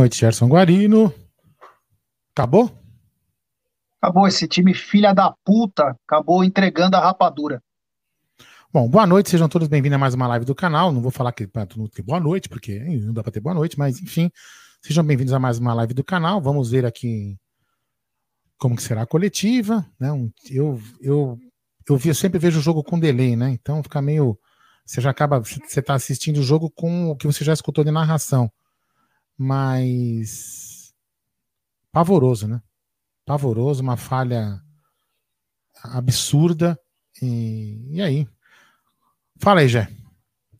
Boa noite, Gerson Guarino. Acabou? Acabou esse time filha da puta, acabou entregando a rapadura. Bom, boa noite, sejam todos bem-vindos a mais uma live do canal. Não vou falar que para mundo ter boa noite, porque não dá para ter boa noite, mas enfim, sejam bem-vindos a mais uma live do canal. Vamos ver aqui como que será a coletiva, né? Eu, eu, eu, vi, eu sempre vejo o jogo com delay, né? Então fica meio. Você já acaba. Você está assistindo o jogo com o que você já escutou de narração. Mas. Pavoroso, né? pavoroso, uma falha absurda. E, e aí? Fala aí, Jé.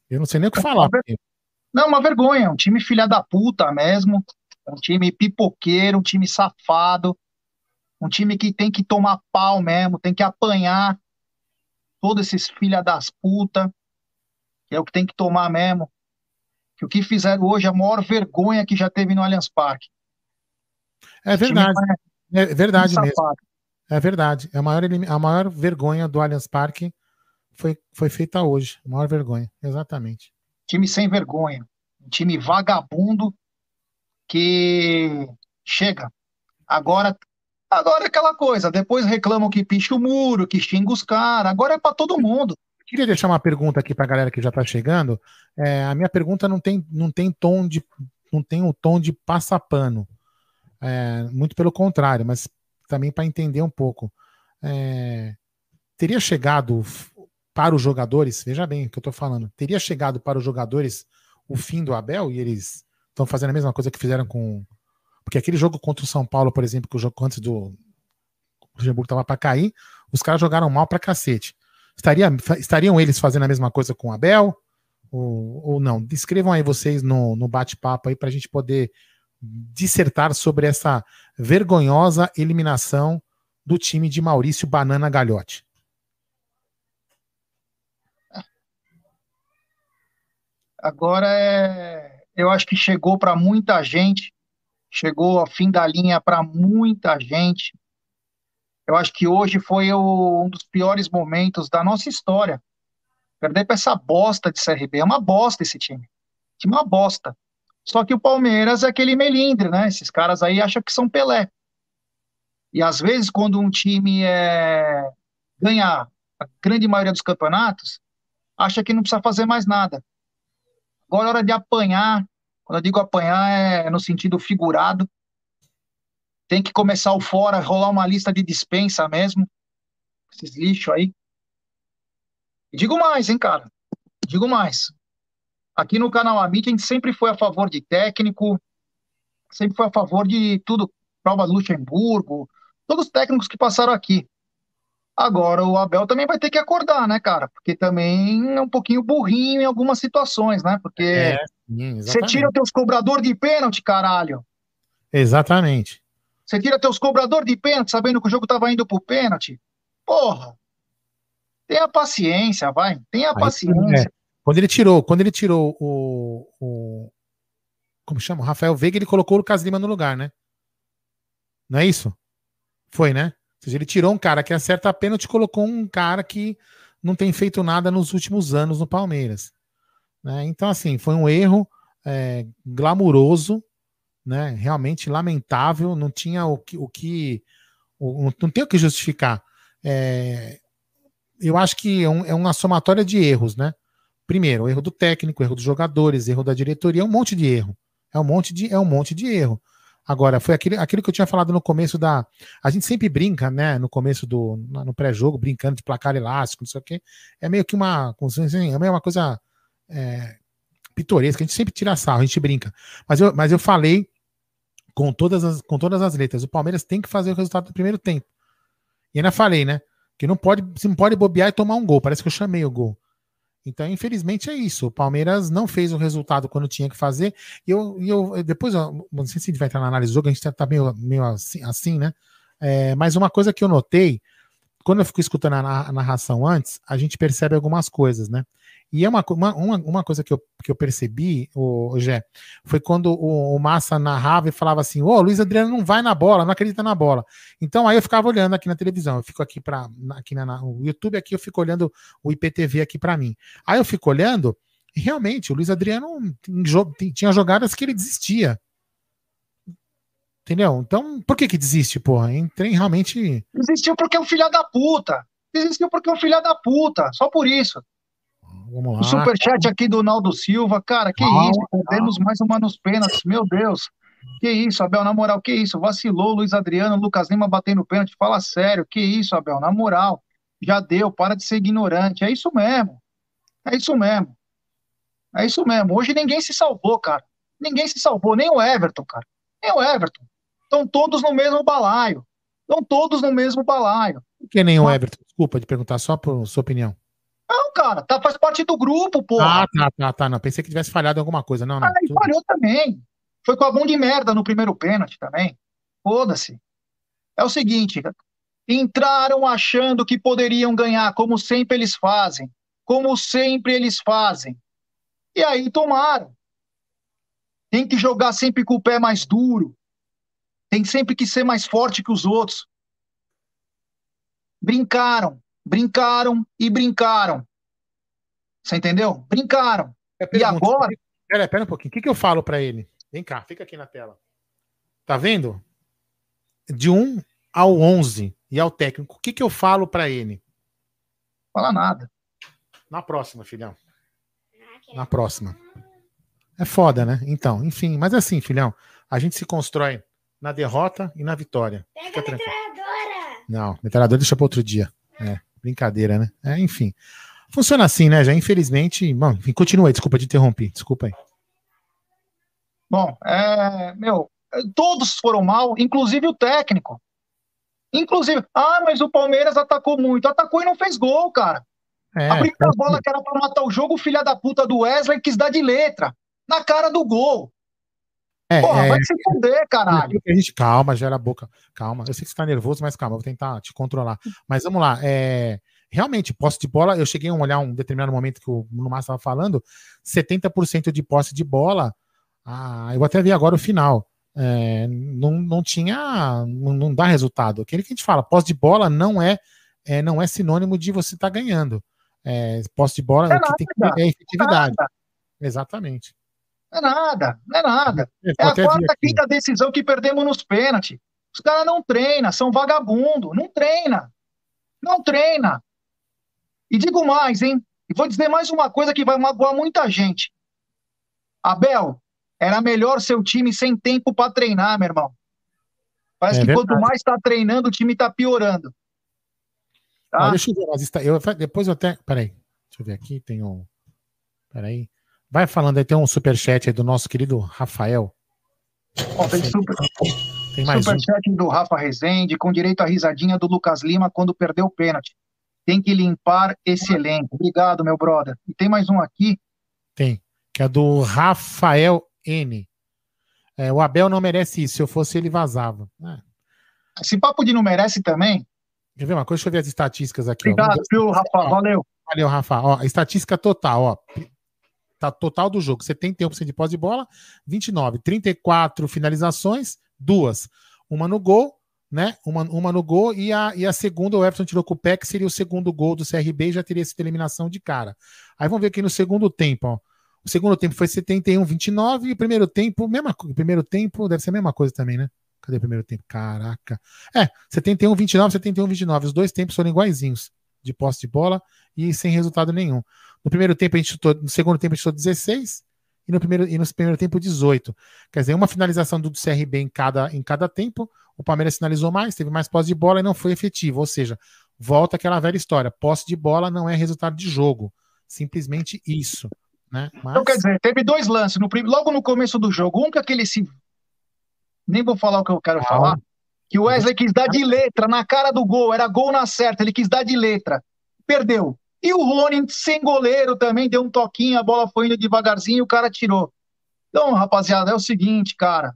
Eu não sei nem o que falar. Não, uma vergonha. Um time filha da puta mesmo. Um time pipoqueiro, um time safado. Um time que tem que tomar pau mesmo, tem que apanhar todos esses filha das puta. É o que tem que tomar mesmo. Que o que fizeram hoje é a maior vergonha que já teve no Allianz Parque. É verdade. É verdade um mesmo. É verdade. É a maior, a maior vergonha do Allianz Parque foi, foi feita hoje. A maior vergonha, exatamente. Time sem vergonha. Um time vagabundo que chega. Agora, agora é aquela coisa. Depois reclamam que picha o muro, que xinga os caras. Agora é para todo mundo. Queria deixar uma pergunta aqui para a galera que já está chegando. É, a minha pergunta não tem, não tem tom de não tem o tom de passapano. É, muito pelo contrário, mas também para entender um pouco. É, teria chegado para os jogadores, veja bem o que eu estou falando, teria chegado para os jogadores o fim do Abel e eles estão fazendo a mesma coisa que fizeram com. Porque aquele jogo contra o São Paulo, por exemplo, que o jogo antes do o Luxemburgo estava para cair, os caras jogaram mal para cacete. Estaria, estariam eles fazendo a mesma coisa com o Abel? Ou, ou não? Escrevam aí vocês no, no bate-papo aí para a gente poder dissertar sobre essa vergonhosa eliminação do time de Maurício Banana Galhote. Agora é, eu acho que chegou para muita gente, chegou ao fim da linha para muita gente. Eu acho que hoje foi o, um dos piores momentos da nossa história. Perder para essa bosta de CRB, é uma bosta esse time. Time é uma bosta. Só que o Palmeiras é aquele melindre, né? Esses caras aí acham que são Pelé. E às vezes, quando um time é... ganha a grande maioria dos campeonatos, acha que não precisa fazer mais nada. Agora é hora de apanhar. Quando eu digo apanhar, é no sentido figurado. Tem que começar o fora, rolar uma lista de dispensa mesmo. Esses lixos aí. E digo mais, hein, cara? Digo mais. Aqui no canal Amit, a gente sempre foi a favor de técnico, sempre foi a favor de tudo, prova Luxemburgo, todos os técnicos que passaram aqui. Agora o Abel também vai ter que acordar, né, cara? Porque também é um pouquinho burrinho em algumas situações, né? Porque é, sim, você tira os teus cobrador de pênalti, caralho. Exatamente. Você tira teus cobrador de pênalti sabendo que o jogo tava indo pro pênalti. Porra. Tenha paciência, vai. Tenha Aí, paciência. É. Quando ele tirou, quando ele tirou o, o como chama? O Rafael Veiga, ele colocou o Lucas Lima no lugar, né? Não é isso? Foi, né? Ou seja, ele tirou um cara que acerta a pênalti e colocou um cara que não tem feito nada nos últimos anos no Palmeiras. Né? Então, assim, foi um erro é, glamuroso, né? realmente lamentável, não tinha o que. O que o, não tem o que justificar. É, eu acho que é, um, é uma somatória de erros, né? Primeiro, erro do técnico, erro dos jogadores, erro da diretoria, é um monte de erro. É um monte de, é um monte de erro. Agora, foi aquele, aquilo que eu tinha falado no começo da. A gente sempre brinca, né? No começo do. No pré-jogo, brincando de placar elástico, não sei o quê. É meio que uma. É meio uma coisa é, pitoresca. A gente sempre tira sarro, a gente brinca. Mas eu, mas eu falei com todas, as, com todas as letras: o Palmeiras tem que fazer o resultado do primeiro tempo. E ainda falei, né? Que não pode, não pode bobear e tomar um gol. Parece que eu chamei o gol. Então, infelizmente, é isso. O Palmeiras não fez o resultado quando tinha que fazer. E eu, eu depois, eu, não sei se a gente vai entrar na análise do jogo, a gente tá meio, meio assim, assim né? É, mas uma coisa que eu notei, quando eu fico escutando a narração antes, a gente percebe algumas coisas, né? E é uma, uma, uma coisa que eu, que eu percebi, o, Gé, foi quando o, o, Massa narrava e falava assim: Ô, oh, Luiz Adriano não vai na bola, não acredita na bola. Então aí eu ficava olhando aqui na televisão, eu fico aqui para aqui na, YouTube aqui, eu fico olhando o IPTV aqui para mim. Aí eu fico olhando, e realmente, o Luiz Adriano tinha jogadas que ele desistia. Entendeu? Então, por que que desiste, porra? Entrei realmente. Desistiu porque é um filho da puta. Desistiu porque é um filho da puta. Só por isso. Vamos lá. O superchat aqui do Naldo Silva, cara, que isso? Perdemos mais uma nos pênaltis, meu Deus. Que isso, Abel, na moral, que isso? Vacilou, Luiz Adriano, Lucas Lima batendo pênalti. Fala sério, que isso, Abel, na moral. Já deu, para de ser ignorante. É isso mesmo. É isso mesmo. É isso mesmo. Hoje ninguém se salvou, cara. Ninguém se salvou, nem o Everton, cara. Nem o Everton. Estão todos no mesmo balaio. Estão todos no mesmo balaio. Por que nem o Everton? Desculpa de perguntar, só por sua opinião. Não, cara, tá, faz parte do grupo, porra. Ah, tá, tá, tá. Não, pensei que tivesse falhado alguma coisa. Não, não. Ah, tudo- falhou também. Foi com a mão de merda no primeiro pênalti também. Foda-se. É o seguinte, entraram achando que poderiam ganhar, como sempre eles fazem. Como sempre eles fazem. E aí tomaram. Tem que jogar sempre com o pé mais duro. Tem sempre que ser mais forte que os outros. Brincaram, brincaram e brincaram. Você entendeu? Brincaram. É, E agora, Pera, pera um pouquinho. O que, que eu falo pra ele? Vem cá, fica aqui na tela. Tá vendo? De 1 ao 11 e ao técnico, o que, que eu falo pra ele? fala nada. Na próxima, filhão. Na próxima. É foda, né? Então, enfim. Mas assim, filhão, a gente se constrói na derrota e na vitória. Fica Pega a tranquilo. metralhadora! Não, metralhador deixa pra outro dia. É, brincadeira, né? É, enfim. Funciona assim, né? Já infelizmente. Bom, enfim, continua aí, desculpa te interromper. Desculpa aí. Bom, é, meu, todos foram mal, inclusive o técnico. Inclusive, ah, mas o Palmeiras atacou muito. Atacou e não fez gol, cara. É, a primeira bola que era pra matar o jogo, o filho da puta do Wesley quis dar de letra. Na cara do gol. É, Porra, é, vai se fuder, caralho. A gente, calma, gera a boca. Calma. Eu sei que você tá nervoso, mas calma, vou tentar te controlar. Mas vamos lá. É, realmente, posse de bola, eu cheguei a olhar um determinado momento que o Bruno Massa estava falando, 70% de posse de bola. Ah, eu até ver agora o final. É, não, não tinha. Não, não dá resultado. Aquele que a gente fala, posse de bola não é, é não é sinônimo de você estar ganhando. É, posse de bola É o que tem que é efetividade. Exatamente. Não é nada, não é nada. É vou a quarta, quinta decisão que perdemos nos pênaltis. Os caras não treinam, são vagabundo, não treina. Não treina. E digo mais, hein? E vou dizer mais uma coisa que vai magoar muita gente. Abel, era melhor seu time sem tempo para treinar, meu irmão. Parece É que quanto verdade. mais está treinando, o time está piorando. Tá? deixa eu ver, depois eu até. Peraí, deixa eu ver aqui, tem um. Peraí. Vai falando aí, tem um superchat aí do nosso querido Rafael. Ó, tem super, Tem mais um. superchat do Rafa Rezende, com direito à risadinha do Lucas Lima quando perdeu o pênalti. Tem que limpar esse elenco. Obrigado, meu brother. E tem mais um aqui. Tem. Que é do Rafael N. É, o Abel não merece isso. Se eu fosse, ele vazava. É. Esse papo de não merece também. Quer ver uma coisa? Deixa eu ver as estatísticas aqui. ó. Obrigado, ver- viu, Rafa? Valeu. Valeu, Rafa. Ó, estatística total, ó. Tá total do jogo, 71% de posse de bola, 29, 34 finalizações, duas. Uma no gol, né? Uma, uma no gol e a, e a segunda o Everton tirou com o pé, que seria o segundo gol do CRB e já teria sido eliminação de cara. Aí vamos ver aqui no segundo tempo, ó. O segundo tempo foi 71, 29 e o primeiro tempo, mesma primeiro tempo deve ser a mesma coisa também, né? Cadê o primeiro tempo? Caraca. É, 71, 29, 71, 29. Os dois tempos foram iguaizinhos de posse de bola e sem resultado nenhum. No primeiro tempo a gente chutou, no segundo tempo a gente chutou 16 e no primeiro, e no primeiro tempo 18. Quer dizer, uma finalização do CRB em cada, em cada tempo. O Palmeiras finalizou mais, teve mais posse de bola e não foi efetivo. Ou seja, volta aquela velha história: posse de bola não é resultado de jogo. Simplesmente isso. Né? Mas, Então, quer dizer, teve dois lances no logo no começo do jogo. Um que aquele se. Nem vou falar o que eu quero Calma. falar. Que o Wesley quis dar de letra na cara do gol. Era gol na certa. Ele quis dar de letra. Perdeu. E o Rony, sem goleiro, também deu um toquinho. A bola foi indo devagarzinho e o cara tirou. Então, rapaziada, é o seguinte, cara.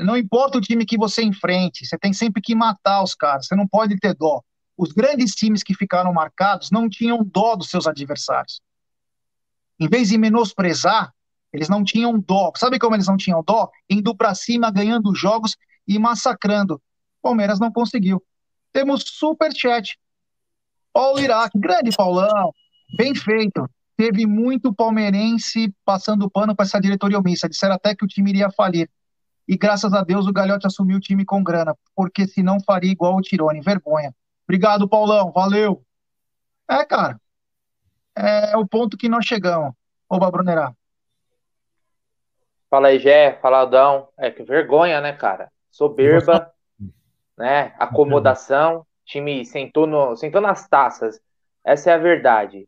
Não importa o time que você enfrente, você tem sempre que matar os caras. Você não pode ter dó. Os grandes times que ficaram marcados não tinham dó dos seus adversários. Em vez de menosprezar, eles não tinham dó. Sabe como eles não tinham dó? Indo pra cima, ganhando jogos e massacrando. Palmeiras não conseguiu. Temos superchat. Paulo Iraque, grande Paulão, bem feito. Teve muito palmeirense passando pano para essa diretoria omissa. Disseram até que o time iria falir. E graças a Deus o Galhote assumiu o time com grana, porque senão faria igual o Tirone. Vergonha. Obrigado, Paulão. Valeu. É, cara. É o ponto que nós chegamos. Oba, Brunerá. Fala aí, Gé. Fala, Adão. É que vergonha, né, cara? Soberba, né? Acomodação. Time sentou, no, sentou nas taças. Essa é a verdade.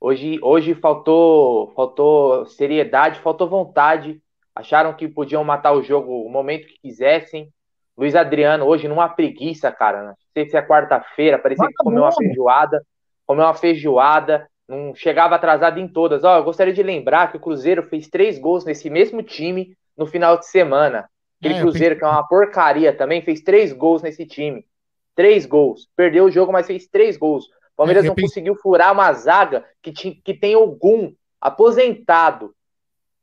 Hoje, hoje faltou, faltou seriedade, faltou vontade. Acharam que podiam matar o jogo o momento que quisessem. Luiz Adriano, hoje, numa preguiça, cara. Não sei se é quarta-feira, parecia que comeu uma feijoada. Comeu uma feijoada, não chegava atrasado em todas. Ó, eu gostaria de lembrar que o Cruzeiro fez três gols nesse mesmo time no final de semana. Aquele é, Cruzeiro, que é uma porcaria também, fez três gols nesse time. Três gols. Perdeu o jogo, mas fez três gols. Palmeiras é, não conseguiu furar uma zaga que, tinha, que tem algum aposentado.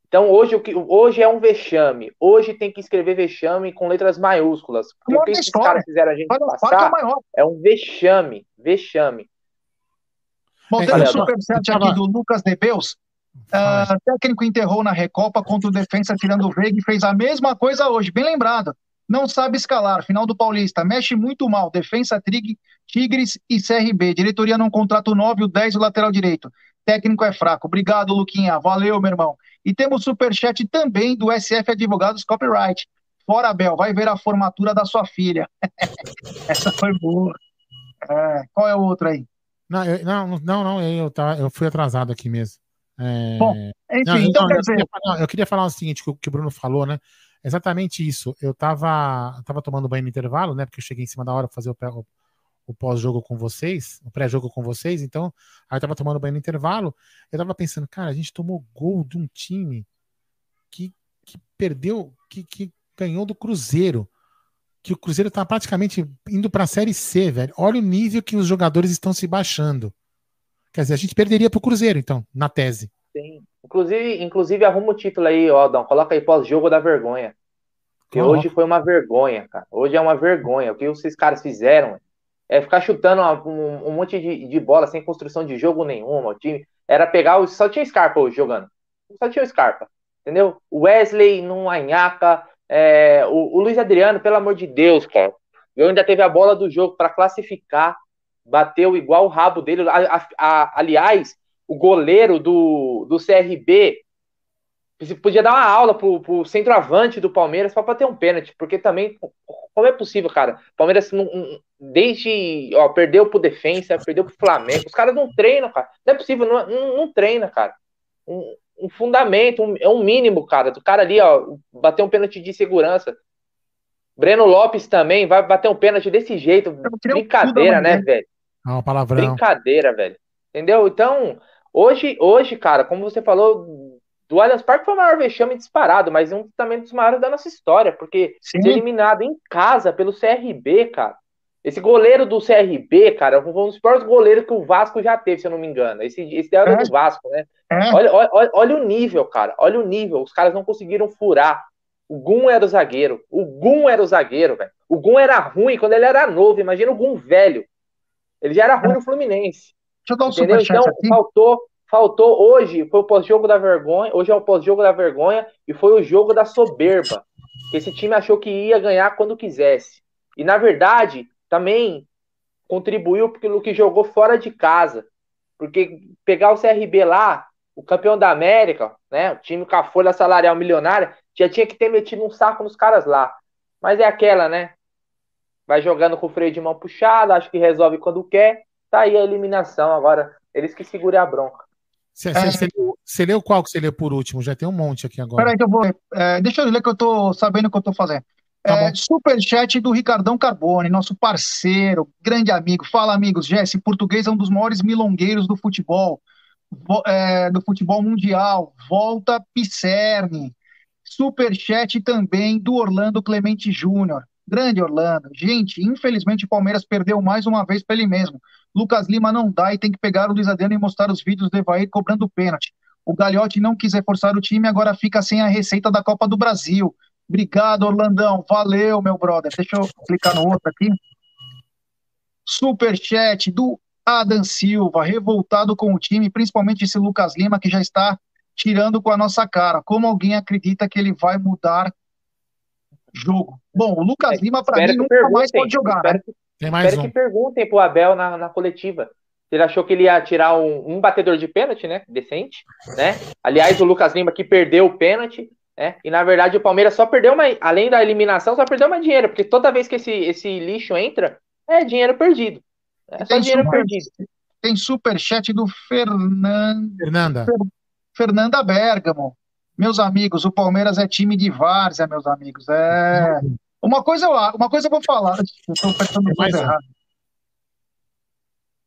Então hoje, o que, hoje é um vexame. Hoje tem que escrever vexame com letras maiúsculas. O que esses caras fizeram a gente passar é um vexame. Vexame. Bom, tem um superchat aqui do Lucas Nebeus. Uh, técnico enterrou na Recopa contra o defensa tirando o Veiga e fez a mesma coisa hoje, bem lembrado não sabe escalar. Final do Paulista, mexe muito mal. Defensa Trig, Tigres e CRB. Diretoria não contrata o 9, o 10 e o lateral direito. Técnico é fraco. Obrigado, Luquinha. Valeu, meu irmão. E temos superchat também do SF Advogados Copyright. Fora, Bel, vai ver a formatura da sua filha. Essa foi boa. É, qual é o outro aí? Não, eu, não, não, não, eu, tá, eu fui atrasado aqui mesmo. É... Bom, enfim, não, então, eu, queria falar, eu queria falar o seguinte, que o, que o Bruno falou, né? Exatamente isso. Eu tava, tava tomando banho no intervalo, né? Porque eu cheguei em cima da hora para fazer o, o, o pós-jogo com vocês, o pré-jogo com vocês. Então, aí eu tava tomando banho no intervalo. Eu tava pensando, cara, a gente tomou gol de um time que, que perdeu, que, que ganhou do Cruzeiro. Que o Cruzeiro tá praticamente indo para a Série C, velho. Olha o nível que os jogadores estão se baixando. Quer dizer, a gente perderia pro Cruzeiro, então, na tese. Sim. Inclusive, inclusive arruma o título aí, ó, Dão. Coloca aí pós-jogo da vergonha. Porque hoje foi uma vergonha, cara. Hoje é uma vergonha. O que esses caras fizeram é ficar chutando um, um, monte de, de, bola sem construção de jogo nenhuma. O time era pegar. O, só tinha Scarpa hoje jogando. Só tinha o Scarpa. Entendeu? Wesley não anhaca. É, o, o Luiz Adriano, pelo amor de Deus, cara. Eu ainda teve a bola do jogo para classificar. Bateu igual o rabo dele. A, a, a, aliás, o goleiro do, do CRB podia dar uma aula pro, pro centroavante do Palmeiras para ter um pênalti, porque também, como é possível, cara? Palmeiras não, desde, ó, perdeu pro defensa, perdeu pro Flamengo, os caras não treinam, cara. Não é possível, não, não, não treina, cara. Um, um fundamento, um, é um mínimo, cara. Do cara ali, ó, bater um pênalti de segurança. Breno Lopes também vai bater um pênalti desse jeito. Brincadeira, né, velho? É uma palavra. Brincadeira, velho. Entendeu? Então, Hoje, hoje, cara, como você falou, do Allianz Parque foi o maior vexame disparado, mas um também dos maiores da nossa história, porque Sim. ser eliminado em casa pelo CRB, cara. Esse goleiro do CRB, cara, foi um dos piores goleiros que o Vasco já teve, se eu não me engano. Esse, esse era é. do Vasco, né? É. Olha, olha, olha o nível, cara. Olha o nível. Os caras não conseguiram furar. O Gum era o zagueiro. O Gum era o zagueiro, velho. O Gum era ruim quando ele era novo. Imagina o Gum velho. Ele já era ruim é. no Fluminense. Deixa eu dar um Entendeu? Então, aqui. faltou, faltou hoje, foi o pós-jogo da vergonha, hoje é o pós-jogo da vergonha e foi o jogo da soberba. Que esse time achou que ia ganhar quando quisesse. E na verdade, também contribuiu pelo que jogou fora de casa. Porque pegar o CRB lá, o campeão da América, né, o time com a folha salarial milionária, já tinha que ter metido um saco nos caras lá. Mas é aquela, né? Vai jogando com o freio de mão puxado, acho que resolve quando quer tá aí a eliminação agora. Eles que segurem a bronca. Você, é... você, leu qual que você leu por último? Já tem um monte aqui agora. Peraí que eu vou. É, deixa eu ler que eu tô sabendo o que eu tô fazendo. Tá é, superchat do Ricardão Carbone, nosso parceiro, grande amigo. Fala, amigos. Jesse, português é um dos maiores milongueiros do futebol, é, do futebol mundial. Volta Pisserni. Superchat também do Orlando Clemente Júnior. Grande Orlando. Gente, infelizmente o Palmeiras perdeu mais uma vez para ele mesmo. Lucas Lima não dá e tem que pegar o Luiz Adriano e mostrar os vídeos do Evair cobrando pênalti. O Gagliotti não quis reforçar o time, agora fica sem a receita da Copa do Brasil. Obrigado, Orlandão. Valeu, meu brother. Deixa eu clicar no outro aqui. Superchat do Adam Silva, revoltado com o time, principalmente esse Lucas Lima, que já está tirando com a nossa cara. Como alguém acredita que ele vai mudar jogo. Bom, o Lucas é, Lima, para mim, nunca mais pode jogar. Espero, né? Tem mais espero um. que perguntem pro Abel na, na coletiva. Ele achou que ele ia tirar um, um, batedor de pênalti, né? Decente, né? Aliás, o Lucas Lima que perdeu o pênalti, né? E na verdade o Palmeiras só perdeu uma, além da eliminação, só perdeu mais dinheiro, porque toda vez que esse, esse lixo entra, é dinheiro perdido. É só dinheiro super, perdido. Tem superchat do Fernando. Fernanda. Fer, Fernanda Bergamo. Meus amigos, o Palmeiras é time de várzea, meus amigos. É. Uma coisa eu, uma coisa eu vou falar. Eu estou pensando mais errado.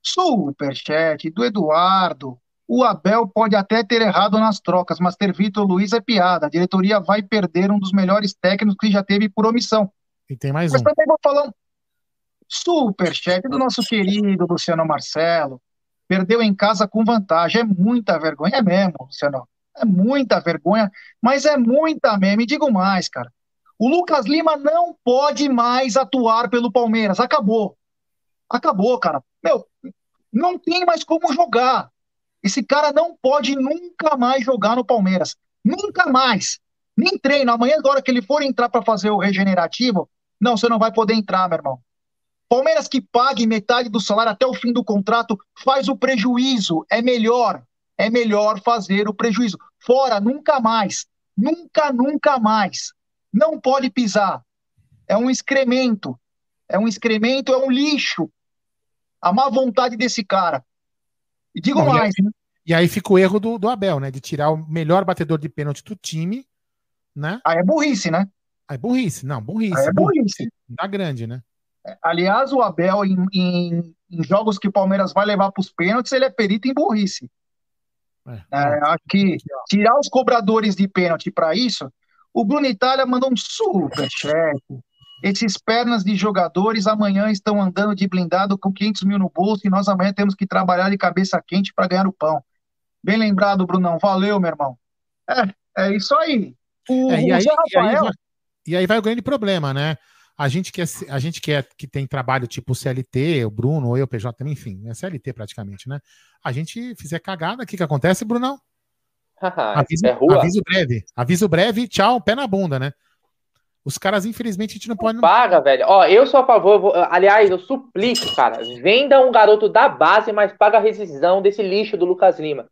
Superchat do Eduardo. O Abel pode até ter errado nas trocas, mas ter Vitor Luiz é piada. A diretoria vai perder um dos melhores técnicos que já teve por omissão. E tem mais mas um. Mas também vou falar um superchat do nosso querido Luciano Marcelo. Perdeu em casa com vantagem. É muita vergonha. É mesmo, Luciano. É muita vergonha, mas é muita mesmo. E digo mais, cara. O Lucas Lima não pode mais atuar pelo Palmeiras. Acabou. Acabou, cara. Meu, não tem mais como jogar. Esse cara não pode nunca mais jogar no Palmeiras. Nunca mais. Nem treino. Amanhã, agora que ele for entrar para fazer o regenerativo, não, você não vai poder entrar, meu irmão. Palmeiras que pague metade do salário até o fim do contrato faz o prejuízo. É melhor é melhor fazer o prejuízo. Fora, nunca mais. Nunca, nunca mais. Não pode pisar. É um excremento. É um excremento, é um lixo. A má vontade desse cara. E digo Bom, mais. E aí, e aí fica o erro do, do, Abel, né? De tirar o melhor batedor de pênalti do time, né? Aí é burrice, né? Aí é burrice. Não, burrice. Aí é burrice. Da grande, né? É, aliás, o Abel, em, em, em jogos que o Palmeiras vai levar para os pênaltis, ele é perito em burrice. É, é, que tirar os cobradores de pênalti para isso, o Bruno Itália mandou um super chefe. Esses pernas de jogadores amanhã estão andando de blindado com 500 mil no bolso e nós amanhã temos que trabalhar de cabeça quente para ganhar o pão. Bem lembrado, Brunão. Valeu, meu irmão. É, é isso aí. O, é, e, aí, Rafael... e, aí vai, e aí vai o grande problema, né? A gente quer, a gente quer que tem trabalho tipo CLT, o Bruno, ou eu, PJ também, enfim, é CLT praticamente, né? A gente fizer cagada, o que, que acontece, Brunão? aviso, é aviso breve. Aviso breve, tchau, pé na bunda, né? Os caras, infelizmente, a gente não, não pode. Paga, velho. Ó, eu sou a favor. Vou, aliás, eu suplico, cara. Venda um garoto da base, mas paga a rescisão desse lixo do Lucas Lima.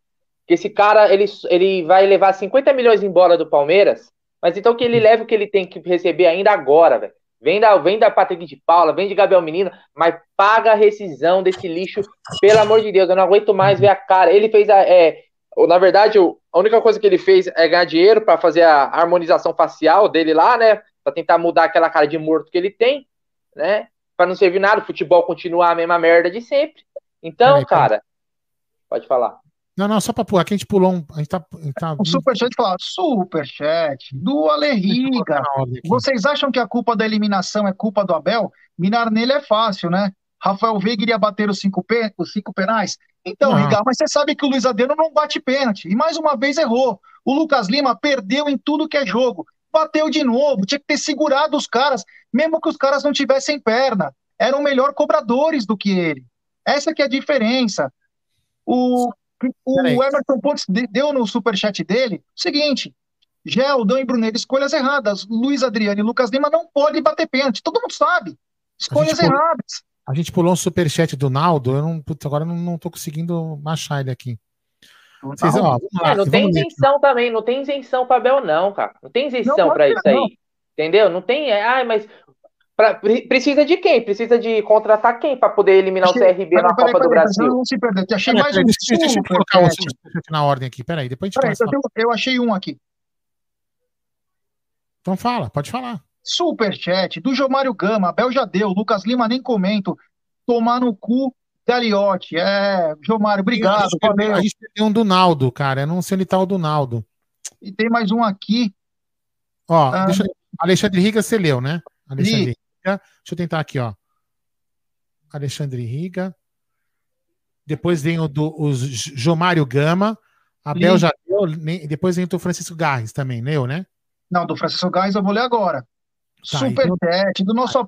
Que esse cara, ele, ele vai levar 50 milhões embora do Palmeiras, mas então que ele leve o que ele tem que receber ainda agora, velho. Vem da, vem da Patrick de Paula, vem de Gabriel Menino, mas paga a rescisão desse lixo, pelo amor de Deus. Eu não aguento mais ver a cara. Ele fez a. É, na verdade, a única coisa que ele fez é ganhar dinheiro para fazer a harmonização facial dele lá, né? Para tentar mudar aquela cara de morto que ele tem, né? Para não servir nada, o futebol continuar a mesma merda de sempre. Então, cara, pode falar. Não, não, só para pular, que a gente pulou um. A gente tá, tá... O superchat fala, superchat do Alerriga. Vocês acham que a culpa da eliminação é culpa do Abel? Minar nele é fácil, né? Rafael Veiga iria bater os cinco, pe... os cinco penais? Então, Riga, mas você sabe que o Luiz Adriano não bate pênalti. E mais uma vez errou. O Lucas Lima perdeu em tudo que é jogo. Bateu de novo, tinha que ter segurado os caras, mesmo que os caras não tivessem perna. Eram melhor cobradores do que ele. Essa que é a diferença. O o Emerson Pontes deu no superchat dele o seguinte: Geldão e Bruneiro, escolhas erradas. Luiz Adriano e Lucas Lima não podem bater pênalti. Todo mundo sabe. Escolhas a erradas. A gente pulou um superchat do Naldo. Eu não, putz, agora não, não tô conseguindo achar ele aqui. Vocês, ó, lá, não tem isenção também, não tem isenção para Bel, não, cara. Não tem isenção para isso aí. Não. Entendeu? Não tem. É, ai, mas Pra, precisa de quem? Precisa de contratar quem para poder eliminar achei, o CRB na Copa do Brasil? Não se perder. Achei mais um. Deixa, deixa eu colocar o superchat na ordem aqui. Peraí, depois a gente peraí, eu, eu achei um aqui. Então fala, pode falar. Superchat do Jomário Gama, Abel já deu, Lucas Lima nem comento. Tomar no cu Galiote. É, Jomário, obrigado. A gente, tem um do Naldo, cara. Eu não sei onde tá o do Naldo. E tem mais um aqui. Ó, ah, deixa eu... Alexandre Riga, você leu, né? Alexandre Riga. Deixa eu tentar aqui, ó. Alexandre Riga. Depois vem o do o Jomário Gama. Abel já deu. Depois vem o Francisco Garres também, leu, né? Não, do Francisco Garres eu vou ler agora. Tá, Super então... do nosso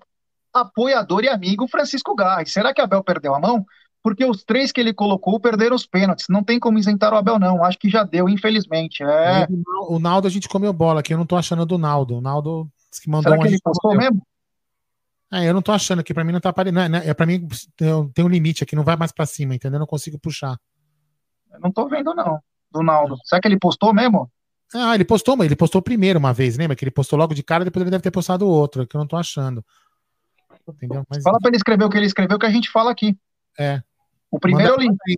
apoiador e amigo Francisco Garres. Será que Abel perdeu a mão? Porque os três que ele colocou perderam os pênaltis. Não tem como isentar o Abel, não. Acho que já deu, infelizmente. É... O Naldo a gente comeu bola aqui. Eu não tô achando do Naldo. O Naldo que mandou Será que ele postou mesmo? É, eu não tô achando aqui, pra mim não tá aparecendo. É, né, é, pra mim tem um limite aqui, não vai mais pra cima, entendeu? Eu não consigo puxar. Eu não tô vendo, não, do Naldo. Será que ele postou mesmo? Ah, ele postou, mas ele postou primeiro uma vez, lembra? Que ele postou logo de cara, depois ele deve ter postado outro, que eu não tô achando. Entendeu? Mas... Fala pra ele escrever o que ele escreveu que a gente fala aqui. É. O primeiro manda, eu li.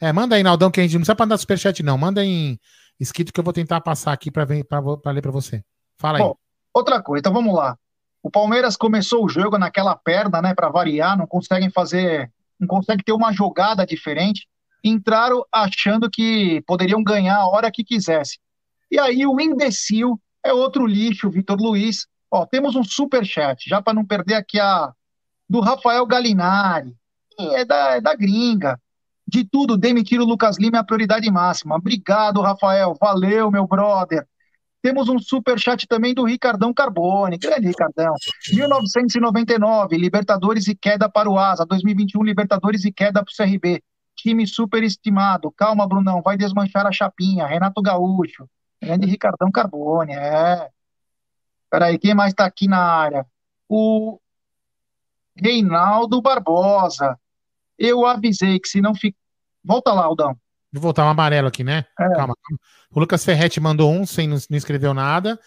É, manda aí, Naldão, que a gente não precisa mandar superchat, não. Manda em escrito que eu vou tentar passar aqui para ler para você. Fala aí. Bom, outra coisa, então vamos lá. O Palmeiras começou o jogo naquela perna, né, para variar, não conseguem fazer, não consegue ter uma jogada diferente. Entraram achando que poderiam ganhar a hora que quisesse. E aí o imbecil é outro lixo, Vitor Luiz. Ó, temos um super chat, já para não perder aqui a do Rafael Galinari. É da, é da gringa. De tudo, demitir o Lucas Lima é a prioridade máxima. Obrigado, Rafael. Valeu, meu brother. Temos um super chat também do Ricardão Carbone. Grande Ricardão. 1999, Libertadores e queda para o Asa. 2021, Libertadores e queda para o CRB. Time super estimado. Calma, Brunão, vai desmanchar a chapinha. Renato Gaúcho. Grande Ricardão Carbone, é. Peraí, quem mais está aqui na área? O Reinaldo Barbosa. Eu avisei que se não ficar. Volta lá, Aldão. Vou voltar um amarelo aqui, né? É. Calma, calma. O Lucas Ferretti mandou um, sem não, não escreveu nada.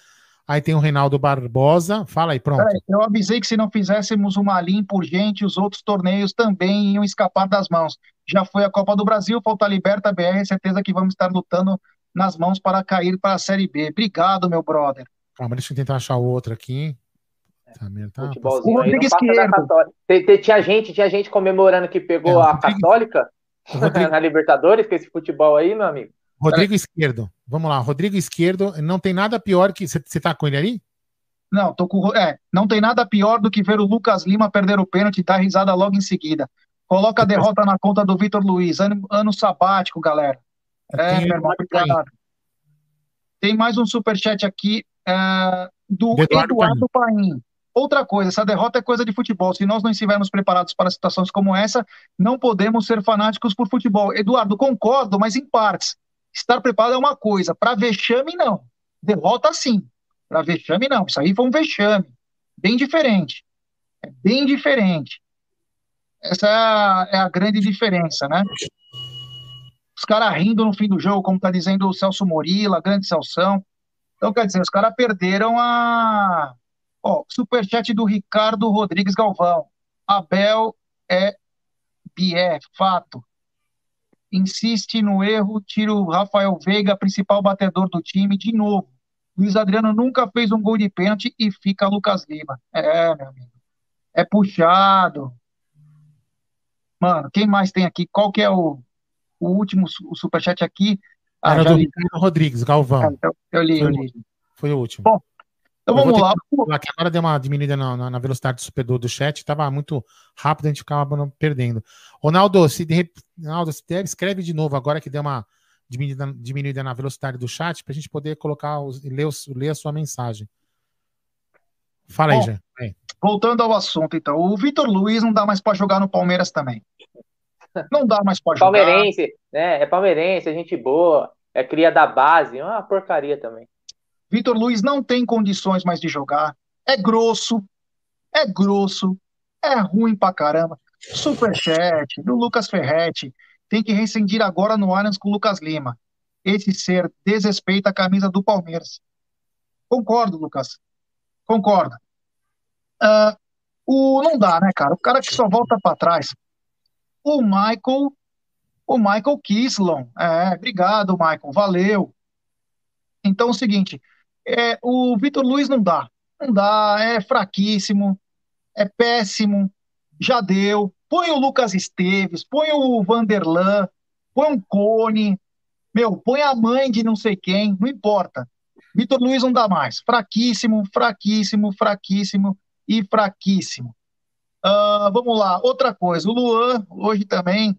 Aí tem o Reinaldo Barbosa. Fala aí, pronto. É, eu avisei que se não fizéssemos uma linha por gente, os outros torneios também iam escapar das mãos. Já foi a Copa do Brasil, falta a Liberta BR, certeza que vamos estar lutando nas mãos para cair para a Série B. Obrigado, meu brother. Calma, deixa eu tentar achar o outro aqui. Tá, tá, Futebolzinho o Tinha gente, tinha gente comemorando que pegou é, a Rodrigo, Católica Rodrigo, na Libertadores com esse futebol aí, meu amigo. Rodrigo Esquerdo. Vamos lá, Rodrigo Esquerdo. Não tem nada pior que. Você tá com ele aí? Não, tô com. É, não tem nada pior do que ver o Lucas Lima perder o pênalti e dar risada logo em seguida. Coloca a derrota na conta do Vitor Luiz. Ano, ano sabático, galera. É, meu irmão, obrigado. Tem mais um superchat aqui é, do Eduardo, Eduardo Paim. Outra coisa, essa derrota é coisa de futebol. Se nós não estivermos preparados para situações como essa, não podemos ser fanáticos por futebol. Eduardo, concordo, mas em partes. Estar preparado é uma coisa, para vexame, não. Derrota, sim. Para vexame, não. Isso aí foi um vexame. Bem diferente. É bem diferente. Essa é a, é a grande diferença, né? Os caras rindo no fim do jogo, como está dizendo o Celso Morila, grande Celção. Então, quer dizer, os caras perderam a Ó, superchat do Ricardo Rodrigues Galvão. Abel é Bié, fato. Insiste no erro, tira o Rafael Veiga, principal batedor do time, de novo. Luiz Adriano nunca fez um gol de pênalti e fica Lucas Lima. É, meu amigo. É puxado. Mano, quem mais tem aqui? Qual que é o, o último o superchat aqui? Ah, Era do Ricardo Rodrigues, Galvão. É, eu, eu, li, eu li. Foi o último. Bom, então vamos lá. Que agora deu uma diminuída na, na, velocidade do superdor do chat, estava muito rápido, a gente ficava perdendo. Ronaldo, se, de, Ronaldo, se der, escreve de novo agora que deu uma diminuída, diminuída na velocidade do chat para a gente poder colocar os, ler, os, ler a sua mensagem. Fala Bom, aí, já. Voltando ao assunto, então. O Vitor Luiz não dá mais para jogar no Palmeiras também. Não dá mais para jogar. Palmeirense, né? É palmeirense, é gente boa, é cria da base, é uma porcaria também. Vitor Luiz não tem condições mais de jogar. É grosso, é grosso, é ruim pra caramba. Superchat do Lucas Ferretti. Tem que rescindir agora no Allianz com o Lucas Lima. Esse ser desrespeita a camisa do Palmeiras. Concordo, Lucas. Concordo. Uh, o, não dá, né, cara? O cara que só volta para trás. O Michael. O Michael Kislon. É, obrigado, Michael. Valeu. Então, é o seguinte: é, o Vitor Luiz não dá. Não dá, é fraquíssimo, é péssimo, já deu. Põe o Lucas Esteves, põe o Vanderlan, põe um Cone, meu, põe a mãe de não sei quem, não importa. Vitor Luiz não dá mais. Fraquíssimo, fraquíssimo, fraquíssimo e fraquíssimo. Uh, vamos lá, outra coisa. O Luan, hoje também,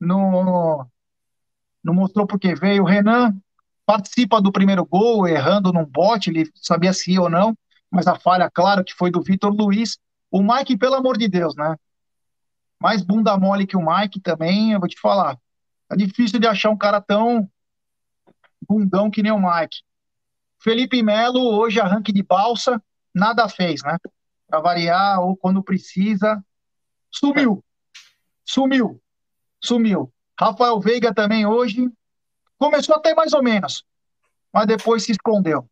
não, não mostrou porque veio. O Renan, participa do primeiro gol, errando num bote, ele sabia se ia ou não, mas a falha, claro, que foi do Vitor Luiz. O Mike, pelo amor de Deus, né? Mais bunda mole que o Mike também, eu vou te falar. É difícil de achar um cara tão bundão que nem o Mike. Felipe Melo, hoje arranque de balsa, nada fez, né? Para variar, ou quando precisa, sumiu. Sumiu. Sumiu. Rafael Veiga também hoje começou até mais ou menos, mas depois se escondeu.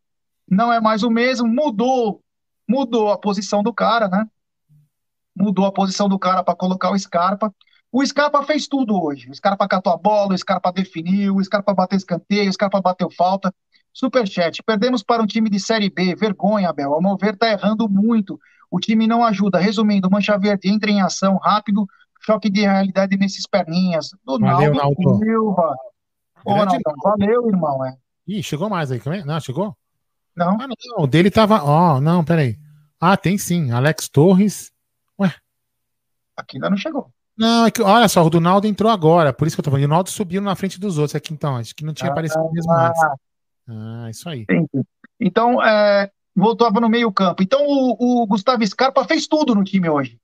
Não é mais o mesmo, mudou, mudou a posição do cara, né? Mudou a posição do cara para colocar o Scarpa. O Scarpa fez tudo hoje. O Scarpa catou a bola, o Scarpa definiu, o Scarpa bateu escanteio, o Scarpa bateu falta. Superchat. Perdemos para um time de Série B. Vergonha, Abel. Ao meu ver, tá errando muito. O time não ajuda. Resumindo, Mancha Verde entra em ação rápido. Choque de realidade nesses perninhas. Do Valeu, Silva. Ô, Naldo, valeu, irmão. É. Ih, chegou mais aí. Não, chegou? Não. Ah, não. O dele tava. Ó, oh, não, peraí. Ah, tem sim. Alex Torres. Ué. Aqui ainda não chegou. Não, é que, olha só, o do Naldo entrou agora, por isso que eu tô falando. O Naldo subiu na frente dos outros aqui, então. Acho que não tinha ah, aparecido mesmo antes. Ah, isso aí. Então, é, voltava no meio-campo. Então, o, o, Gustavo Scarpa fez tudo no time hoje.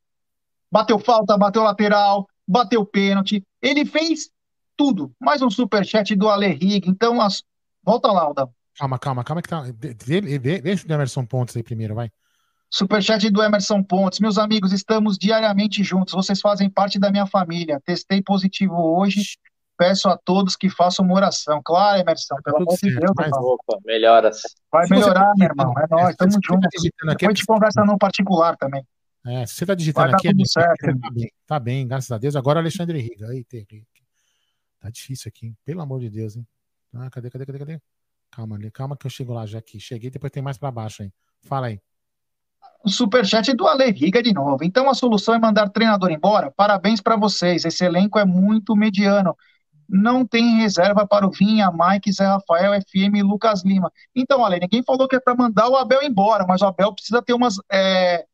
Bateu falta, bateu lateral, bateu pênalti. Ele fez tudo. Mais um superchat do Ale Rig. Então, as... volta lá, Aldão. Calma, calma, calma que tá. Deixa o Emerson Pontes aí primeiro, vai. Superchat do Emerson Pontes. Meus amigos, estamos diariamente juntos. Vocês fazem parte da minha família. Testei positivo hoje peço a todos que façam uma oração. Claro, Emerson, pelo amor de Deus. Mas... Opa, melhoras. Vai melhorar, tá meu irmão. É nóis, estamos juntos. Tá Depois a gente conversa no particular também. É, se você está digitando aqui, é certo, tá, bem, tá bem, graças a Deus. Agora Alexandre Riga. Eita, tá difícil aqui, hein? pelo amor de Deus, hein? Ah, cadê, cadê, cadê, cadê? Calma ali, calma que eu chego lá já aqui. Cheguei, depois tem mais para baixo, hein? Fala aí. Superchat do Ale Riga de novo. Então a solução é mandar treinador embora? Parabéns para vocês. Esse elenco é muito mediano não tem reserva para o Vinha, Mike, Zé Rafael, FM e Lucas Lima. Então, olha, ninguém falou que é para mandar o Abel embora, mas o Abel precisa ter umas, é,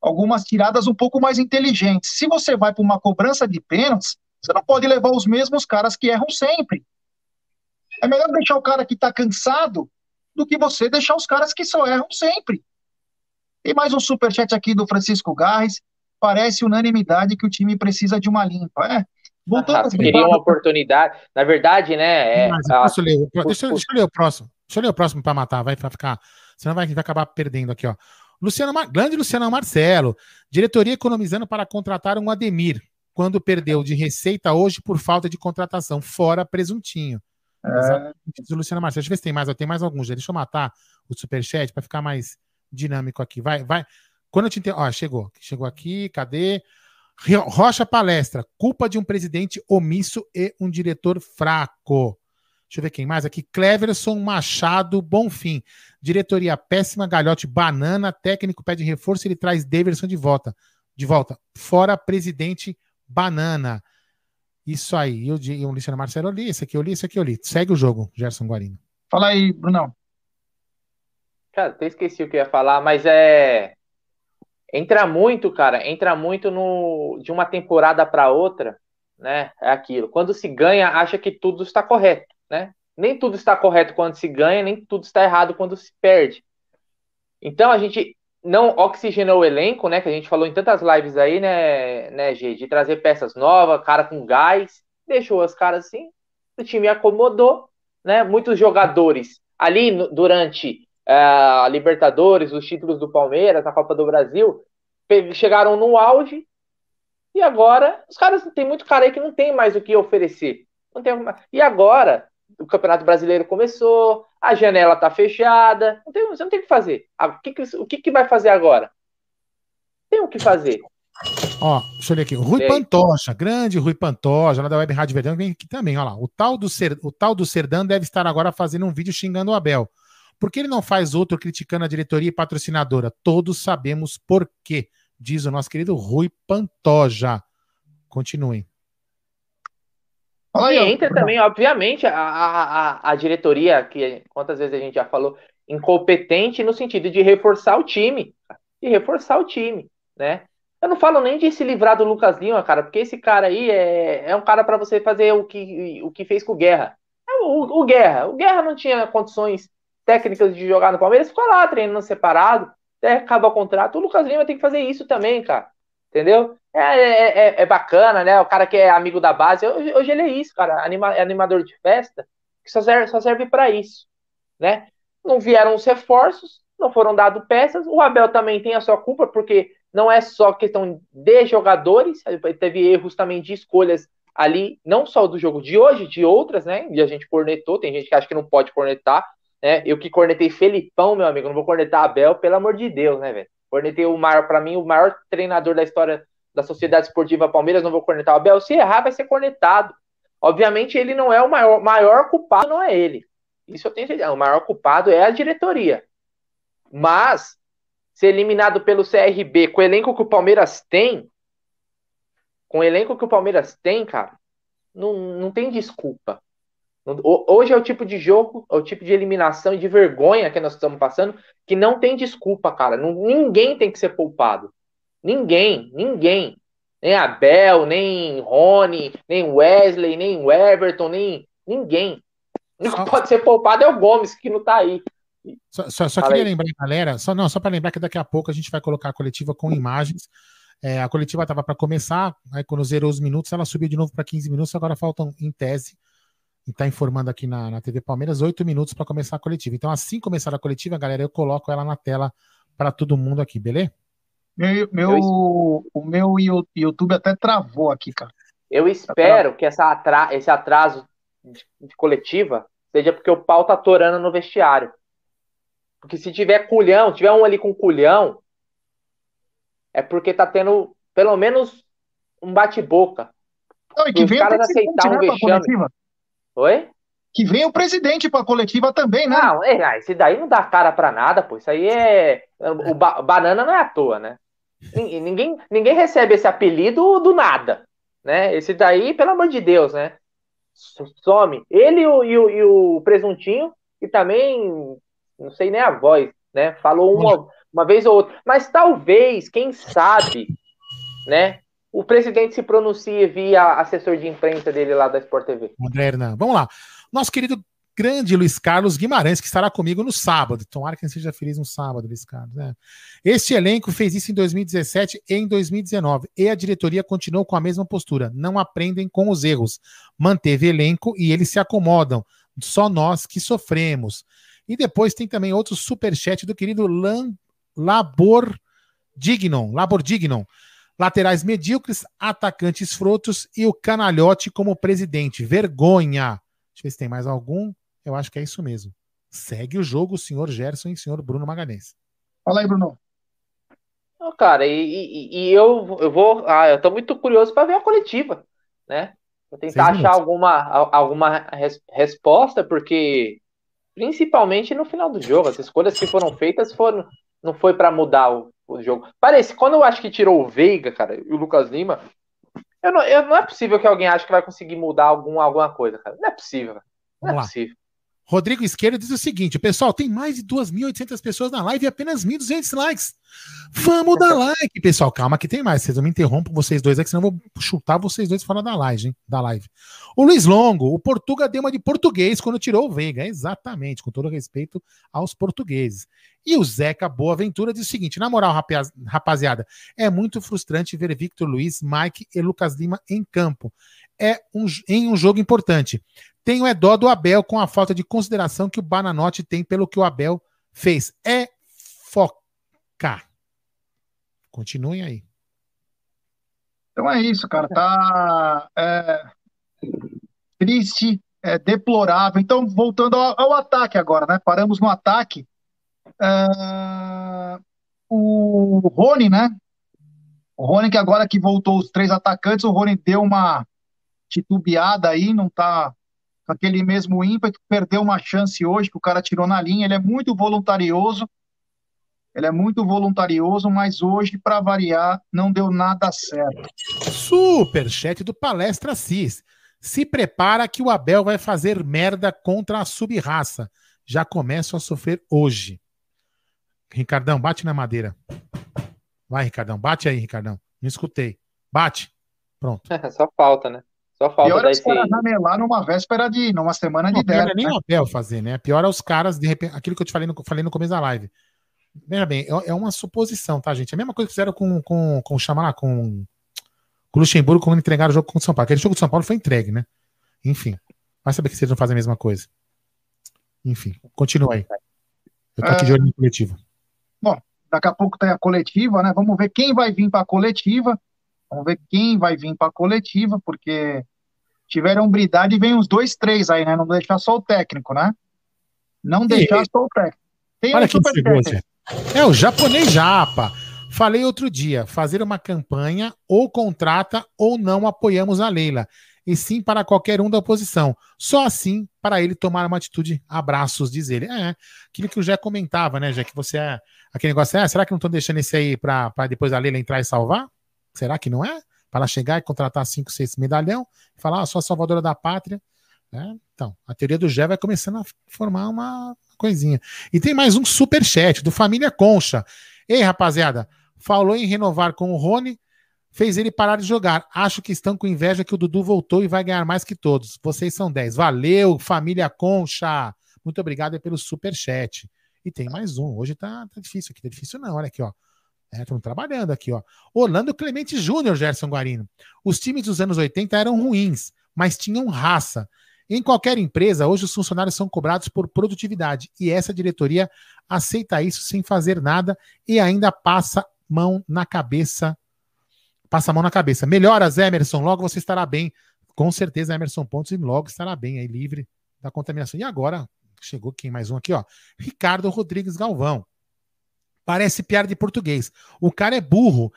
algumas tiradas um pouco mais inteligentes. Se você vai para uma cobrança de pênaltis, você não pode levar os mesmos caras que erram sempre. É melhor deixar o cara que está cansado do que você deixar os caras que só erram sempre. Tem mais um superchat aqui do Francisco Garres. Parece unanimidade que o time precisa de uma limpa. É, Voltando ah, queria uma oportunidade. Na verdade, né? É, Mas, a... deixa, eu ler, deixa, deixa, eu ler o próximo. Deixa eu ler o próximo para matar, vai pra ficar. Senão vai, vai acabar perdendo aqui, ó. Luciano, grande Luciano Marcelo. Diretoria economizando para contratar um Ademir, quando perdeu de receita hoje por falta de contratação, fora presuntinho. É. Luciano Marcelo. Deixa eu ver se tem mais. Tem mais alguns. Deixa eu matar o superchat para ficar mais dinâmico aqui. Vai, vai. Quando eu te entendo. Ó, chegou. Chegou aqui. Cadê? Rocha Palestra, culpa de um presidente omisso e um diretor fraco. Deixa eu ver quem mais aqui. Cleverson Machado Bonfim. Diretoria péssima, galhote banana, técnico pede reforço, ele traz Davidson de volta. De volta. Fora presidente banana. Isso aí. Eu, eu Luciano Marcelo, eu li. Esse aqui eu li, esse aqui eu li. Segue o jogo, Gerson Guarino. Fala aí, Brunão. Cara, até esqueci o que eu ia falar, mas é entra muito, cara, entra muito no de uma temporada para outra, né? É aquilo. Quando se ganha, acha que tudo está correto, né? Nem tudo está correto quando se ganha, nem tudo está errado quando se perde. Então a gente não oxigenou o elenco, né? Que a gente falou em tantas lives aí, né, né, G, de trazer peças novas, cara com gás, deixou as caras assim, o time acomodou, né? Muitos jogadores ali no, durante é, a Libertadores, os títulos do Palmeiras, a Copa do Brasil, chegaram no auge e agora os caras tem muito cara aí que não tem mais o que oferecer. Não tem, e agora o Campeonato Brasileiro começou, a janela tá fechada, não tem, você não tem o que fazer. Ah, o, que, que, o que, que vai fazer agora? Tem o que fazer. Ó, deixa eu ler aqui. Rui Pantoja, grande Rui Pantoja, lá da Web Rádio Verdão, vem aqui também, ó lá. O tal do, Ser, o tal do Serdão deve estar agora fazendo um vídeo xingando o Abel. Por que ele não faz outro criticando a diretoria e patrocinadora? Todos sabemos por quê, diz o nosso querido Rui Pantoja. Continuem. E entra também, obviamente, a, a, a diretoria, que quantas vezes a gente já falou, incompetente no sentido de reforçar o time. De reforçar o time, né? Eu não falo nem de se livrar do Lucas Lima, cara, porque esse cara aí é, é um cara para você fazer o que, o que fez com o Guerra. É o, o Guerra. O Guerra não tinha condições técnicas de jogar no Palmeiras, ficou lá treinando separado, até o contrato. O Lucas Lima tem que fazer isso também, cara. Entendeu? É, é, é, é bacana, né? O cara que é amigo da base. Hoje, hoje ele é isso, cara. Anima, é animador de festa, que só serve, só serve para isso, né? Não vieram os reforços, não foram dadas peças. O Abel também tem a sua culpa, porque não é só questão de jogadores, teve erros também de escolhas ali, não só do jogo de hoje, de outras, né? E a gente cornetou, tem gente que acha que não pode cornetar, né? Eu que cornetei Felipão, meu amigo, não vou cornetar Abel, pelo amor de Deus, né, velho? Cornetei o maior, para mim, o maior treinador da história da Sociedade Esportiva Palmeiras, não vou cornetar o Abel. Se errar, vai ser cornetado. Obviamente, ele não é o maior, maior culpado, não é ele. Isso eu tenho certeza. O maior culpado é a diretoria. Mas, ser eliminado pelo CRB com o elenco que o Palmeiras tem, com o elenco que o Palmeiras tem, cara, não, não tem desculpa. Hoje é o tipo de jogo, é o tipo de eliminação e de vergonha que nós estamos passando, que não tem desculpa, cara. Não, ninguém tem que ser poupado. Ninguém, ninguém. Nem Abel, nem Rony, nem Wesley, nem Everton, nem ninguém. O que pode ser poupado é o Gomes, que não tá aí. Só, só, só queria lembrar, galera, só, não, só para lembrar que daqui a pouco a gente vai colocar a coletiva com imagens. É, a coletiva estava para começar, aí quando zerou os minutos, ela subiu de novo para 15 minutos, agora faltam, em tese, e está informando aqui na, na TV Palmeiras, 8 minutos para começar a coletiva. Então, assim começar a coletiva, galera, eu coloco ela na tela para todo mundo aqui, beleza? Meu, meu, o meu YouTube até travou aqui, cara. Eu espero que essa atra esse atraso de, de coletiva seja porque o pau tá torando no vestiário. Porque se tiver culhão, tiver um ali com culhão, é porque tá tendo pelo menos um bate-boca. Não, e que vem caras aceitar um vexame. Oi? Que vem o presidente para a coletiva também, né? Não, é, esse daí não dá cara para nada, pô. Isso aí é. O ba banana não é à toa, né? Ninguém, ninguém recebe esse apelido do nada, né? Esse daí, pelo amor de Deus, né? Some. Ele e o, e o, e o presuntinho, e também não sei nem a voz, né? Falou uma, uma vez ou outra. Mas talvez, quem sabe, né? O presidente se pronuncie via assessor de imprensa dele lá da Sport TV. Hernan. Vamos lá. Nosso querido grande Luiz Carlos Guimarães, que estará comigo no sábado. Tomara que seja feliz no sábado, Luiz Carlos. Né? Este elenco fez isso em 2017 e em 2019. E a diretoria continuou com a mesma postura. Não aprendem com os erros. Manteve elenco e eles se acomodam. Só nós que sofremos. E depois tem também outro superchat do querido Lan, Labor Dignon, Labor Dignon. Laterais medíocres, atacantes frotos e o canalhote como presidente. Vergonha. Deixa eu ver se tem mais algum. Eu acho que é isso mesmo. Segue o jogo o senhor Gerson e o senhor Bruno Magalhães. Fala aí, Bruno. Não, cara, e, e, e, eu, eu vou. Ah, eu tô muito curioso para ver a coletiva, né? Vou tentar achar alguma, alguma res, resposta, porque principalmente no final do jogo. As escolhas que foram feitas foram, não foi para mudar o, o, jogo. Parece, quando eu acho que tirou o Veiga, cara, e o Lucas Lima, eu não, eu, não é possível que alguém ache que vai conseguir mudar algum, alguma coisa, cara. Não é possível. Não Vamos é lá. possível. Rodrigo Esquerdo diz o seguinte: pessoal, tem mais de 2.800 pessoas na live e apenas 1.200 likes. Vamos dar like, pessoal. Calma que tem mais. Vocês não me interrompam vocês dois aqui, senão eu vou chutar vocês dois fora da live, hein? Da live. O Luiz Longo, o Portuga deu uma de português quando tirou o Veiga. Exatamente, com todo respeito aos portugueses. E o Zeca Boaventura diz o seguinte: na moral, rapaziada, é muito frustrante ver Victor Luiz, Mike e Lucas Lima em campo. É um, em um jogo importante. Tenho é dó do Abel com a falta de consideração que o Bananote tem pelo que o Abel fez. É foca. Continuem aí. Então é isso, cara. Tá é, triste, é deplorável. Então, voltando ao, ao, ataque agora, né? Paramos no ataque. É, o Rony, né? O Rony, que agora que voltou os três atacantes, o Rony deu uma titubeada aí, não tá aquele mesmo ímpeto, perdeu uma chance hoje que o cara tirou na linha. Ele é muito voluntarioso, ele é muito voluntarioso, mas hoje, para variar, não deu nada certo. Super chat do Palestra Cis. Se prepara que o Abel vai fazer merda contra a subraça. Já começo a sofrer hoje. Ricardão, bate na madeira. Vai, Ricardão, bate aí, Ricardão. Não escutei. Bate. Pronto. Só falta, né? Só falta Pior é os caras ramelar numa véspera de. numa semana de 10. Não é nem né? o Abel fazer, né? Pior é os caras, de repente. Aquilo que eu te falei no, falei no começo da live. Veja bem, é, é uma suposição, tá, gente? É a mesma coisa que fizeram com, com, com chamar lá, com, com o Luxemburgo quando entregaram o jogo com o São Paulo. Aquele jogo do São Paulo foi entregue, né? Enfim. Vai saber que vocês não fazem a mesma coisa. Enfim, continua aí. Eu tô aqui de olho no coletivo. Daqui a pouco tem a coletiva, né? Vamos ver quem vai vir para a coletiva. Vamos ver quem vai vir para a coletiva, porque tiveram hombridade e vem uns dois, três aí, né? Não deixar só o técnico, né? Não deixar e... só o técnico. Tem Olha um que chegou, É o japonês japa. Falei outro dia, fazer uma campanha ou contrata ou não apoiamos a Leila. E sim para qualquer um da oposição. Só assim para ele tomar uma atitude. Abraços, diz ele. É, aquilo que o Jé comentava, né, Jé? Que você é. Aquele negócio é, será que não estão deixando esse aí para depois a Leila entrar e salvar? Será que não é? Para chegar e contratar cinco, seis medalhão e falar, ah, sou a salvadora da pátria. É, então, a teoria do Gé vai começando a formar uma coisinha. E tem mais um super chat do Família Concha. Ei, rapaziada, falou em renovar com o Rony, fez ele parar de jogar. Acho que estão com inveja que o Dudu voltou e vai ganhar mais que todos. Vocês são 10. Valeu, Família Concha. Muito obrigado pelo super chat. E tem mais um. Hoje tá, tá difícil aqui. Tá difícil não. Olha aqui, ó. Estão é, trabalhando aqui, ó. Orlando Clemente Júnior, Gerson Guarino. Os times dos anos 80 eram ruins, mas tinham raça. Em qualquer empresa, hoje os funcionários são cobrados por produtividade e essa diretoria aceita isso sem fazer nada e ainda passa mão na cabeça. Passa a mão na cabeça. Melhoras, Emerson, logo você estará bem. Com certeza, Emerson Pontes, logo estará bem aí, livre da contaminação. E agora, chegou quem mais um aqui, ó. Ricardo Rodrigues Galvão. Parece piada de português. O cara é burro.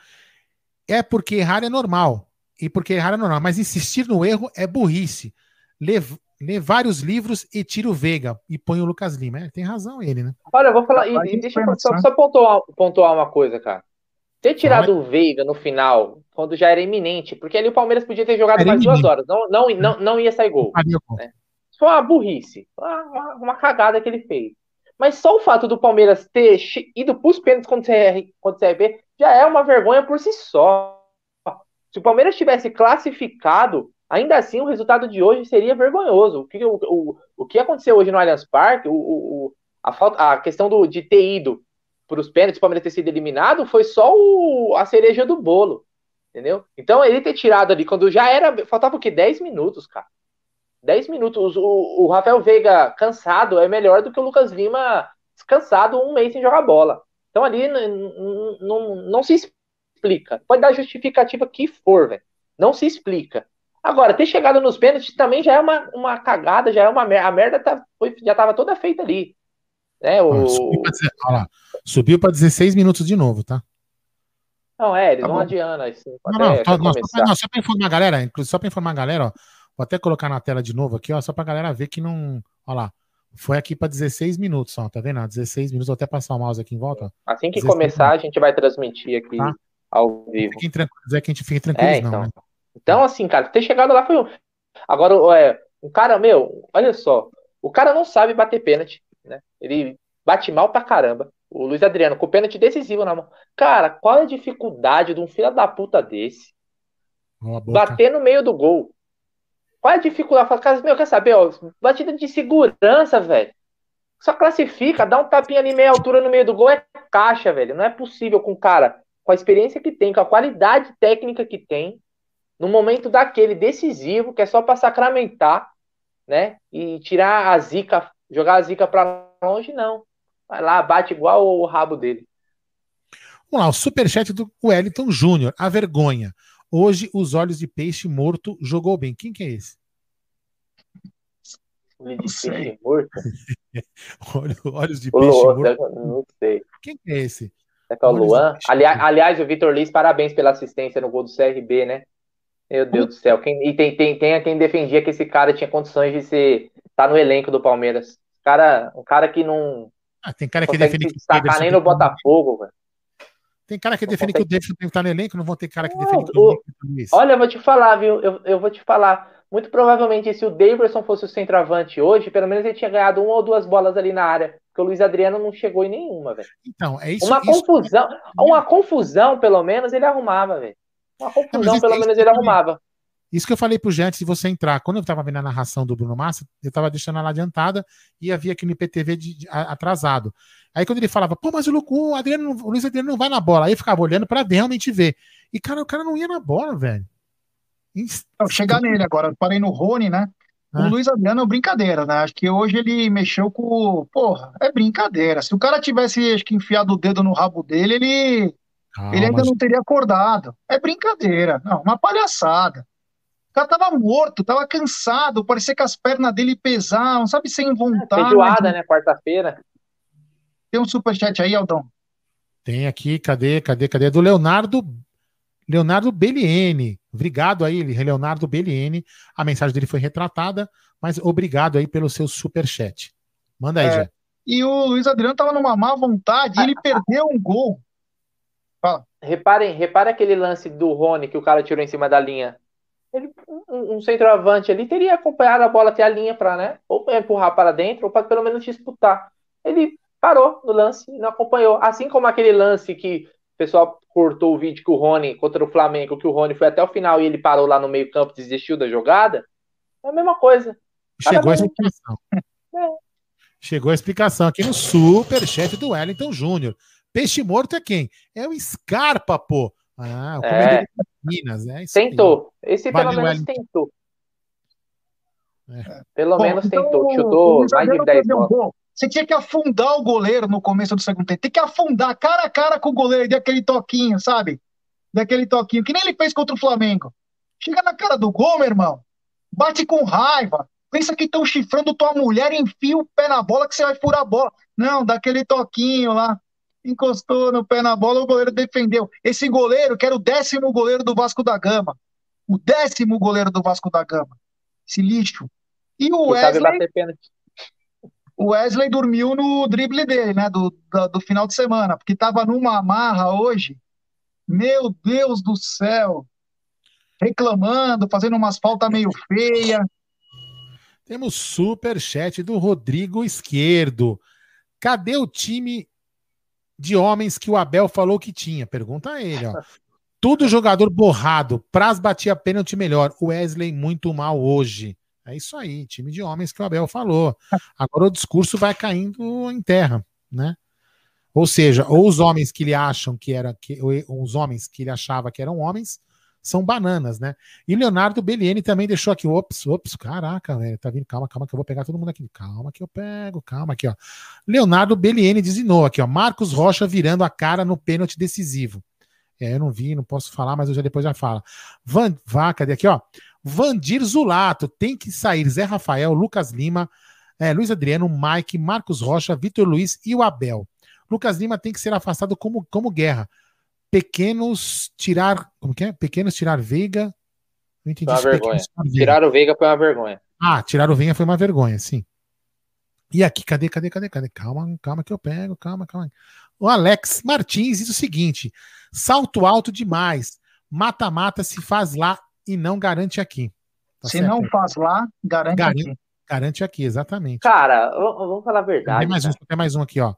É porque errar é normal. E porque errar é normal. Mas insistir no erro é burrice. Lê, lê vários livros e tira o Veiga e põe o Lucas Lima. É, tem razão ele, né? Olha, eu vou falar. E, e deixa eu só, só pontuar, pontuar uma coisa, cara. Ter tirado o Veiga no final, quando já era iminente, porque ali o Palmeiras podia ter jogado era mais iminente. duas horas. Não, não, não, não ia sair gol. Né? Foi uma burrice. Uma, uma, cagada que ele fez. Mas só o fato do Palmeiras ter ido para os pênaltis contra o CRB já é uma vergonha por si só. Se o Palmeiras tivesse classificado, ainda assim o resultado de hoje seria vergonhoso. O que, o, o, o que aconteceu hoje no Allianz Parque, o, o a, falta, a questão do, de ter ido para os pênaltis, o Palmeiras ter sido eliminado, foi só o, a cereja do bolo. Entendeu? Então ele ter tirado ali, quando já era. Faltava o quê? 10 minutos, cara. 10 minutos. O, o Rafael Veiga cansado é melhor do que o Lucas Lima descansado um mês sem jogar bola. Então ali não se explica. Pode dar justificativa que for, velho. Não se explica. Agora, ter chegado nos pênaltis também já é uma, uma cagada, já é uma merda. A merda tá, foi, já estava toda feita ali. Né, o... Subiu para 16 minutos de novo, tá? Não, é, eles tá não. Assim, não, não, não, não, só para informar a galera, inclusive só para informar a galera, ó, Vou até colocar na tela de novo aqui, ó, só pra galera ver que não. Olha lá. Foi aqui para 16 minutos, ó, tá vendo? 16 minutos, vou até passar o mouse aqui em volta. Ó. Assim que começar, minutos. a gente vai transmitir aqui tá? ao vivo. Fiquem tranquilos, é que a gente fique tranquilo, é, então. não, né? Então, assim, cara, ter chegado lá foi um. Agora, é, o cara, meu, olha só, o cara não sabe bater pênalti, né? Ele bate mal pra caramba. O Luiz Adriano, com pênalti decisivo na mão. Cara, qual é a dificuldade de um filho da puta desse bater no meio do gol? Qual é a dificuldade? Fala, cara, meu, quer saber? Ó, batida de segurança, velho. Só classifica, dá um tapinha ali meia altura no meio do gol, é caixa, velho. Não é possível com o cara, com a experiência que tem, com a qualidade técnica que tem, no momento daquele decisivo, que é só para sacramentar, né? E tirar a zica, jogar a zica para longe, não. Vai lá, bate igual o rabo dele. Vamos lá, o superchat do Wellington Júnior. A vergonha. Hoje, os olhos de peixe morto jogou bem. Quem que é esse? Olho de peixe morto? olhos de peixe Luan, morto. Não sei. Quem que é esse? É que é o Luan? Aliás, aliás, o Vitor Liz, parabéns pela assistência no gol do CRB, né? Meu Deus do céu. Quem, e tem, tem, tem quem defendia que esse cara tinha condições de ser tá no elenco do Palmeiras. Cara, um cara que não. Ah, tem cara que defende que destacar nem no Botafogo, velho. Tem cara que defende que o Davidson tem que estar no elenco, não vão ter cara que defende que o Davidson Olha, eu vou te falar, viu? Eu, eu vou te falar. Muito provavelmente, se o Davidson fosse o centroavante hoje, pelo menos ele tinha ganhado uma ou duas bolas ali na área. Porque o Luiz Adriano não chegou em nenhuma, velho. Então, é isso. Uma isso, confusão, uma confusão, pelo menos, ele arrumava, velho. Uma confusão, não, pelo menos, ele arrumava. Isso que eu falei pro Jé de você entrar. Quando eu tava vendo a narração do Bruno Massa, eu tava deixando ela adiantada e havia aqui no IPTV de, de, atrasado. Aí quando ele falava, pô, mas o, o, Adriano, o Luiz Adriano não vai na bola. Aí eu ficava olhando para realmente ver. E, cara, o cara não ia na bola, velho. Inst... chegar nele agora. Parei no Rony, né? O Luiz Adriano é brincadeira, né? Acho que hoje ele mexeu com. Porra, é brincadeira. Se o cara tivesse, acho que, enfiado o dedo no rabo dele, ele. Calma, ele ainda não teria acordado. É brincadeira. Não, uma palhaçada. O cara tava morto, tava cansado, parecia que as pernas dele pesavam, sabe, sem vontade. Feijoada, né? Quarta-feira. Tem um superchat aí, Aldão? Tem aqui, cadê, cadê, cadê? Do Leonardo Leonardo Belliene. Obrigado aí, Leonardo Belliene. A mensagem dele foi retratada, mas obrigado aí pelo seu super chat. Manda aí, é, Jé. E o Luiz Adriano tava numa má vontade, e ele perdeu um gol. Fala. Reparem, repare aquele lance do Rony que o cara tirou em cima da linha. Ele, um, um centroavante ali teria acompanhado a bola até a linha para, né? Ou empurrar para dentro, ou para pelo menos disputar. Ele parou no lance e não acompanhou. Assim como aquele lance que pessoal cortou o vídeo que o Rony, contra o Flamengo, que o Rony foi até o final e ele parou lá no meio campo, desistiu da jogada, é a mesma coisa. Chegou a explicação. É. Chegou a explicação aqui no superchat do Wellington Júnior. Peixe morto é quem? É o Scarpa, pô. Ah, o é. Minas, né? Isso tentou. Aí. Esse pelo menos Wellington. tentou. É. Pelo Bom, menos então, tentou. Chutou mais de 10 bolas. Você tinha que afundar o goleiro no começo do segundo tempo. Tem que afundar cara a cara com o goleiro e dar aquele toquinho, sabe? Daquele toquinho, que nem ele fez contra o Flamengo. Chega na cara do gol, meu irmão. Bate com raiva. Pensa que estão chifrando tua mulher, enfia o pé na bola que você vai furar a bola. Não, dá aquele toquinho lá. Encostou no pé na bola, o goleiro defendeu. Esse goleiro, que era o décimo goleiro do Vasco da Gama. O décimo goleiro do Vasco da Gama. Esse lixo. E o Wesley. O Wesley dormiu no drible dele, né? Do, do, do final de semana, porque estava numa amarra hoje. Meu Deus do céu! Reclamando, fazendo umas faltas meio feia. Temos super chat do Rodrigo Esquerdo. Cadê o time de homens que o Abel falou que tinha? Pergunta a ele, ó. Tudo jogador borrado. Praz batia pênalti melhor. Wesley muito mal hoje. É isso aí, time de homens que o Abel falou. Agora o discurso vai caindo em terra, né? Ou seja, ou os homens que ele acham que era que os homens que ele achava que eram homens são bananas, né? E Leonardo Bellieni também deixou aqui, ops, ops, caraca, velho, tá vindo, calma, calma que eu vou pegar todo mundo aqui. Calma que eu pego, calma aqui, ó. Leonardo Bellieni designou aqui, ó, Marcos Rocha virando a cara no pênalti decisivo. É, eu não vi, não posso falar, mas eu já depois já falo. Van, vá, cadê aqui, ó? Vandir Zulato, tem que sair Zé Rafael, Lucas Lima, é, Luiz Adriano, Mike, Marcos Rocha, Vitor Luiz e o Abel. Lucas Lima tem que ser afastado como, como guerra. Pequenos tirar. Como que é? Pequenos tirar Veiga. Não entendi. Foi uma vergonha. Tirar, tirar o Veiga foi uma vergonha. Ah, tirar o Veiga foi uma vergonha, sim. E aqui, cadê, cadê, cadê, cadê? Calma, calma que eu pego, calma, calma. O Alex Martins diz o seguinte: salto alto demais. Mata-mata se faz lá e não garante aqui. Tá Se certo? não faz lá, garante, garante aqui. Garante aqui, exatamente. Cara, vamos falar a verdade. Tem mais, um, tem mais um aqui, ó.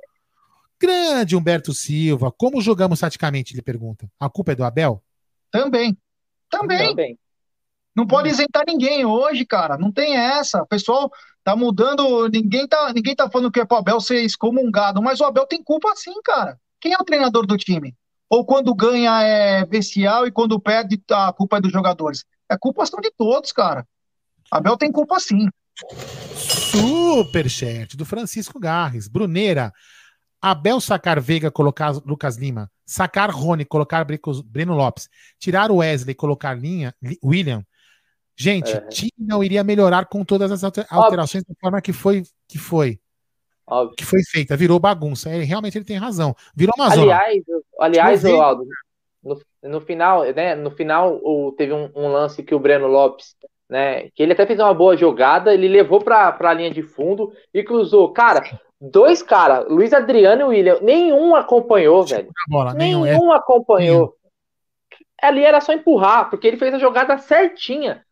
Grande Humberto Silva, como jogamos taticamente? Ele pergunta. A culpa é do Abel? Também. Também. Também. Não pode isentar ninguém hoje, cara. Não tem essa. O pessoal tá mudando. Ninguém tá, ninguém tá falando que é pro Abel ser excomungado, mas o Abel tem culpa sim, cara. Quem é o treinador do time? Ou quando ganha é bestial e quando perde a culpa é dos jogadores? É culpa são de todos, cara. Abel tem culpa sim. Superchat do Francisco Garres. Bruneira. Abel sacar Veiga, colocar Lucas Lima. Sacar Rony, colocar Breno Lopes. Tirar o Wesley, colocar linha, William. Gente, é. time não iria melhorar com todas as alterações Óbvio. da forma que foi. Que foi. Óbvio. que foi feita, virou bagunça. Ele, realmente ele tem razão. Virou uma aliás, zona. Aliás, Aldo, no, no, final, né? No final, o, teve um, um, lance que o Breno Lopes, né? Que ele até fez uma boa jogada, ele levou para a linha de fundo e cruzou. Cara, dois caras, Luiz Adriano e William, nenhum acompanhou, velho. Bola, nenhum, é. nenhum é. acompanhou. Nenhum. Ali era só empurrar, porque ele fez a jogada certinha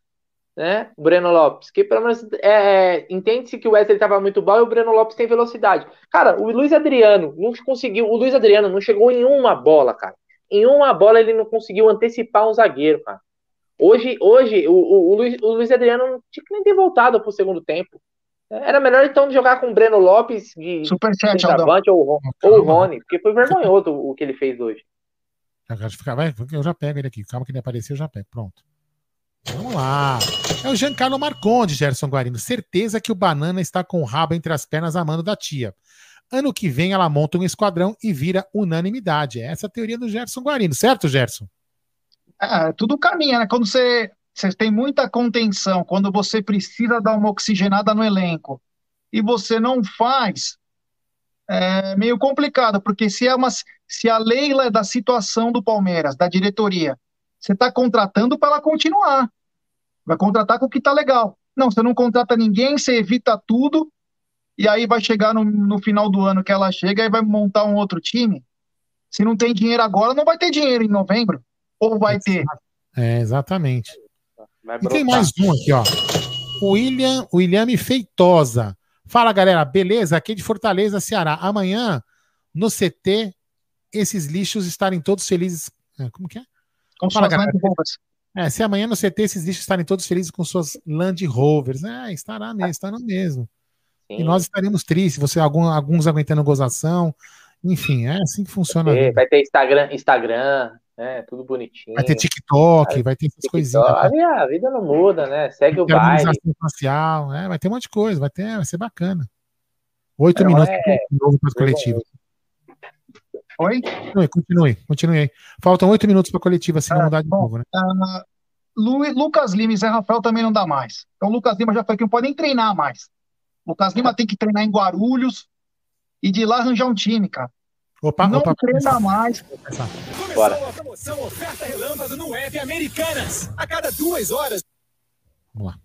né? O Breno Lopes, que pelo menos é, é entende-se que o Wesley estava muito bom e o Breno Lopes tem velocidade. Cara, o Luiz Adriano não conseguiu, o Luiz Adriano não chegou em uma bola, cara. Em uma bola ele não conseguiu antecipar um zagueiro, cara. Hoje, hoje o, o, o, Luiz, o Luiz Adriano não tinha que nem ter voltado pro segundo tempo. Era melhor então jogar com o Breno Lopes de Superchat, ou, ou o Rony, porque foi vergonhoso o que ele fez hoje. Eu já pego ele aqui. Calma que ele apareceu, eu já pego. Pronto. Vamos lá. É o Giancarlo Marconde, Gerson Guarino. Certeza que o Banana está com o rabo entre as pernas amando da tia. Ano que vem ela monta um esquadrão e vira unanimidade. Essa é a teoria do Gerson Guarino, certo, Gerson? É, tudo caminha, né? Quando você, você tem muita contenção, quando você precisa dar uma oxigenada no elenco e você não faz, é meio complicado, porque se, é uma, se a Leila é da situação do Palmeiras, da diretoria, você está contratando para ela continuar. Vai contratar com o que está legal. Não, você não contrata ninguém, você evita tudo, e aí vai chegar no, no final do ano que ela chega e vai montar um outro time. Se não tem dinheiro agora, não vai ter dinheiro em novembro. Ou vai ter? É, exatamente. E tem mais um aqui, ó. William, William Feitosa. Fala, galera. Beleza? Aqui de Fortaleza, Ceará. Amanhã, no CT, esses lixos estarem todos felizes. É, como que é? Com Fala, galera. É, se amanhã no CT esses lixos estarem todos felizes com suas Land Rovers. É, estará mesmo, estará mesmo. Sim. E nós estaremos tristes, você, algum, alguns aguentando gozação. Enfim, é assim que funciona. Vai ter, vai ter Instagram, Instagram, né? Tudo bonitinho. Vai ter TikTok, vai, vai ter essas coisinhas. A, a vida não muda, né? Segue o baile. Facial, é, vai ter um monte de coisa, vai, ter, vai ser bacana. Oito minutos é... novo para coletiva. Oi? Continue, continue, continue aí. Faltam oito minutos para a coletiva, se não ah, mudar de bom, novo, né? Uh, Lu, Lucas Lima e Zé Rafael também não dá mais. Então o Lucas Lima já foi que não pode nem treinar mais. O Lucas Lima tem que treinar em Guarulhos e de lá arranjar um time, cara. Opa, não opa, treina mais. Bora. Começou a promoção Oferta Relâmpago no Web Americanas. A cada duas horas. Vamos lá.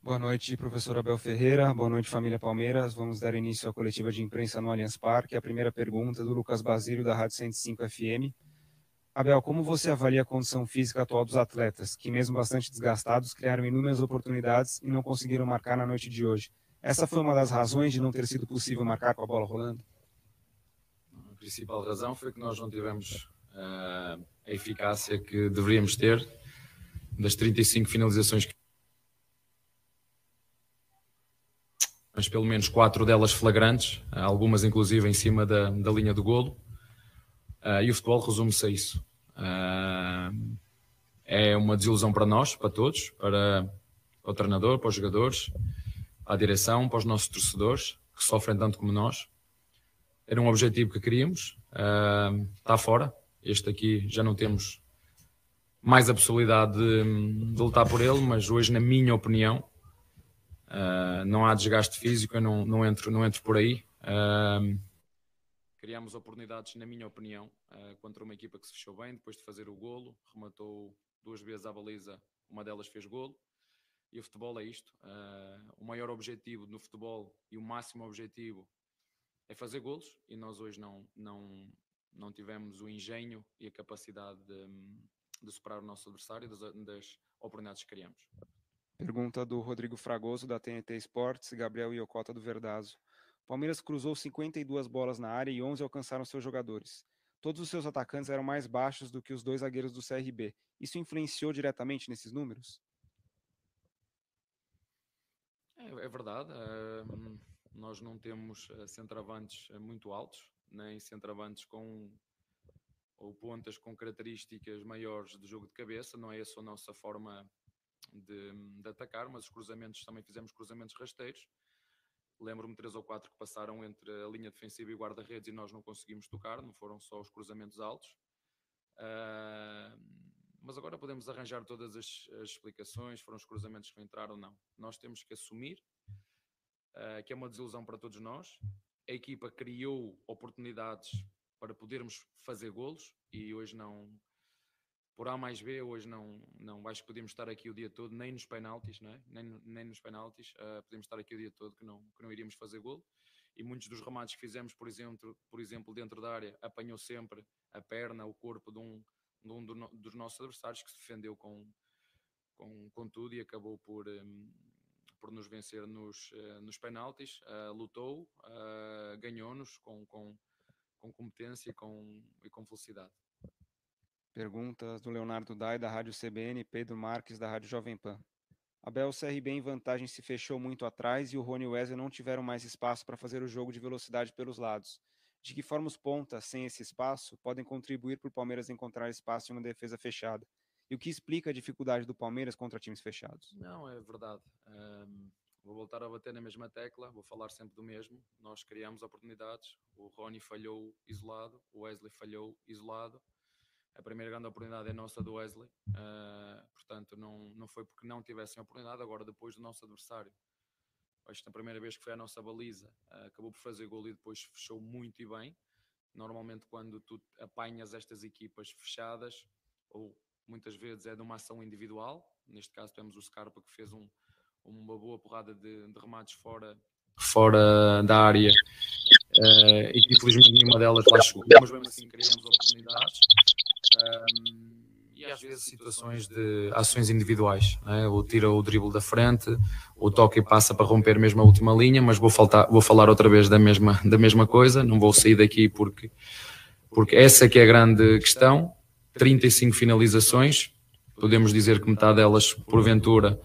Boa noite, professor Abel Ferreira. Boa noite, família Palmeiras. Vamos dar início à coletiva de imprensa no Allianz Parque. A primeira pergunta do Lucas Basílio, da Rádio 105 FM. Abel, como você avalia a condição física atual dos atletas, que mesmo bastante desgastados, criaram inúmeras oportunidades e não conseguiram marcar na noite de hoje? Essa foi uma das razões de não ter sido possível marcar com a bola rolando? A principal razão foi que nós não tivemos uh, a eficácia que deveríamos ter das 35 finalizações que mas pelo menos quatro delas flagrantes, algumas inclusive em cima da, da linha do golo. Uh, e o futebol resume-se a isso. Uh, é uma desilusão para nós, para todos, para, para o treinador, para os jogadores, para a direção, para os nossos torcedores, que sofrem tanto como nós. Era um objetivo que queríamos, uh, está fora. Este aqui já não temos mais a possibilidade de, de lutar por ele, mas hoje, na minha opinião, uh, não há desgaste físico, eu não, não, entro, não entro por aí. Uh, criámos oportunidades, na minha opinião, uh, contra uma equipa que se fechou bem, depois de fazer o golo, rematou duas vezes à baliza, uma delas fez golo. E o futebol é isto. Uh, o maior objetivo no futebol e o máximo objetivo é fazer golos e nós hoje não, não, não tivemos o engenho e a capacidade de, de superar o nosso adversário das, das oportunidades que criamos. Pergunta do Rodrigo Fragoso, da TNT Sports, Gabriel Iocota, do Verdazo. Palmeiras cruzou 52 bolas na área e 11 alcançaram seus jogadores. Todos os seus atacantes eram mais baixos do que os dois zagueiros do CRB. Isso influenciou diretamente nesses números? É, é verdade. Uh, nós não temos uh, centravantes uh, muito altos, nem centravantes com ou pontas com características maiores de jogo de cabeça. Não é essa a nossa forma de, de atacar, mas os cruzamentos também fizemos cruzamentos rasteiros Lembro-me três ou quatro que passaram entre a linha defensiva e guarda-redes e nós não conseguimos tocar, não foram só os cruzamentos altos. Uh, mas agora podemos arranjar todas as, as, explicações, foram os cruzamentos que entraram ou não. Nós temos que assumir uh, que é uma desilusão para todos nós. A equipa criou oportunidades para podermos fazer golos e hoje não, por A mais B, hoje não, não acho que podemos estar aqui o dia todo, nem nos penaltis, não é? nem, nem nos penaltis, uh, podemos estar aqui o dia todo que não, que não iríamos fazer golo. E muitos dos remates que fizemos, por exemplo, por exemplo, dentro da área, apanhou sempre a perna, o corpo de um, de um do, dos nossos adversários que se defendeu com, com, com tudo e acabou por, um, por nos vencer nos, uh, nos penaltis. Uh, lutou, ganhou-nos com, com, com competência com, e com velocidade. Perguntas do Leonardo Dai, da Rádio CBN, Pedro Marques, da Rádio Jovem Pan. Abel, o CRB em vantagem se fechou muito atrás e o Rony e o Wesley não tiveram mais espaço para fazer o jogo de velocidade pelos lados. De que forma os pontas, sem esse espaço, podem contribuir para o Palmeiras encontrar espaço em uma defesa fechada? E o que explica a dificuldade do Palmeiras contra times fechados? Não, é verdade. Um, vou voltar a bater na mesma tecla, vou falar sempre do mesmo. Nós criamos oportunidades, o Rony falhou isolado, o Wesley falhou isolado a primeira grande oportunidade é nossa do Wesley, uh, portanto não, não foi porque não tivessem oportunidade, agora depois do nosso adversário. Acho que na primeira vez que foi a nossa baliza, uh, acabou por fazer gol e depois fechou muito e bem. Normalmente quando tu apanhas estas equipas fechadas, ou muitas vezes é de uma ação individual, neste caso temos o Scarpa que fez um, uma boa porrada de, de remates fora, fora da área uh, e que infelizmente nenhuma delas lá chegou, mas mesmo assim criamos oportunidades e às vezes situações de ações individuais, né? ou tira o drible da frente, ou toca e passa para romper mesmo a última linha, mas vou, faltar, vou falar outra vez da mesma, da mesma coisa, não vou sair daqui porque, porque essa que é a grande questão, 35 finalizações, podemos dizer que metade delas, porventura,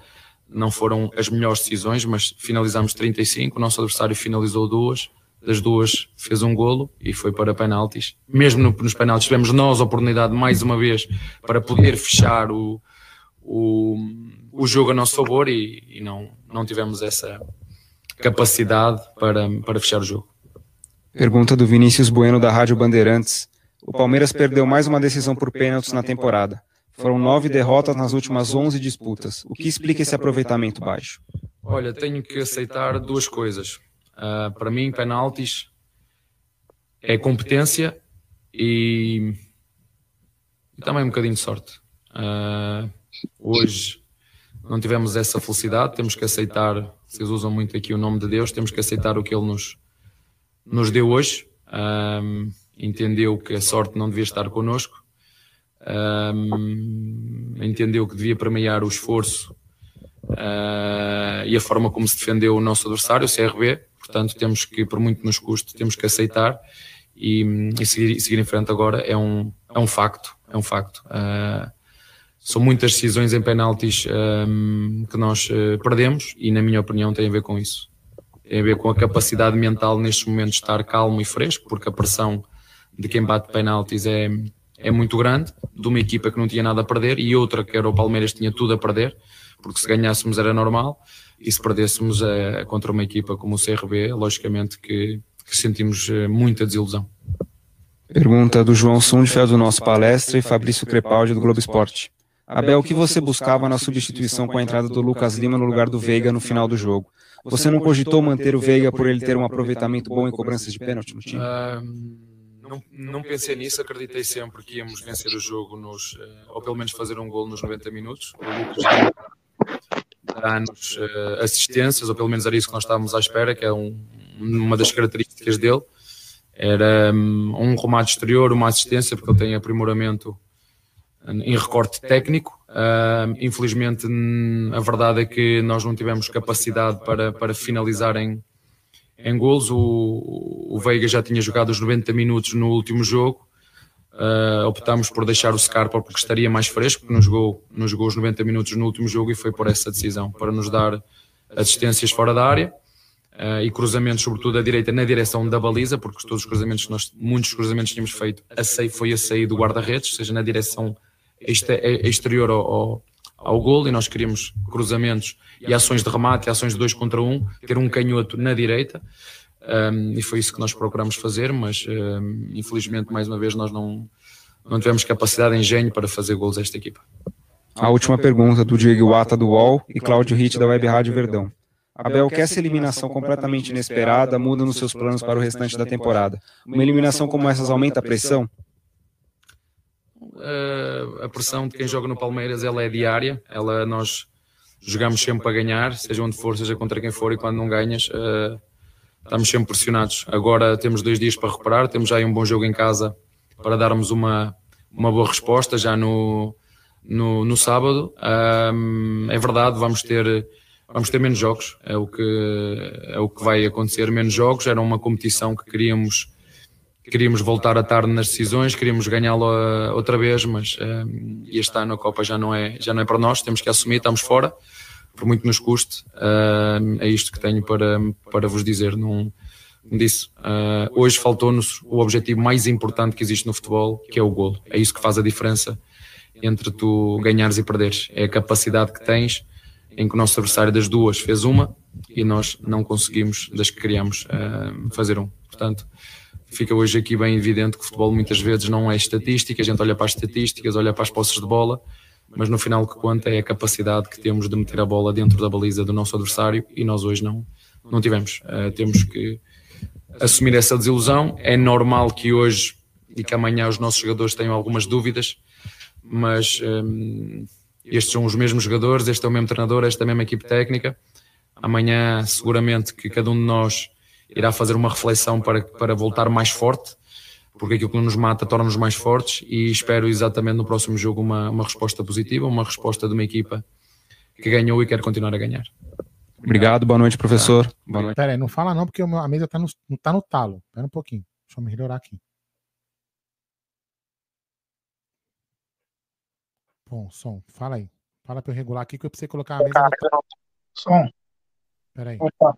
não foram as melhores decisões, mas finalizamos 35, o nosso adversário finalizou duas, das duas fez um golo e foi para penaltis. Mesmo no, nos penaltis tivemos nós a oportunidade mais uma vez para poder fechar o, o, o jogo a nosso favor e, e não, não tivemos essa capacidade para, para fechar o jogo. Pergunta do Vinícius Bueno da Rádio Bandeirantes. O Palmeiras perdeu mais uma decisão por pênaltis na temporada. Foram nove derrotas nas últimas onze disputas. O que explica esse aproveitamento baixo? Olha, tenho que aceitar duas coisas. Uh, para mim, penaltis é competência e, e também um bocadinho de sorte. Uh, hoje não tivemos essa felicidade, temos que aceitar, vocês usam muito aqui o nome de Deus, temos que aceitar o que Ele nos, nos deu hoje. Ah, entendeu que a sorte não devia estar connosco, entendeu que devia premiar o esforço uh, e a forma como se defendeu o nosso adversário, o CRB, Portanto, temos que, por muito nos custe, temos que aceitar e, e seguir, seguir, em frente agora é um, é um facto. É um facto. Uh, são muitas decisões em penaltis um, que nós uh, perdemos e, na minha opinião, tem a ver com isso. Tem a ver com a capacidade mental nestes momentos de estar calmo e fresco, porque a pressão de quem bate penaltis é, é muito grande, de uma equipa que não tinha nada a perder e outra que era o Palmeiras tinha tudo a perder, porque se ganhássemos era normal e se perdêssemos é, contra uma equipa como o CRB, logicamente que, que sentimos eh, muita desilusão. Pergunta do João Sundfeld do nosso palestra e Fabrício Crepaldi do Globo Esporte. Abel, o que você buscava na substituição com a entrada do Lucas Lima no lugar do Veiga no final do jogo? Você não cogitou manter o Veiga por ele ter um aproveitamento bom em cobranças de pênalti no time? Uh, não, não, pensei nisso, acreditei sempre que íamos vencer o jogo, nos, ou pelo menos fazer um gol nos 90 minutos. O Lucas dar-nos uh, assistências, ou pelo menos era isso que nós estávamos à espera, que é um, uma das características dele. Era um, um remate exterior, uma assistência, porque ele tem aprimoramento em recorte técnico. Uh, infelizmente, a verdade é que nós não tivemos capacidade para, para finalizar em, em golos. O, o Veiga já tinha jogado os 90 minutos no último jogo Uh, optámos por deixar o Scarpa porque estaria mais fresco, porque nos jogou, nos jogou os 90 minutos no último jogo e foi por essa decisão, para nos dar assistências fora da área uh, e cruzamentos, sobretudo à direita, na direção da baliza, porque todos os cruzamentos, nós, muitos cruzamentos tínhamos feito, a sair, foi a sair do guarda-redes, seja na direção exterior ao, ao, ao gol, e nós queríamos cruzamentos e ações de remate, ações de dois contra um, ter um canhoto na direita. Um, e foi isso que nós procuramos fazer, mas um, infelizmente, mais uma vez, nós não, não tivemos capacidade de engenho para fazer gols a esta equipa. A última pergunta do Diego Wata do UOL e Cláudio Ritt da Web Rádio Verdão. Abel, que essa eliminação completamente inesperada muda nos seus planos para o restante da temporada? Uma eliminação como essas aumenta a pressão? Uh, a pressão de quem joga no Palmeiras ela é diária, ela nós jogamos sempre para ganhar, seja onde for, seja contra quem for, e quando não ganhas, uh, estamos sempre pressionados. Agora temos dois dias para recuperar, temos já um bom jogo em casa para darmos uma, uma boa resposta já no, no, no sábado. Um, é verdade, vamos ter, vamos ter menos jogos, é o, que, é o que vai acontecer, menos jogos. Era uma competição que queríamos, queríamos voltar a tarde nas decisões, queríamos ganhá-la outra vez, mas um, este ano a Copa já não, é, já não é para nós, temos que assumir, estamos fora por muito nos custe, uh, é isto que tenho para, para vos dizer. Não, disse, uh, hoje faltou-nos o objetivo mais importante que existe no futebol, que é o golo. É isso que faz a diferença entre tu ganhares e perderes. É a capacidade que tens, em que o nosso adversário das duas fez uma e nós não conseguimos, das que queríamos, uh, fazer um. Portanto, fica hoje aqui bem evidente que o futebol muitas vezes não é estatística, a gente olha para as estatísticas, olha para as posses de bola, mas no final o que conta é a capacidade que temos de meter a bola dentro da baliza do nosso adversário e nós hoje não, não tivemos. Uh, temos que assumir essa desilusão. É normal que hoje e que amanhã os nossos jogadores tenham algumas dúvidas, mas um, estes são os mesmos jogadores, este é o mesmo treinador, esta é a mesma equipe técnica. Amanhã, seguramente, que cada um de nós irá fazer uma reflexão para, para voltar mais forte, porque aquilo que nos mata torna-nos mais fortes e espero exatamente no próximo jogo uma, uma resposta positiva, uma resposta de uma equipa que ganhou e quer continuar a ganhar. Obrigado, boa noite, professor. Boa noite. Pera aí, não fala não, porque a mesa tá no, tá no talo. Espera um pouquinho. Deixa eu melhorar aqui. Bom, som, fala aí. Fala para eu regular aqui que eu preciso colocar a mesa no Som. Pera aí. Opa.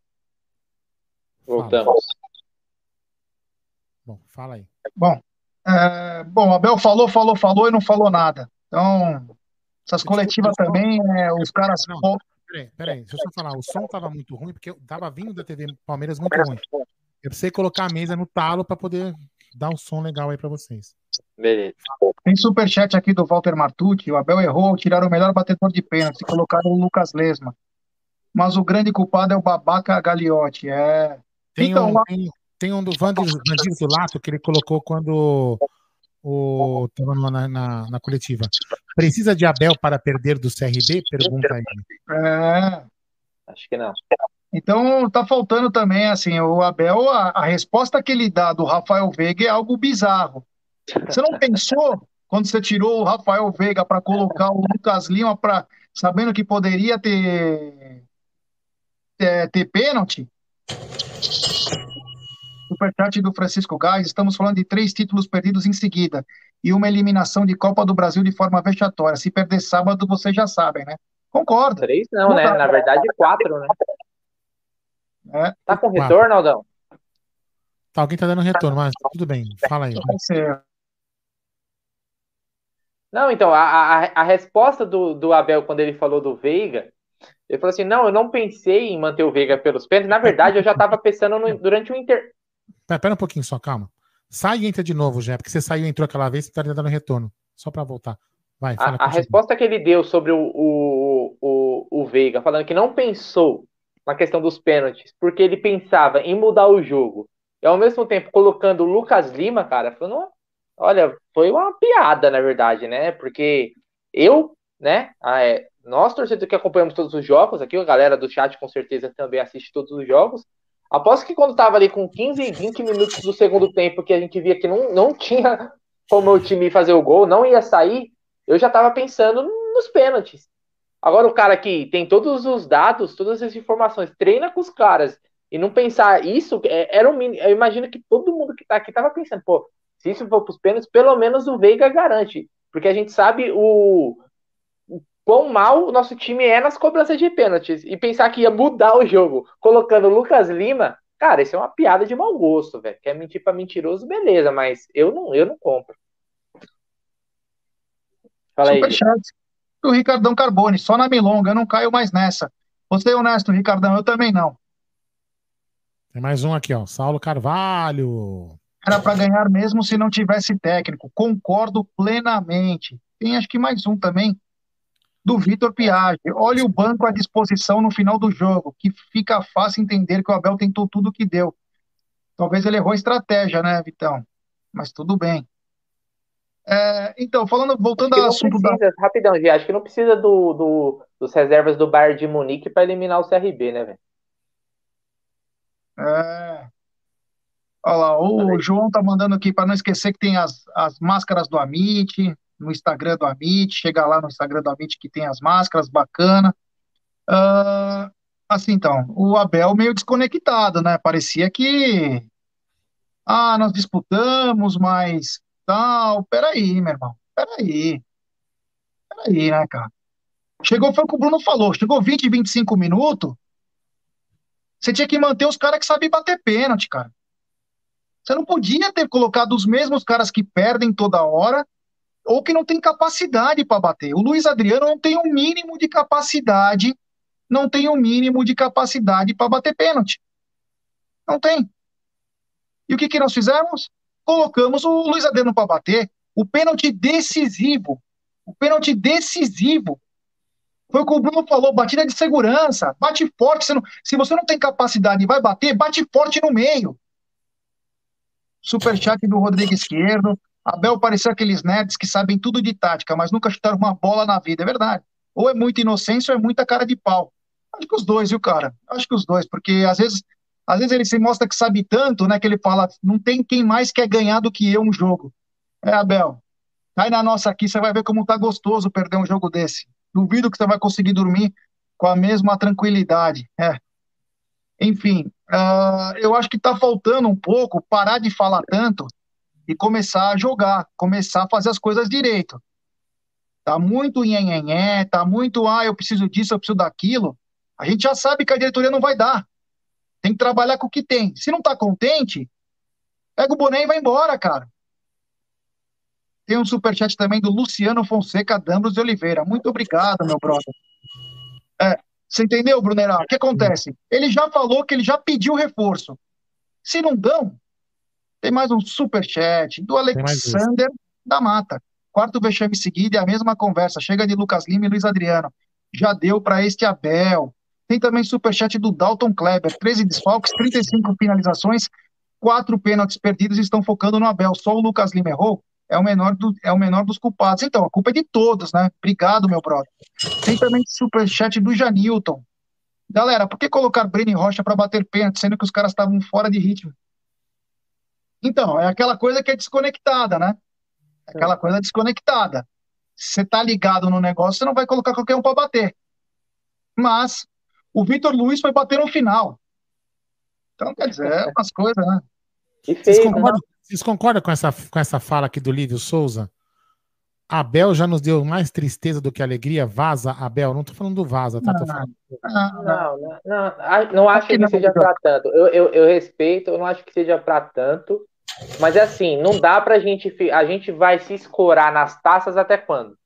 Voltamos. Bom, fala aí. Bom, é, bom, Abel falou, falou, falou e não falou nada. Então, essas coletivas também, é, os caras. Não, peraí, peraí, deixa eu só falar. O som tava muito ruim, porque eu tava vindo da TV Palmeiras muito ruim. Eu precisei colocar a mesa no talo para poder dar um som legal aí para vocês. Beleza. Tem superchat aqui do Walter Martucci. O Abel errou ao tirar o melhor batedor de pênalti e colocar o Lucas Lesma. Mas o grande culpado é o babaca Gagliotti. É. Tem, Então, um, lá- tem, tem um do Vandir Zulato que ele colocou quando o tava no- na, na, na coletiva. Precisa de Abel para perder do CRB? Pergunta ele. É. Acho que não. Então tá faltando também, assim, o Abel, a, a resposta que ele dá do Rafael Veiga é algo bizarro. Você não pensou quando você tirou o Rafael Veiga para colocar o Lucas Lima para sabendo que poderia ter ter, ter pênalti? Superchat do Francisco Gás, estamos falando de três títulos perdidos em seguida e uma eliminação de Copa do Brasil de forma vexatória. Se perder sábado, vocês já sabem, né? Concordo. Três não, né? Na verdade, quatro, né? É. Tá com retorno, Aldão? Tá, alguém tá dando retorno, mas tudo bem. Fala aí. Não, então, a, a, a resposta do, do Abel quando ele falou do Veiga, ele falou assim: não, eu não pensei em manter o Veiga pelos pênaltis. Na verdade, eu já tava pensando no- durante o Inter. Pera, pera um pouquinho só, calma. Sai e entra de novo, já, porque você saiu e entrou aquela vez, você tá dando retorno. Só pra voltar. Vai, fala A, a resposta que ele deu sobre o, o, o, o Veiga, falando que não pensou na questão dos pênaltis, porque ele pensava em mudar o jogo, e ao mesmo tempo colocando o Lucas Lima, cara, foi uma, olha, foi uma piada, na verdade, né? Porque eu, né, ah, é, nós, torcedores que acompanhamos todos os jogos, aqui a galera do chat com certeza também assiste todos os jogos, aposto que quando tava ali com 15, 20 minutos do segundo tempo, que a gente via que não, não tinha como o time fazer o gol, não ia sair, eu já tava pensando nos pênaltis. Agora o cara que tem todos os dados, todas as informações, treina com os caras e não pensar isso, é- era mínimo. Eu imagino que todo mundo que tá aqui tava pensando, pô, se isso for pros pênaltis, pelo menos o Veiga garante. Porque a gente sabe o quão mal o nosso time é nas cobranças de pênaltis. E pensar que ia mudar o jogo colocando o Lucas Lima, cara, isso é uma piada de mau gosto, velho. Quer mentir pra mentiroso, beleza, mas eu não, eu não compro. Fala aí. Do Ricardão Carbone, só na milonga, eu não caio mais nessa. Vou ser honesto, Ricardão, eu também não. Tem mais um aqui, ó. Saulo Carvalho. Era para ganhar mesmo se não tivesse técnico. Concordo plenamente. Tem acho que mais um também, do Vitor Piage. Olha o banco à disposição no final do jogo, que fica fácil entender que o Abel tentou tudo o que deu. Talvez ele errou a estratégia, né, Vitão? Mas tudo bem. É, então, falando, voltando ao assunto da. precisa, rapidão, Gê, acho que não precisa do, do- dos reservas do Bayern de Munique para eliminar o CRB, né, velho? É. Olha lá, o João tá mandando aqui para não esquecer que tem as, as máscaras do Amit, no Instagram do Amit, chega lá no Instagram do Amit que tem as máscaras, bacana. Ah, assim, então, o Abel meio desconectado, né? Parecia que, ah, nós disputamos, mas tal, peraí, meu irmão, peraí, peraí, né, cara? Chegou, foi o que o Bruno falou, chegou 20, 25 minutos, você tinha que manter os caras que sabem bater pênalti, cara. Você não podia ter colocado os mesmos caras que perdem toda hora ou que não tem capacidade para bater. O Luiz Adriano não tem um mínimo de capacidade, não tem um mínimo de capacidade para bater pênalti. Não tem. E o que, que nós fizemos? Colocamos o Luiz Adriano para bater. O pênalti decisivo. O pênalti decisivo. Foi o que o Bruno falou, batida de segurança. Bate forte. Você não, se você não tem capacidade e vai bater, bate forte no meio. Superchat do Rodrigo Esquerdo. Abel pareceu aqueles nerds que sabem tudo de tática, mas nunca chutaram uma bola na vida. É verdade. Ou é muita inocência ou é muita cara de pau. Acho que os dois, viu, cara? Acho que os dois, porque às vezes às vezes ele se mostra que sabe tanto, né, que ele fala, não tem quem mais quer ganhar do que eu um jogo. É, Abel, cai na nossa aqui, você vai ver como tá gostoso perder um jogo desse. Duvido que você vai conseguir dormir com a mesma tranquilidade. É. Enfim, uh, eu acho que está faltando um pouco parar de falar tanto e começar a jogar, começar a fazer as coisas direito. Tá muito nhenhenhé, tá muito, ah, eu preciso disso, eu preciso daquilo. A gente já sabe que a diretoria não vai dar. Tem que trabalhar com o que tem. Se não tá contente, pega o boné e vai embora, cara. Tem um superchat também do Luciano Fonseca Dambros de Oliveira. Muito obrigado, meu brother. É, você entendeu, Brunerá? O que acontece? Ele já falou que ele já pediu reforço. Se não dão, tem mais um superchat do Alexander da Mata. Quarto vexame seguido e a mesma conversa. Chega de Lucas Lima e Luiz Adriano. Já deu para este Abel. Tem também superchat do Dalton Kleber, 13 desfalques, 35 finalizações, quatro pênaltis perdidos e estão focando no Abel. Só o Lucas Lima errou, é o menor, do, é o menor dos culpados. Então, a culpa é de todos, né? Obrigado, meu brother. Tem também superchat do Janilton. Galera, por que colocar Breno Rocha para bater pênalti, sendo que os caras estavam fora de ritmo? Então, é aquela coisa que é desconectada, né? É aquela coisa desconectada. Se você tá ligado no negócio, você não vai colocar qualquer um para bater. Mas o Vitor Luiz foi bater no final. Então, quer dizer, é umas coisas, né? Vocês concordam, vocês concordam com, essa, com essa fala aqui do Lívio Souza? Abel já nos deu mais tristeza do que alegria. Vaza, Abel. Não tô falando do Vaza, tá? Não, falando... não, não, não, não, não acho que, seja para tanto. Eu, eu, eu, respeito, eu não acho que seja para tanto. Mas é assim, não dá pra gente. A gente vai se escorar nas taças até quando?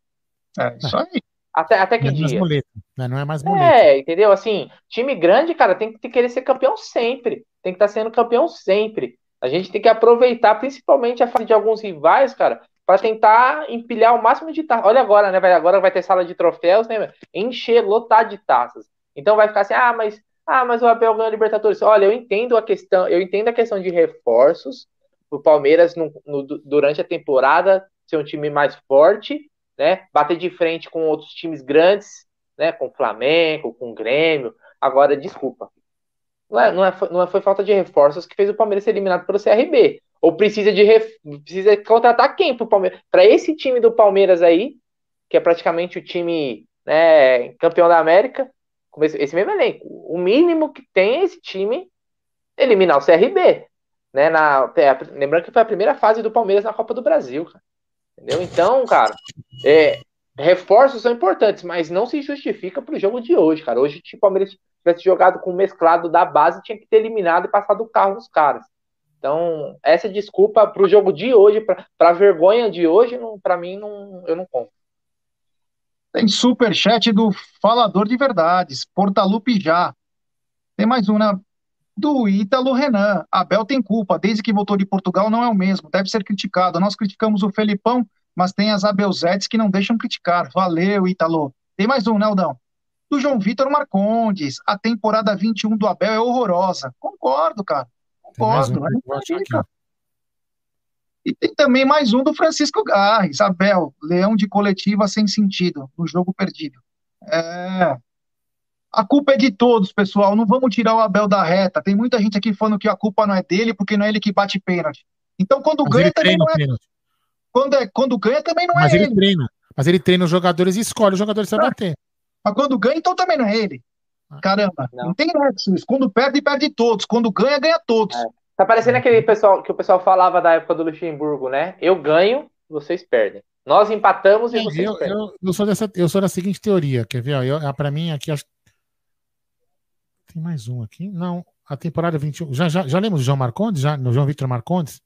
É, isso aí. Até, até que não dia? É muleta, né? Não é mais muleta. É, entendeu? Assim, time grande, cara, tem que querer ser campeão sempre. Tem que estar tá sendo campeão sempre. A gente tem que aproveitar, principalmente a fase de alguns rivais, cara, para tentar empilhar o máximo de taças. Olha agora, né? Vai, agora vai ter sala de troféus, né? Encher, lotar de taças. Então vai ficar assim, ah, mas, ah, mas o Abel ganhou a Libertadores. Olha, eu entendo a questão, eu entendo a questão de reforços. O Palmeiras no, no, durante a temporada ser um time mais forte né? Bater de frente com outros times grandes, né? Com o Flamengo, com o Grêmio. Agora, desculpa. Não, é, não, é, não é, foi falta de reforços que fez o Palmeiras ser eliminado pelo CRB. Ou precisa de ref, precisa contratar quem Palmeiras? Para esse time do Palmeiras aí, que é praticamente o time né, campeão da América, esse mesmo elenco. O mínimo que tem é esse time eliminar o CRB. Né, na, é, lembrando que foi a primeira fase do Palmeiras na Copa do Brasil. Cara. Entendeu? Então, cara, é, reforços são importantes, mas não se justifica pro jogo de hoje, cara. Hoje, tipo, o Palmeiras tivesse jogado com o mesclado da base, tinha que ter eliminado e passado o carro nos caras. Então, essa desculpa pro jogo de hoje, pra, pra vergonha de hoje, pra mim, não, eu não compro. Tem superchat do Falador de Verdades, Portalupe já. Tem mais um, né? do Ítalo Renan. Abel tem culpa, desde que voltou de Portugal não é o mesmo, deve ser criticado. Nós criticamos o Felipão, mas tem as Abelzetes que não deixam criticar. Valeu, Ítalo. Tem mais um. Né, do João Vitor Marcondes, a temporada 21 do Abel é horrorosa. Concordo, cara. Concordo. Um, né? E tem também mais um do Francisco Garres, Abel, leão de coletiva sem sentido, no jogo perdido. É, a culpa é de todos, pessoal. Não vamos tirar o Abel da reta. Tem muita gente aqui falando que a culpa não é dele, porque não é ele que bate pênalti. Então, quando Mas ganha, também não é. Quando, é. quando ganha, também não Mas é ele. ele. Treina. Mas ele treina os jogadores e escolhe os jogadores que vai bater. Mas quando ganha, então também não é ele. Ah. Caramba, não, não tem isso. Quando perde, perde todos. Quando ganha, ganha todos. É. Tá parecendo aquele pessoal que o pessoal falava da época do Luxemburgo, né? Eu ganho, vocês perdem. Nós empatamos e É, vocês eu, perdem. eu, eu sou dessa, eu sou da seguinte teoria, quer ver? Ah, pra mim, aqui acho. Tem mais um aqui? Não, a temporada 21. Já, já, já lemos o João Marcondes? Já, no João Vitor Marcondes?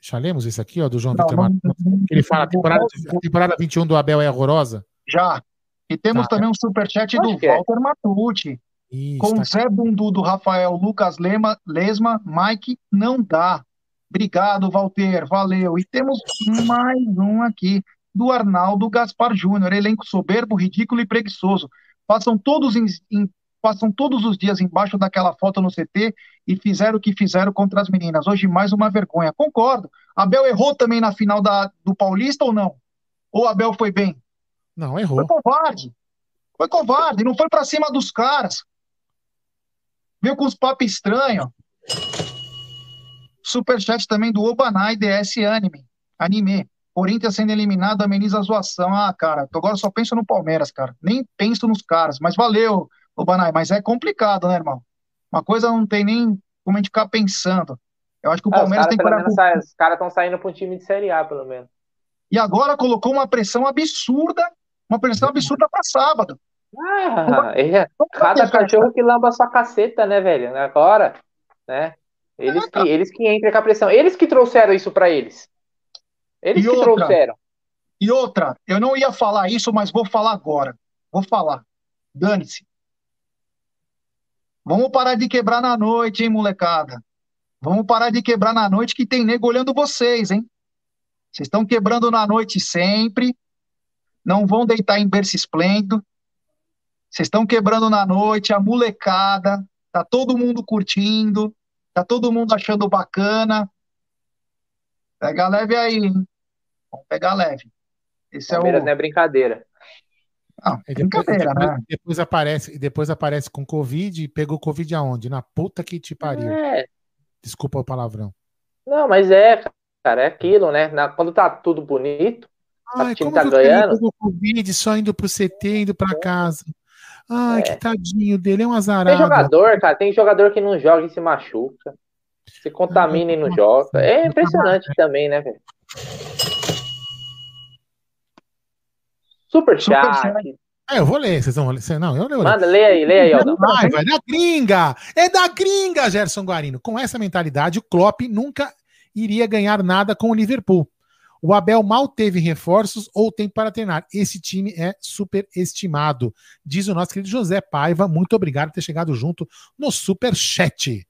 Já lemos esse aqui, ó, do João Não, Vitor não- Marcondes? Ele fala: a temporada, a temporada 21 do Abel é horrorosa? Já. E temos Tá. também um superchat Acho do é. Walter Matucci. Isso, Com tá Zé Bundu do Rafael, Lucas Lema, Lesma, Mike, não dá. Obrigado, Walter, valeu. E temos mais um aqui, do Arnaldo Gaspar Júnior, elenco soberbo, ridículo e preguiçoso. Passam todos, em- em- passam todos os dias embaixo daquela foto no CT e fizeram o que fizeram contra as meninas. Hoje mais uma vergonha. Concordo. Abel errou também na final da, do Paulista ou não? Ou Abel foi bem? Não, Foi errou. covarde. Foi covarde, não foi pra cima dos caras. Veio com os papos estranhos. Superchat também do Obanai DS Anime. Anime. Corinthians sendo eliminado ameniza a zoação. Ah, cara, agora só penso no Palmeiras, cara. Nem penso nos caras. Mas valeu, Obanai. Mas é complicado, né, irmão? Uma coisa não tem nem como a gente ficar pensando. Eu acho que o Ah, Palmeiras tem que pro- saem- os caras estão saindo para um time de Série A, pelo menos. E agora colocou uma pressão absurda, uma pressão absurda para sábado. Ah, é, Vamos cada cachorro que lamba a sua caceta, né, velho? Agora, né? Eles É, que, eles que entram com a pressão. Eles que trouxeram isso pra eles. Eles E que outra? trouxeram. E outra, eu não ia falar isso, mas vou falar agora. Vou falar. Dane-se. Vamos parar de quebrar na noite, hein, molecada? Vamos parar de quebrar na noite que tem nego olhando vocês, hein? Vocês estão quebrando na noite sempre. Não vão deitar em berço esplêndido. Vocês estão quebrando na noite, a molecada. Tá todo mundo curtindo. Tá todo mundo achando bacana. Pega leve aí, hein? Vamos pegar leve. Esse é o. Palmeiras não é brincadeira. Não, E depois, brincadeira, depois, né? depois aparece, e depois aparece com Covid e pegou Covid aonde? Na puta que te pariu. É, Desculpa o palavrão. não, mas é, cara, é aquilo, né? Na- quando tá tudo bonito, Ai, o time tá o ganhando. pegou Covid só indo pro CT, indo pra casa? Ai, É. que tadinho dele, é um tem azarado. jogador, cara, tem jogador que não joga e se machuca. Se contamina e não joga. É impressionante também, né, velho? Super chat. Superchat. É, eu vou ler, vocês vão ler. Não, eu leio. Manda, lê aí, lê aí, Aldão. Raiva, é da gringa! É da gringa, Gerson Guarino. Com essa mentalidade, o Klopp nunca iria ganhar nada com o Liverpool. O Abel mal teve reforços ou tempo para treinar. Esse time é super estimado. Diz o nosso querido José Paiva. Muito obrigado por ter chegado junto no Super Chat.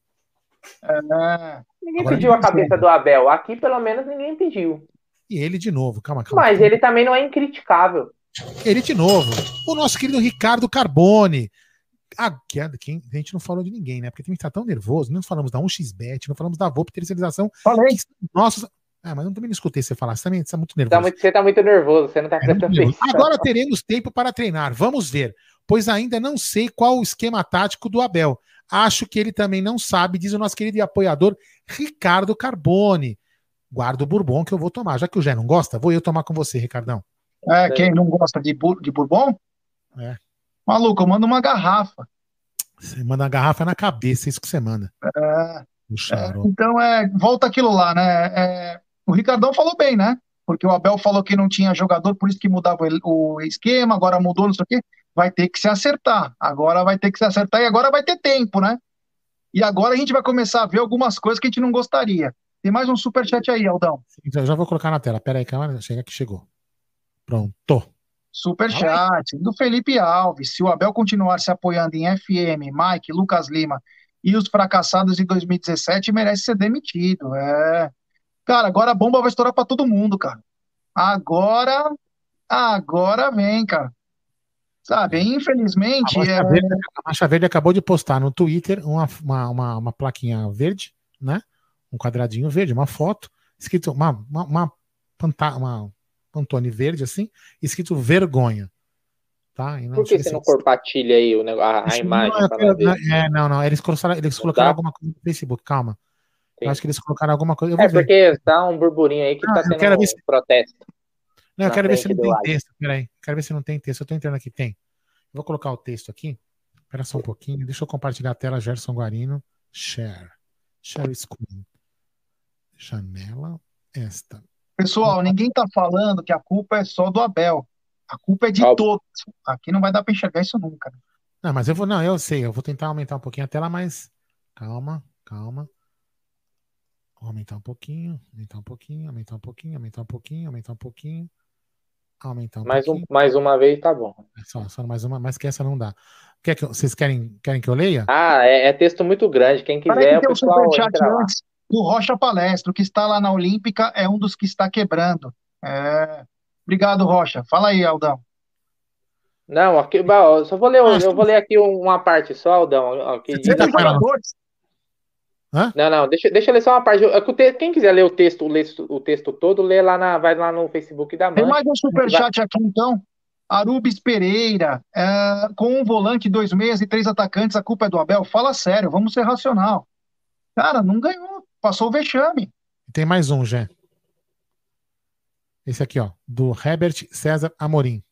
É, Ninguém Agora pediu a cabeça do Abel. Aqui, pelo menos, ninguém pediu. E ele de novo. Calma, calma. Mas ele também não é incriticável. Ele de novo. O nosso querido Ricardo Carbone. Ah, que é- quem- a gente não falou de ninguém, né? Porque tem que estar tão nervoso. Não falamos da 1xBet, não falamos da VOP terceirização. falei. que nossos. Ah, mas eu também não escutei você falar. Você também está muito nervoso. Tá muito- você tá muito nervoso, você não tá É prestando atenção. Agora teremos tempo para treinar. Vamos ver. Pois ainda não sei qual o esquema tático do Abel. Acho que ele também não sabe, diz o nosso querido e apoiador Ricardo Carbone. Guarda o bourbon que eu vou tomar. Já que o Jé não gosta, vou eu tomar com você, Ricardão. É, quem não gosta de, bur de bourbon? É. Maluco, eu mando uma garrafa. Você manda a garrafa na cabeça, é isso que você manda. É, xarope. então, é, volta aquilo lá, né? É, o Ricardão falou bem, né? Porque o Abel falou que não tinha jogador, por isso que mudava o, esquema, agora mudou, não sei o quê. Vai ter que se acertar. Agora vai ter que se acertar e agora vai ter tempo, né? E agora a gente vai começar a ver algumas coisas que a gente não gostaria. Tem mais um superchat aí, Aldão. Então, já vou colocar na tela. Pera aí, calma. Chega que chegou. Pronto. Superchat do Felipe Alves. Se o Abel continuar se apoiando em FM, Mike, Lucas Lima e os fracassados de 2017, merece ser demitido. É. Cara, agora a bomba vai estourar pra todo mundo, cara. Agora, agora vem, cara. Sabe, infelizmente, A Mancha, é, Verde, a Mancha Verde acabou de postar no Twitter uma, uma, uma, uma plaquinha verde, né? Um quadradinho verde, uma foto, escrito uma, uma, uma, panta- uma pantone verde, assim, escrito vergonha. Tá? E não Por que você não compartilha aí a, a imagem? não, ver? não, é, não, não. Eles colocaram, eles colocaram alguma coisa no Facebook, calma. Sim. acho que eles colocaram alguma coisa. Eu vou É ver. porque tá um burburinho aí que Ah, tá tendo quero ver um se- protesto. Não, eu quero ver se não tem texto. Peraí. Quero ver se não tem texto. Eu tô entrando aqui. Tem. Vou colocar o texto aqui. Espera só um pouquinho. Deixa eu compartilhar a tela. Gerson Guarino. Share. Share screen. Janela. Esta. Pessoal, ninguém tá falando que a culpa é só do Abel. A culpa é de Óbvio. todos. Aqui não vai dar pra enxergar isso nunca. né? Não, mas eu vou. Não, eu sei, eu vou tentar aumentar um pouquinho a tela, mas. Calma, calma. Vou aumentar um pouquinho, aumentar um pouquinho, aumentar um pouquinho, aumentar um pouquinho, aumentar um pouquinho. Aumentar um Mais, um, pouquinho. mais uma vez tá bom. Só, só mais uma, mas que essa não dá. Quer que vocês querem, querem que eu leia? Ah, é, é texto muito grande. Quem quiser, que o tem um pessoal superchat entra lá. antes. O Rocha Palestra, que está lá na Olímpica, é um dos que está quebrando. É. Obrigado, Rocha. Fala aí, Aldão. Não, aqui, eu só vou ler, eu vou ler aqui uma parte só, Aldão. ó, que Você Tem jogadores. Não, não, deixa, deixa eu ler só uma parte. Quem quiser ler o texto, o texto, o texto todo, lê lá na, vai lá no Facebook da Tem Mancha. mais um superchat aqui, então. Arubis Pereira, é, com um volante, dois meias e três atacantes, a culpa é do Abel? Fala sério, vamos ser racional. Cara, não ganhou, passou o vexame. Tem mais um, Jé. Esse aqui, ó, do Herbert César Amorim.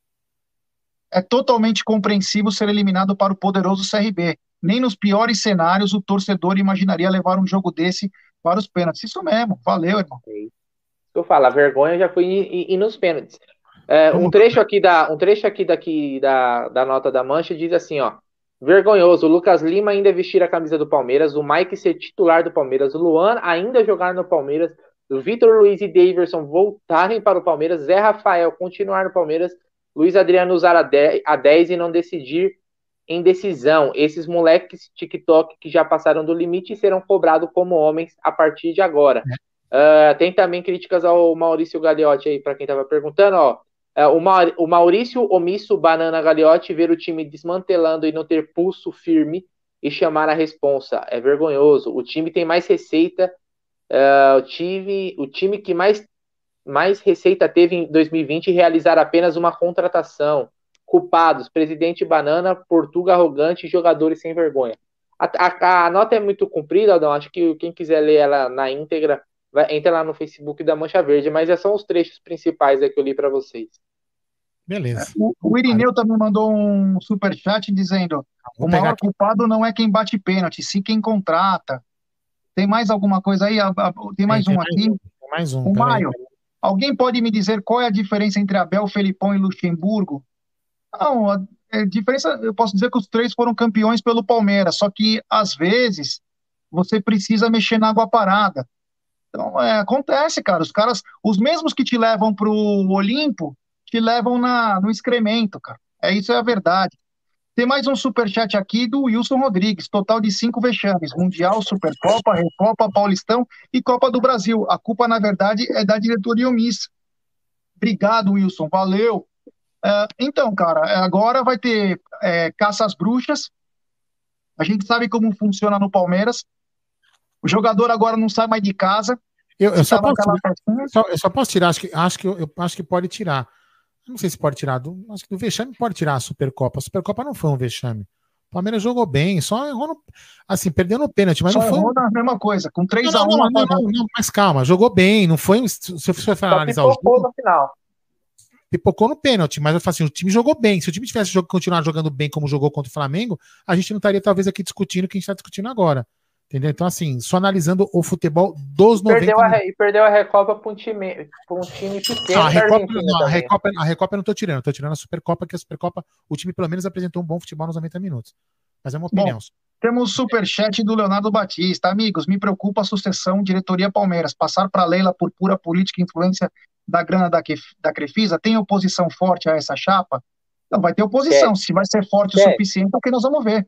É totalmente compreensível ser eliminado para o poderoso CRB. Nem nos piores cenários o torcedor imaginaria levar um jogo desse para os pênaltis. Isso mesmo, valeu, irmão. Eu falo, a vergonha já foi ir, ir nos pênaltis. É, um trecho aqui da um trecho aqui daqui da, da nota da Mancha diz assim, ó. Vergonhoso, o Lucas Lima ainda vestir a camisa do Palmeiras, o Mike ser titular do Palmeiras, o Luan ainda jogar no Palmeiras, o Vitor Luiz e Daverson voltarem para o Palmeiras, Zé Rafael continuar no Palmeiras, Luiz Adriano usar a 10, a 10 e não decidir em decisão. Esses moleques TikTok que já passaram do limite serão cobrados como homens a partir de agora. Ah, tem também críticas ao Maurício Gagliotti aí, para quem estava perguntando, ó. É, o, Maur- o Maurício Omisso Banana Gagliotti ver o time desmantelando e não ter pulso firme e chamar a responsa. É vergonhoso. O time tem mais receita. é, o, time, o time que mais, mais receita teve em 2020 e realizar apenas uma contratação. Culpados, presidente Banana, Portuga arrogante e jogadores sem vergonha. A, a- a nota é muito comprida, Aldão. Acho que quem quiser ler ela na íntegra, vai, entra lá no Facebook da Mancha Verde, mas esses são os trechos principais que eu li para vocês. Beleza. O, o Irineu também mandou um superchat dizendo: Vou o maior aqui. culpado não é quem bate pênalti, sim quem contrata. Tem mais alguma coisa aí? Tem mais Tem um mais aqui. Tem mais um. O. Maio, alguém pode me dizer qual é a diferença entre Abel, Felipão e Luxemburgo? Não, a, a diferença, eu posso dizer que os três foram campeões pelo Palmeiras, só que às vezes você precisa mexer na água parada. Então, é, acontece, cara. Os caras, os mesmos que te levam pro Olimpo, te levam na, no excremento, cara. É isso é a verdade. Tem mais um superchat aqui do Wilson Rodrigues, total de cinco vexames: Mundial, Supercopa, Recopa, Paulistão e Copa do Brasil. A culpa, na verdade, é da diretoria omissa. Obrigado, Wilson, valeu. É, então, cara, é, agora vai ter é, caça às bruxas. A gente sabe como funciona no Palmeiras. O jogador agora não sai mais de casa. Eu, eu só posso, só- eu só posso tirar, acho que, acho que eu, acho que pode tirar. Eu não sei se pode tirar do. Acho que do vexame pode tirar a Supercopa. A Supercopa não foi um vexame. O Palmeiras jogou bem, só errou no, assim, perdeu no pênalti, mas Só não foi. errou na mesma coisa, com 3 Não, a 1 não, não, não, apagou. não, não, mas calma, jogou bem, não foi. um- Se você for analisar o jogo, no final. Pipocou no pênalti, mas eu falo assim, o time jogou bem. Se o time tivesse continuado jogando bem como jogou contra o Flamengo, a gente não estaria talvez aqui discutindo o que a gente está discutindo agora. Entendeu? Então, assim, só analisando o futebol dos 90 Perdeu a, minutos. re- e perdeu a Recopa para um time, pra um time pequeno Ah, a Recopa, não, a. Recopa, a Recopa eu não tô tirando, eu tô tirando a Supercopa, que a Supercopa, o time pelo menos apresentou um bom futebol nos 90 minutos. Mas é uma Bom, opinião. Temos superchat do Leonardo Batista. Amigos, me preocupa a sucessão diretoria Palmeiras. Passar para Leila por pura política e influência da grana da, da Crefisa. Tem oposição forte a essa chapa? Não, vai ter oposição. Se vai ser forte o Quer. suficiente, é o que nós vamos ver.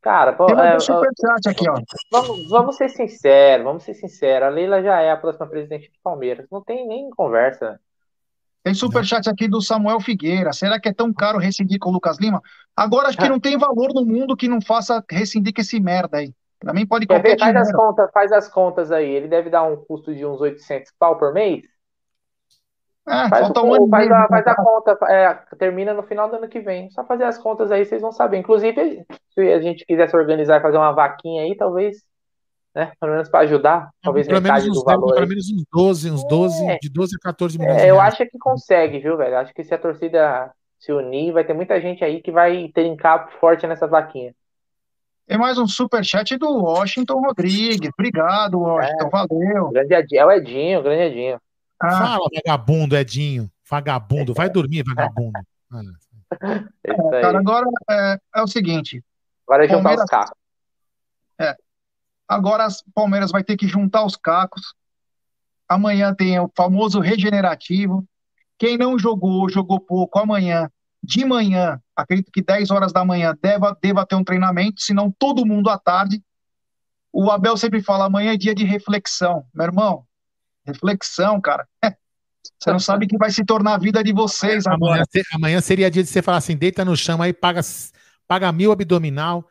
Cara, pô, Tem mais é, um superchat aqui, ó. vamos, vamos ser sinceros, vamos ser sinceros. A Leila já é a próxima presidente do Palmeiras. Não tem nem conversa. Tem superchat aqui do Samuel Figueira. Será que é tão caro rescindir com o Lucas Lima? Agora acho que não tem valor no mundo que não faça rescindir com esse merda aí. Também pode Quer qualquer ver? Faz as, contas, faz as contas aí. Ele deve dar um custo de uns 800 pau por mês. É, Faz, falta um ano faz, meio a, faz a conta, é, termina no final do ano que vem. Só fazer as contas aí, vocês vão saber. Inclusive, se a gente quiser se organizar e fazer uma vaquinha aí, talvez, né? Pelo menos para ajudar, talvez pelo menos, metade uns, do valor. pelo aí. menos uns 12, uns 12, É. de 12 a 14 milhões É, eu acho que consegue, viu, velho? Acho que se a torcida se unir, vai ter muita gente aí que vai trincar forte nessa vaquinha. Tem mais um superchat do Washington Rodrigues. Obrigado, Washington. Valeu. Grande Edinho, é o Edinho, grande Edinho. Ah. Fala, vagabundo, Edinho. Vagabundo. Vai dormir, vagabundo. Ah. É, cara, agora é, é, o seguinte. Agora é juntar Palmeiras, os cacos. É. Agora o Palmeiras vai ter que juntar os cacos. Amanhã tem o famoso regenerativo. Quem não jogou, jogou pouco, amanhã, de manhã, acredito que 10 horas da manhã, deva, deva ter um treinamento, senão todo mundo à tarde. O Abel sempre fala, amanhã é dia de reflexão. Meu irmão, reflexão, cara. Você não sabe que vai se tornar a vida de vocês amanhã. Amanhã seria dia de você falar assim, deita no chão aí, paga, paga mil abdominal,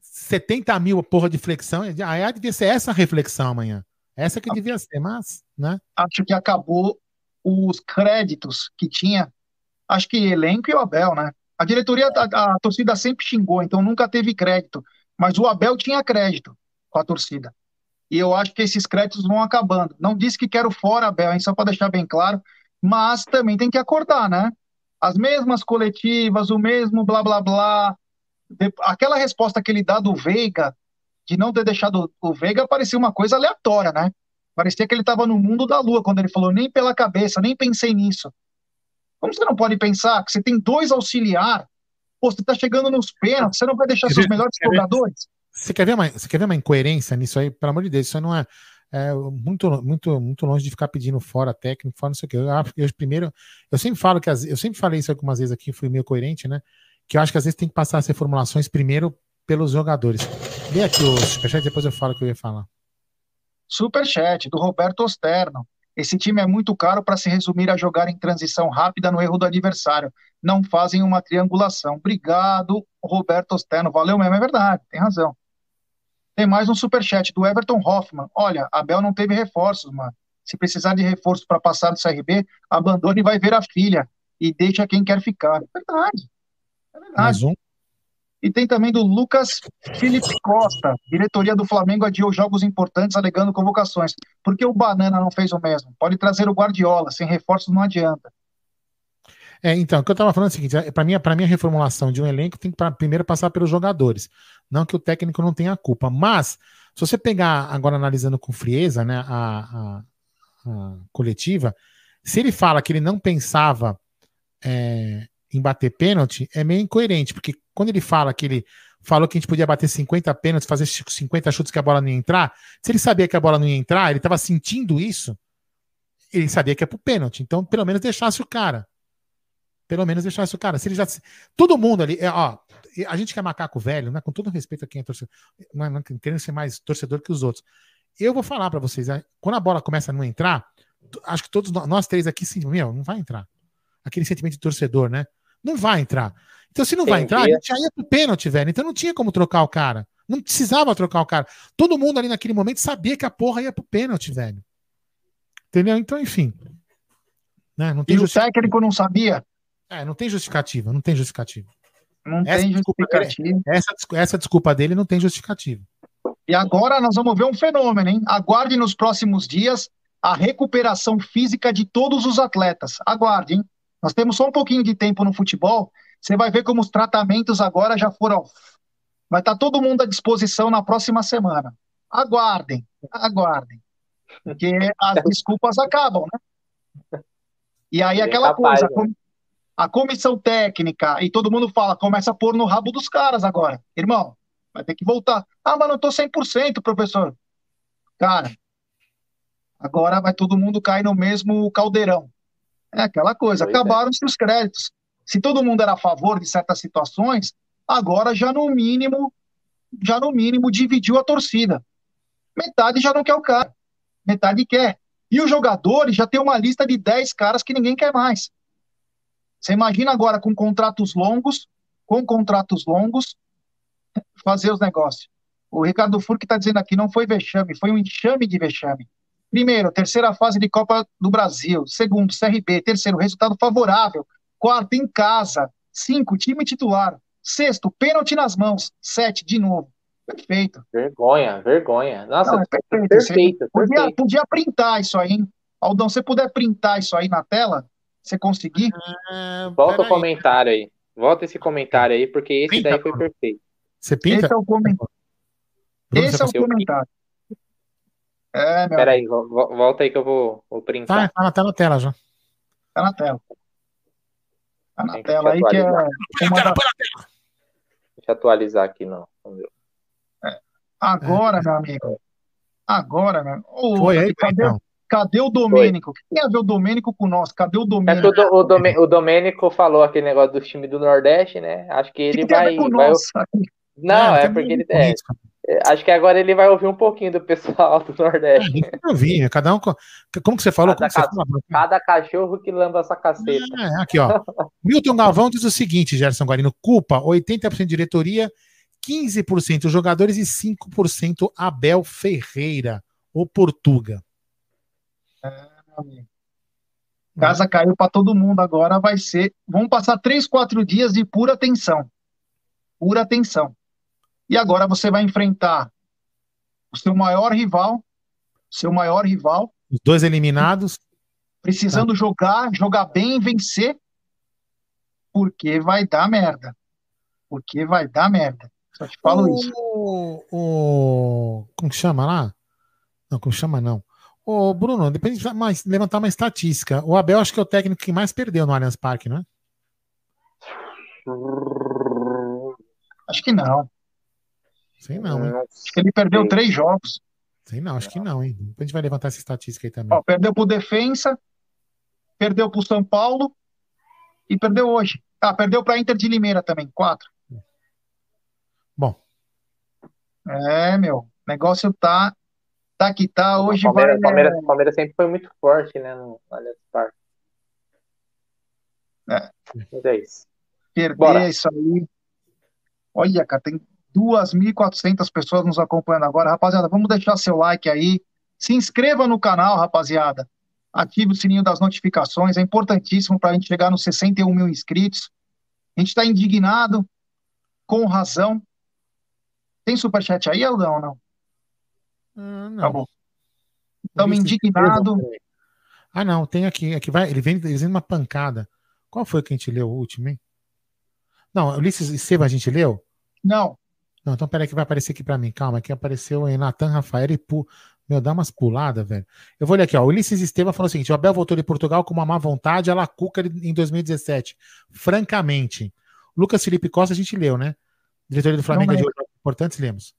70 mil porra de flexão. Aí devia ser essa reflexão amanhã. Essa que devia ser, mas, né? Acho que acabou os créditos que tinha, acho que elenco e o Abel, né? A diretoria, a, a torcida sempre xingou, então nunca teve crédito. Mas o Abel tinha crédito com a torcida. E eu acho que esses créditos vão acabando. Não disse que quero fora, Abel, hein? só para deixar bem claro, mas também tem que acordar, né? As mesmas coletivas, o mesmo blá blá blá. Aquela resposta que ele dá do Veiga, de não ter deixado o Veiga, parecia uma coisa aleatória, né? Parecia que ele estava no mundo da lua quando ele falou, nem pela cabeça, nem pensei nisso. Como você não pode pensar que você tem dois auxiliar, pô, você está chegando nos pênaltis, você não vai deixar seus melhores jogadores? Você quer, ver uma, você quer ver uma incoerência nisso aí? Pelo amor de Deus, isso não é, é muito, muito, muito longe de ficar pedindo fora técnico, fora não sei o que. Eu, eu, primeiro, eu sempre falo que eu sempre falei isso algumas vezes aqui, fui meio coerente, né? Que eu acho que às vezes tem que passar as reformulações primeiro pelos jogadores. Vê aqui o superchat, depois eu falo o que eu ia falar. Superchat do Roberto Osterno. Esse time é muito caro para se resumir a jogar em transição rápida no erro do adversário. Não fazem uma triangulação. Obrigado, Roberto Osterno. Valeu mesmo, é verdade, tem razão. Tem mais um superchat do Everton Hoffman. Olha, Abel não teve reforços, mano. Se precisar de reforço para passar do CRB, abandone e vai ver a filha. E deixa quem quer ficar. É verdade. É verdade. Mais um. E tem também do Lucas Felipe Costa, diretoria do Flamengo adiou jogos importantes alegando convocações. Por que o Banana não fez o mesmo? Pode trazer o Guardiola, sem reforços não adianta. É, então, o que eu estava falando é o seguinte: é, para mim, para mim, a reformulação de um elenco tem que pra, primeiro passar pelos jogadores. Não que o técnico não tenha culpa. Mas, se você pegar agora analisando com frieza né, a, a, a coletiva, se ele fala que ele não pensava é, em bater pênalti, é meio incoerente, porque quando ele fala que ele falou que a gente podia bater 50 pênaltis, fazer 50 chutes que a bola não ia entrar, se ele sabia que a bola não ia entrar, ele estava sentindo isso, ele sabia que é pro pênalti. Então, pelo menos deixasse o cara. Pelo menos deixasse o cara. Se ele já. Todo mundo ali, é, ó, a gente que é macaco velho, né, com todo respeito a quem é torcedor, não, não querendo ser mais torcedor que os outros. Eu vou falar para vocês, né, quando a bola começa a não entrar, acho que todos nós três aqui sim, meu, não vai entrar. Aquele sentimento de torcedor, né? Não vai entrar. Então, se não vai entrar, a gente já ia pro pênalti, velho. Então não tinha como trocar o cara. Não precisava trocar o cara. Todo mundo ali naquele momento sabia que a porra ia pro pênalti, velho. Entendeu? Então, enfim. Né? Não tem e o técnico não sabia? É, não tem justificativa, não tem justificativa. Não essa tem justificativa. Dele, essa, essa desculpa dele não tem justificativa. E agora nós vamos ver um fenômeno, hein? Aguarde nos próximos dias a recuperação física de todos os atletas. Aguarde, hein? Nós temos só um pouquinho de tempo no futebol você vai ver como os tratamentos agora já foram. Vai estar todo mundo à disposição na próxima semana. Aguardem, aguardem. Porque as desculpas acabam, né? E aí aquela capaz, coisa, né? A comissão técnica, e todo mundo fala, começa a pôr no rabo dos caras agora. Irmão, vai ter que voltar. Ah, mas não tô 100%, professor. Cara, agora vai todo mundo cair no mesmo caldeirão. É aquela coisa, é. acabaram-se os créditos. Se todo mundo era a favor de certas situações, agora já no mínimo, já no mínimo dividiu a torcida. Metade já não quer o cara, metade quer. E os jogadores já tem uma lista de 10 caras que ninguém quer mais. Você imagina agora com contratos longos, com contratos longos, fazer os negócios. O Ricardo Furque está dizendo aqui, não foi vexame, foi um enxame de vexame. Primeiro, terceira fase de Copa do Brasil. Segundo, CRB. Terceiro, resultado favorável Quarto, em casa. Cinco, time titular. Sexto, pênalti nas mãos. Sete, de novo. Perfeito. Vergonha, vergonha. Nossa, Não, é perfeito. perfeito, podia, perfeito. podia printar isso aí, hein? Aldão, você puder printar isso aí na tela, você conseguir? Ah, Volta o comentário aí. Volta esse comentário aí, porque esse pinta, daí foi perfeito. Você pinta? Esse é o, coment... esse é o comentário. É, meu Peraí, volta aí que eu vou, vou printar. Tá, tá, tá na tela já. Tá na tela. Tá na tela aí que é. Uma da... Deixa eu atualizar aqui, não. É. Agora, é. meu amigo. Agora, meu. Oh, Foi aí, cadê, então. Cadê o Domênico? O que tem a ver o Domênico com nós? Cadê o Domênico? É o, o Domênico falou aquele negócio do time do Nordeste, né? Acho que ele que vai. vai... Não, é, é porque ele. É, Acho que agora ele vai ouvir um pouquinho do pessoal do Nordeste. É, ouvir, cada um. Como que você falou? Cada, ca... você cada cachorro que lamba essa caceta. É, aqui, ó. Milton Galvão diz o seguinte, Gerson Guarino: culpa 80% diretoria, 15% jogadores e 5% Abel Ferreira, o Portuga. É. Casa caiu para todo mundo agora, vai ser. Vamos passar três, quatro dias de pura tensão. Pura tensão. E agora você vai enfrentar o seu maior rival, seu maior rival. Os dois eliminados. Precisando tá. jogar, jogar bem e vencer, porque vai dar merda. Porque vai dar merda. Só te falo o, isso. O, como que chama lá? Não, como chama não. Ô, Bruno, depende de mais, levantar uma estatística. O Abel acho que é o técnico que mais perdeu no Allianz Parque, não é? Acho que não. Sei não, hein? Acho que ele perdeu três jogos. Sei não, acho que não, hein? Depois a gente vai levantar essa estatística aí também. Ó, perdeu pro Defensa, perdeu pro São Paulo e perdeu hoje. Ah, perdeu pra Inter de Limeira também, quatro. Bom. É, meu, o negócio tá, tá que tá, hoje o Palmeiras, vai... Palmeiras, é... Palmeiras sempre foi muito forte, né, no Allianz Parque. É. Mas é isso. Perder Bora. isso aí. Olha, cara, tem 2.400 pessoas nos acompanhando agora. Rapaziada, vamos deixar seu like aí. Se inscreva no canal, rapaziada. Ative o sininho das notificações. É importantíssimo para a gente chegar nos 61 mil inscritos. A gente está indignado, com razão. Tem superchat aí, Aldão, ou não? Ah, não. Tá bom. Estamos indignados. Ah, não, tem aqui. aqui vai, ele vem dizendo uma pancada. Qual foi que a gente leu o último, hein? Não, Ulisses Estevam a gente leu? Não. Não, então peraí que vai aparecer aqui para mim. Calma, aqui apareceu em Natan Rafael e Pu. Meu, dá umas puladas, velho. Eu vou ler aqui, ó. O Ulisses Estevam falou o seguinte: o Abel voltou de Portugal com uma má vontade, a Lacuca em 2017. Francamente. Lucas Felipe Costa, a gente leu, né? Diretoria do Flamengo de hoje, importantes, lemos.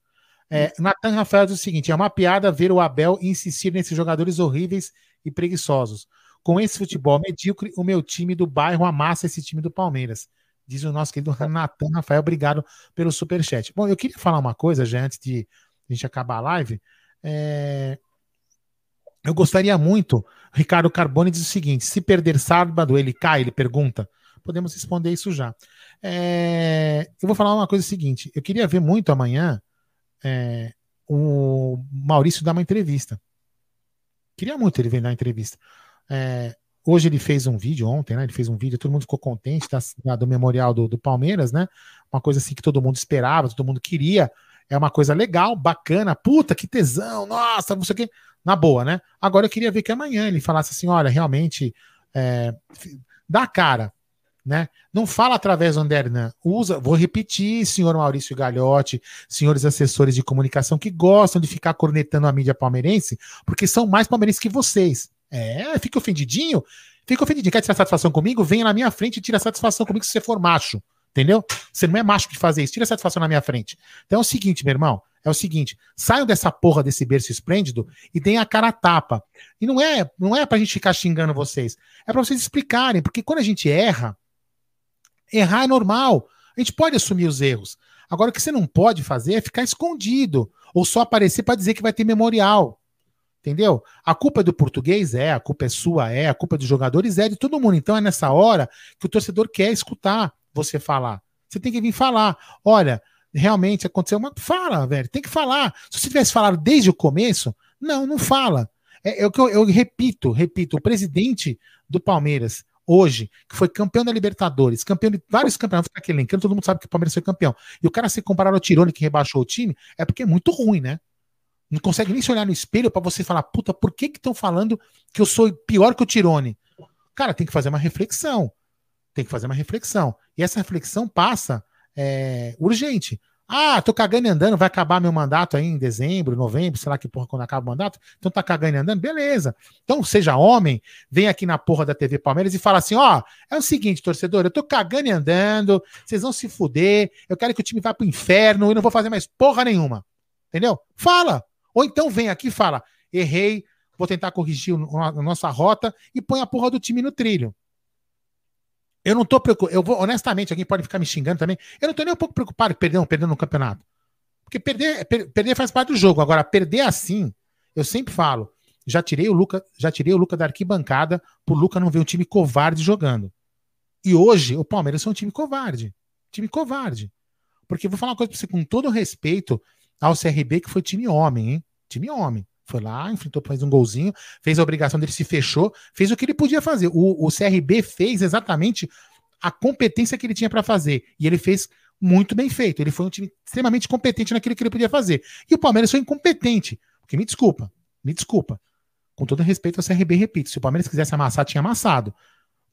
É, Natan Rafael diz o seguinte: é uma piada ver o Abel insistir nesses jogadores horríveis e preguiçosos. Com esse futebol medíocre, o meu time do bairro amassa esse time do Palmeiras. Diz o nosso querido Natan Rafael, obrigado pelo superchat. Bom, eu queria falar uma coisa já antes de a gente acabar a live. É... Eu gostaria muito, Ricardo Carbone diz o seguinte: se perder sábado, ele cai? Ele pergunta. Podemos responder isso já. É... Eu vou falar uma coisa seguinte: eu queria ver muito amanhã é... o Maurício dar uma entrevista. Queria muito ele vir uma entrevista. É... Hoje ele fez um vídeo, ontem, né? Ele fez um vídeo, todo mundo ficou contente da, do memorial do, do, Palmeiras, né? Uma coisa assim que todo mundo esperava, todo mundo queria. É uma coisa legal, bacana, puta, que tesão, nossa, não sei o quê. Na boa, né? Agora eu queria ver que amanhã ele falasse assim: olha, realmente, é, dá cara, né? Não fala através do Andernan, usa, vou repetir, senhor Maurício Galhotti, senhores assessores de comunicação que gostam de ficar cornetando a mídia palmeirense, porque são mais palmeirenses que vocês. É, fica ofendidinho. Fica ofendidinho. Quer tirar satisfação comigo? Venha na minha frente e tira satisfação comigo se você for macho. Entendeu? Você não é macho de fazer isso. Tira satisfação na minha frente. Então é o seguinte, meu irmão. É o seguinte, saiam dessa porra desse berço esplêndido e deem a cara a tapa. E não é, não é pra gente ficar xingando vocês. É pra vocês explicarem, porque quando a gente erra, errar é normal. A gente pode assumir os erros. Agora o que você não pode fazer é ficar escondido ou só aparecer para dizer que vai ter memorial. Entendeu? A culpa é do português? É, a culpa é sua? É, a culpa é dos jogadores? É, de todo mundo. Então é nessa hora que o torcedor quer escutar você falar. Você tem que vir falar. Olha, realmente aconteceu uma. Fala, velho, tem que falar. Se você tivesse falado desde o começo, não, não fala. É, é o que eu, eu repito, repito, o presidente do Palmeiras, hoje, que foi campeão da Libertadores, campeão de vários campeonatos, ficar aqui elencando, todo mundo sabe que o Palmeiras foi campeão. E o cara ser comparado ao Tirone que rebaixou o time, é porque é muito ruim, né? Não consegue nem se olhar no espelho para você falar, puta, por que estão falando que eu sou pior que o Tirone? Cara, tem que fazer uma reflexão. Tem que fazer uma reflexão. E essa reflexão passa é, urgente. Ah, tô cagando e andando, vai acabar meu mandato aí em dezembro, novembro, sei lá que porra quando acaba o mandato. Então tá cagando e andando, beleza. Então seja homem, vem aqui na porra da TV Palmeiras e fala assim: ó, é o seguinte, torcedor, eu tô cagando e andando, vocês vão se fuder, eu quero que o time vá pro inferno e não vou fazer mais porra nenhuma. Entendeu? Fala. Ou então vem aqui e fala: errei, vou tentar corrigir a nossa rota e põe a porra do time no trilho. Eu não tô preocupado. Eu vou, honestamente, alguém pode ficar me xingando também. Eu não tô nem um pouco preocupado em perder, perder no campeonato. Porque perder, per, perder faz parte do jogo. Agora, perder assim, eu sempre falo. Já tirei o Luca, já tirei o Luca da arquibancada por Luca não ver um time covarde jogando. E hoje o Palmeiras é um time covarde. Time covarde. Porque vou falar uma coisa pra você com todo respeito ao CRB, que foi time homem, hein? Time homem. Foi lá, enfrentou, fez um golzinho, fez a obrigação dele, se fechou, fez o que ele podia fazer. O, o CRB fez exatamente a competência que ele tinha para fazer. E ele fez muito bem feito. Ele foi um time extremamente competente naquilo que ele podia fazer. E o Palmeiras foi incompetente. Porque me desculpa, me desculpa. Com todo respeito ao CRB, repito, se o Palmeiras quisesse amassar, tinha amassado.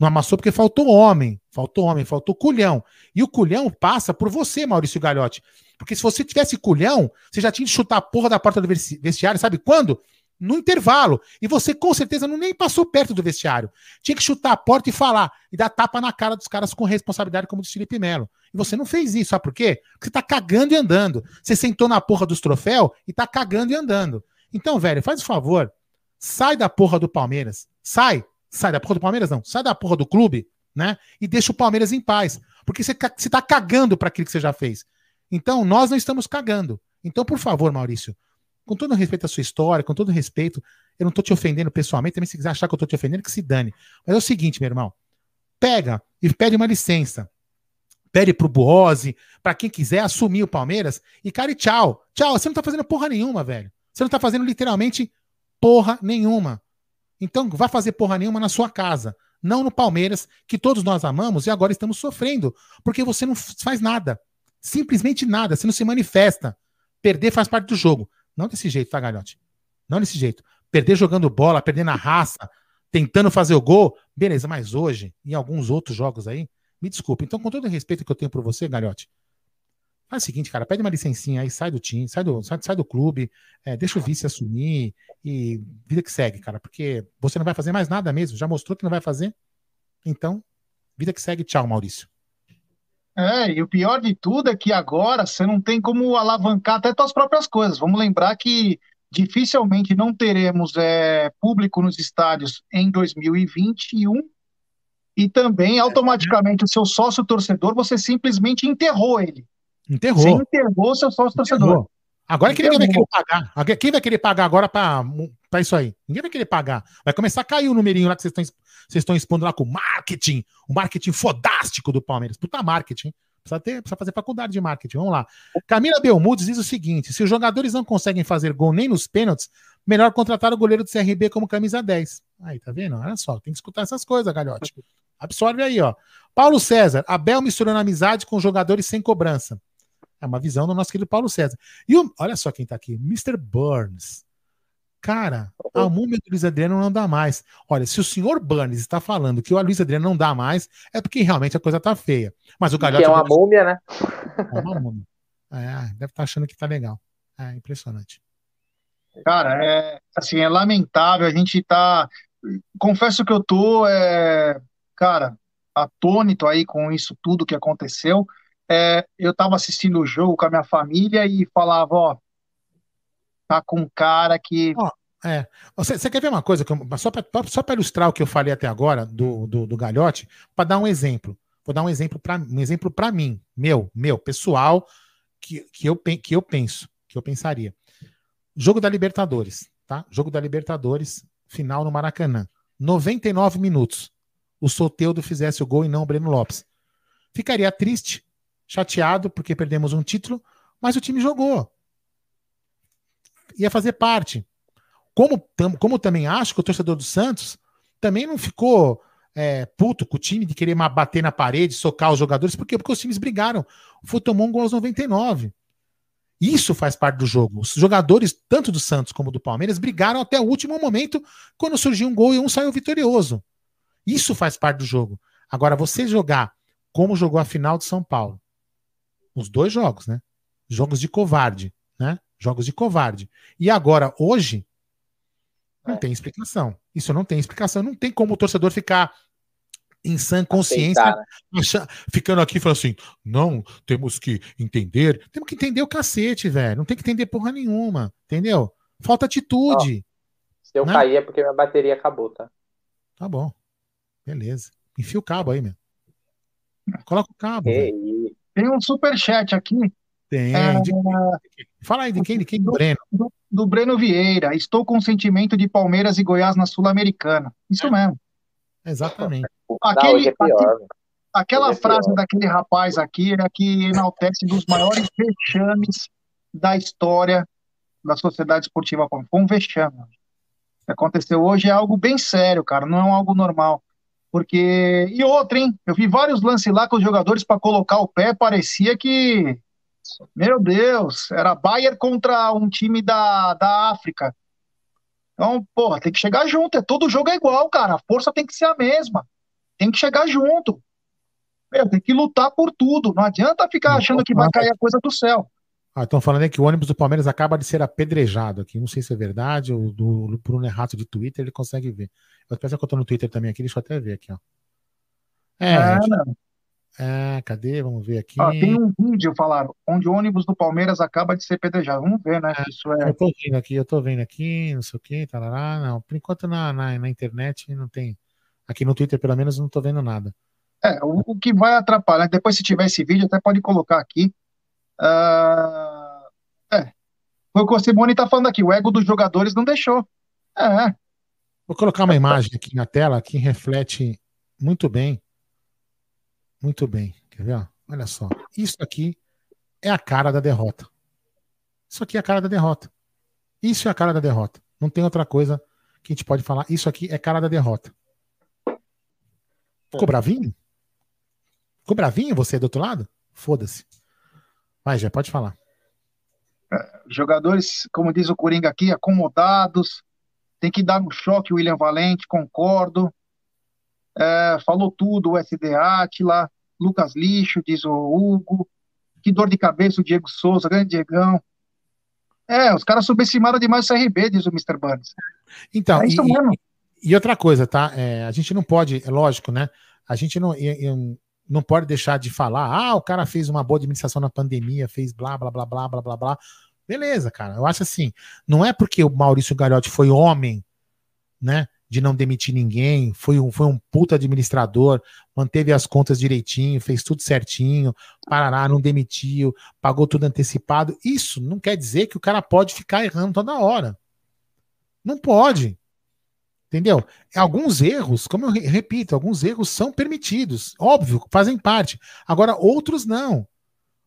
Não amassou porque faltou homem, faltou homem, faltou culhão. E o culhão passa por você, Maurício Galhotti. Porque se você tivesse culhão, você já tinha de chutar a porra da porta do vestiário, sabe quando? No intervalo. E você com certeza não nem passou perto do vestiário. Tinha que chutar a porta e falar, e dar tapa na cara dos caras com responsabilidade, como disse Felipe Melo. E você não fez isso, sabe por quê? Porque você tá cagando e andando. Você sentou na porra dos troféus e tá cagando e andando. Então, velho, faz o favor, sai da porra do Palmeiras. Sai, sai da porra do Palmeiras, não. Sai da porra do clube, né? E deixa o Palmeiras em paz. Porque você, você tá cagando para aquilo que você já fez. Então, nós não estamos cagando. Então, por favor, Maurício, com todo respeito à sua história, com todo respeito, eu não tô te ofendendo pessoalmente, também se quiser achar que eu tô te ofendendo, que se dane. Mas é o seguinte, meu irmão, pega e pede uma licença. Pede pro Buose, para quem quiser assumir o Palmeiras, e cara, e tchau. Tchau, você não tá fazendo porra nenhuma, velho. Você não tá fazendo literalmente porra nenhuma. Então, vai fazer porra nenhuma na sua casa, não no Palmeiras, que todos nós amamos e agora estamos sofrendo, porque você não faz nada. Simplesmente nada, você não se manifesta. Perder faz parte do jogo. Não desse jeito, tá, Galhote? Não desse jeito. Perder jogando bola, perder na raça, tentando fazer o gol, beleza, mas hoje, em alguns outros jogos aí, me desculpe. Então, com todo o respeito que eu tenho por você, Galhote, Faz o seguinte, cara, pede uma licencinha aí, sai do time, sai do, sai, sai do clube, é, deixa o vice assumir e vida que segue, cara, porque você não vai fazer mais nada mesmo, já mostrou que não vai fazer. Então, vida que segue, tchau, Maurício. É, e o pior de tudo é que agora você não tem como alavancar até suas próprias coisas. Vamos lembrar que dificilmente não teremos é, público nos estádios em 2021 e também automaticamente o seu sócio torcedor você simplesmente enterrou ele. Enterrou. Você enterrou seu sócio torcedor. Agora quem vai querer pagar? Quem vai querer pagar agora para isso aí? Ninguém vai querer pagar. Vai começar a cair o numerinho lá que vocês estão, vocês estão expondo lá com o marketing, o marketing fodástico do Palmeiras. Puta marketing. Precisa, ter, precisa fazer faculdade de marketing. Vamos lá. Camila Belmudes diz o seguinte: se os jogadores não conseguem fazer gol nem nos pênaltis, melhor contratar o goleiro do CRB como camisa 10. Aí, tá vendo? Olha só, tem que escutar essas coisas, galhote. Absorve aí, ó. Paulo César, Abel misturando amizade com jogadores sem cobrança. É uma visão do nosso querido Paulo César. E o, olha só quem tá aqui, Mr. Burns. Cara, a múmia do Luiz Adriano não dá mais. Olha, se o senhor Burns está falando que o Luiz Adriano não dá mais, é porque realmente a coisa tá feia. Mas o Galhote. Que é uma múmia, né? É uma múmia. É, deve estar tá achando que tá legal. É impressionante. Cara, é assim, é lamentável. A gente tá. Confesso que eu tô, é, cara, atônito aí com isso tudo que aconteceu é, eu estava assistindo o jogo com a minha família e falava, ó, tá com um cara que. Ó, é. Você, você, quer ver uma coisa? só para só ilustrar o que eu falei até agora do, do, do Galhote, para dar um exemplo. Vou dar um exemplo para um exemplo para mim, meu, meu, pessoal, que, que, eu, que eu penso, que eu pensaria. Jogo da Libertadores, tá? Jogo da Libertadores, final no Maracanã. 99 minutos. O Soteudo fizesse o gol e não o Breno Lopes. Ficaria triste, chateado porque perdemos um título, mas o time jogou. Ia fazer parte. Como, como também acho que o torcedor do Santos também não ficou é, puto com o time de querer bater na parede, socar os jogadores, por quê? Porque os times brigaram. O tomou um gol aos 99. Isso faz parte do jogo. Os jogadores, tanto do Santos como do Palmeiras, brigaram até o último momento quando surgiu um gol e um saiu vitorioso. Isso faz parte do jogo. Agora, você jogar como jogou a final de São Paulo, os dois jogos, né? Jogos de covarde, né? Jogos de covarde. E agora, hoje, não é. tem explicação. Isso não tem explicação. Não tem como o torcedor ficar em sã consciência, né? ficando aqui falando assim: não, temos que entender. Temos que entender o cacete, velho. Não tem que entender porra nenhuma. Entendeu? Falta atitude. Ó, se eu né? cair é porque minha bateria acabou, tá? Tá bom. Beleza. Enfia o cabo aí, meu. Coloca o cabo. Tem um super chat aqui. Tem. É... De... Fala aí de quem? De quem? Do, Breno. Do, do, Breno Vieira. Estou com sentimento de Palmeiras e Goiás na Sul-Americana. Isso é. mesmo. Exatamente. Aquele, Não, é pior, aquela é frase daquele rapaz aqui é que enaltece dos maiores vexames da história da Sociedade Esportiva Palmeiras. Foi um vexame. O que aconteceu hoje é algo bem sério, cara. Não é algo normal. Porque. E outra, hein? Eu vi vários lances lá com os jogadores para colocar o pé, parecia que. Meu Deus, era Bayern contra um time da, da África. Então, porra, tem que chegar junto. É, todo jogo é igual, cara. A força tem que ser a mesma. Tem que chegar junto. Meu, tem que lutar por tudo. Não adianta ficar achando que vai cair a coisa do céu. Ah, estão falando aí que o ônibus do Palmeiras acaba de ser apedrejado aqui. Não sei se é verdade. O do Bruno Errato de Twitter ele consegue ver. Eu penso que eu tô no Twitter também aqui, deixa eu até ver aqui, ó. É, é, gente, é cadê? Vamos ver aqui. Ah, tem um vídeo, falaram, onde o ônibus do Palmeiras acaba de ser pedrejado. Vamos ver, né? É, isso é... Eu tô vendo aqui, eu tô vendo aqui, não sei o que, tarará, não. Por enquanto na, na, na, internet não tem. Aqui no Twitter, pelo menos, não tô vendo nada. É, o, o que vai atrapalhar, depois se tiver esse vídeo, até pode colocar aqui. Uh... É, foi o que o Simone tá falando aqui, o ego dos jogadores não deixou. É, Vou colocar uma imagem aqui na tela que reflete muito bem. Muito bem. Quer ver? Olha só. Isso aqui é a cara da derrota. Isso aqui é a cara da derrota. Isso é a cara da derrota. Não tem outra coisa que a gente pode falar. Isso aqui é cara da derrota. Ficou bravinho? Ficou bravinho você do outro lado? Foda-se. Vai, já pode falar. É, jogadores, como diz o Coringa aqui, acomodados, tem que dar um choque, William Valente, concordo. É, falou tudo, o SD Atila, Lucas Lixo, diz o Hugo. Que dor de cabeça o Diego Souza, grande Diegão. É, os caras subestimaram demais o CRB, diz o Mr. Burns. Então, é e. E, outra coisa, tá? É, a gente não pode, é lógico, né? A gente não, não pode deixar de falar, ah, o cara fez uma boa administração na pandemia, fez blá, blá, blá, blá, blá, blá, blá. Beleza, cara. Eu acho assim, não é porque o Maurício Gagliotti foi homem, né? De não demitir ninguém, foi um, foi um puta administrador, manteve as contas direitinho, fez tudo certinho, parará, não demitiu, pagou tudo antecipado. Isso não quer dizer que o cara pode ficar errando toda hora. Não pode. Entendeu? Alguns erros, como eu repito, alguns erros são permitidos, óbvio, fazem parte. Agora, outros não.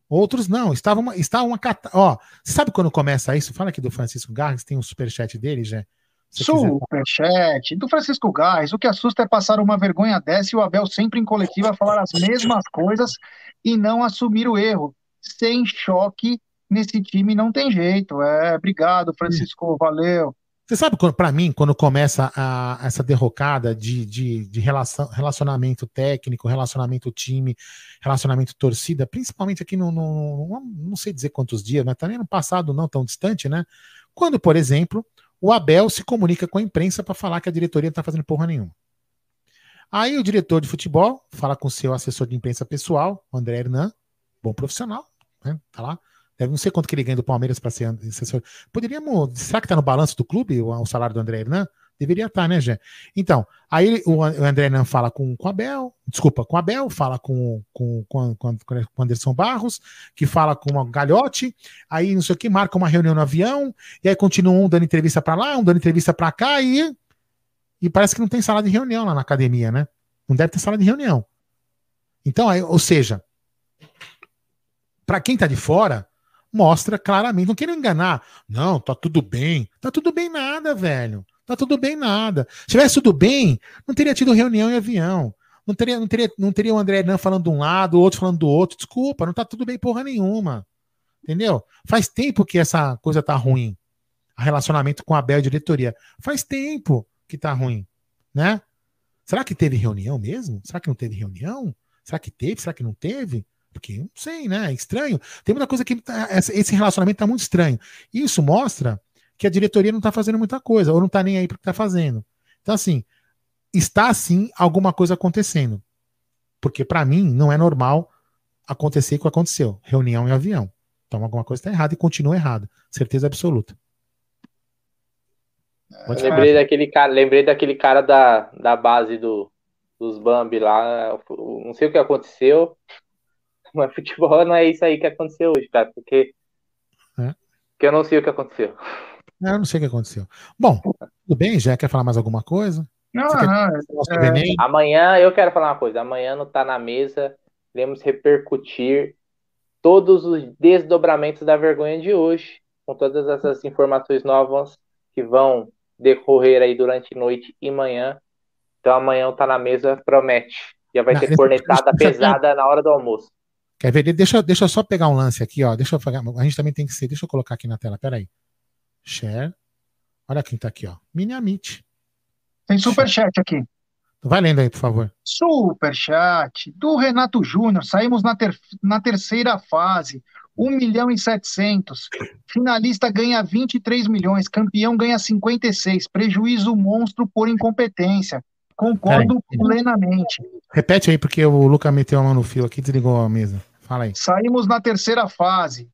Outros não, estavam uma, estava uma ó, sabe quando começa isso? Fala aqui do Francisco Garres, tem um superchat dele, já. Superchat do Francisco Garres. O que assusta é passar uma vergonha dessa e o Abel sempre em coletiva falar as mesmas coisas e não assumir o erro. Sem choque nesse time não tem jeito. É, obrigado, Francisco, valeu. Você sabe, para mim, quando começa a, essa derrocada de, de, de relação, relacionamento técnico, relacionamento time, relacionamento torcida, principalmente aqui no, no, Não sei dizer quantos dias, mas também no passado não tão distante, né? Quando, por exemplo, o Abel se comunica com a imprensa para falar que a diretoria não está fazendo porra nenhuma. Aí o diretor de futebol fala com o seu assessor de imprensa pessoal, André Hernan, bom profissional, né? Tá lá Deve não sei quanto que ele ganha do Palmeiras para ser assessor. Poderíamos. Será que está no balanço do clube o, salário do André Hernan? Deveria estar, tá, né, Jé? Então, aí o, André Hernan fala com, com Abel, desculpa, com Abel, fala com, com, com, com, Anderson Barros, que fala com o Galhote, aí não sei o que, marca uma reunião no avião, e aí continua um dando entrevista para lá, um dando entrevista para cá, e, e parece que não tem sala de reunião lá na academia, né? Não deve ter sala de reunião. Então, aí, ou seja, para quem tá de fora, mostra claramente, não quero enganar. Não, tá tudo bem. Tá tudo bem nada, velho. Tá tudo bem nada. Se tivesse tudo bem, não teria tido reunião em avião. Não teria, não teria, não teria o André Hernan falando de um lado, o outro falando do outro. Desculpa, não tá tudo bem porra nenhuma. Entendeu? Faz tempo que essa coisa tá ruim. O relacionamento com a Bel diretoria. Faz tempo que tá ruim, né? Será que teve reunião mesmo? Será que não teve reunião? Será que teve? Será que não teve? Porque, não sei, né? É estranho. Tem muita coisa que tá, esse relacionamento tá muito estranho. Isso mostra que a diretoria não tá fazendo muita coisa, ou não tá nem aí pro que tá fazendo. Então, assim, está sim alguma coisa acontecendo. Porque para mim não é normal acontecer o que aconteceu. Reunião em avião. Então alguma coisa está errada e continua errada. Certeza absoluta. lembrei daquele cara, lembrei daquele cara da, da base do, dos Bambi lá. Não sei o que aconteceu. Mas futebol não é isso aí que aconteceu hoje, cara. Porque, é. porque eu não sei o que aconteceu. É, eu não sei o que aconteceu. Bom, tudo bem, já quer falar mais alguma coisa? Não, não. É... Amanhã eu quero falar uma coisa. Amanhã não tá na mesa. Iremos repercutir todos os desdobramentos da vergonha de hoje, com todas essas informações novas que vão decorrer aí durante noite e manhã. Então amanhã tá na mesa, promete. Já vai não, ter cornetada pesada na hora do almoço. Quer ver? Deixa, deixa eu só pegar um lance aqui, ó. Deixa eu pegar. A gente também tem que ser. Deixa eu colocar aqui na tela. Peraí. Share. Olha quem tá aqui, ó. Mini Amit. Tem superchat aqui. Vai lendo aí, por favor. Superchat do Renato Júnior. Saímos na, ter, na terceira fase. 1 milhão e 700. Finalista ganha 23 milhões. Campeão ganha 56. Prejuízo monstro por incompetência. Concordo plenamente. Repete aí, porque o Luca meteu a mão no fio aqui e desligou a mesa. Fala aí. Saímos na terceira fase.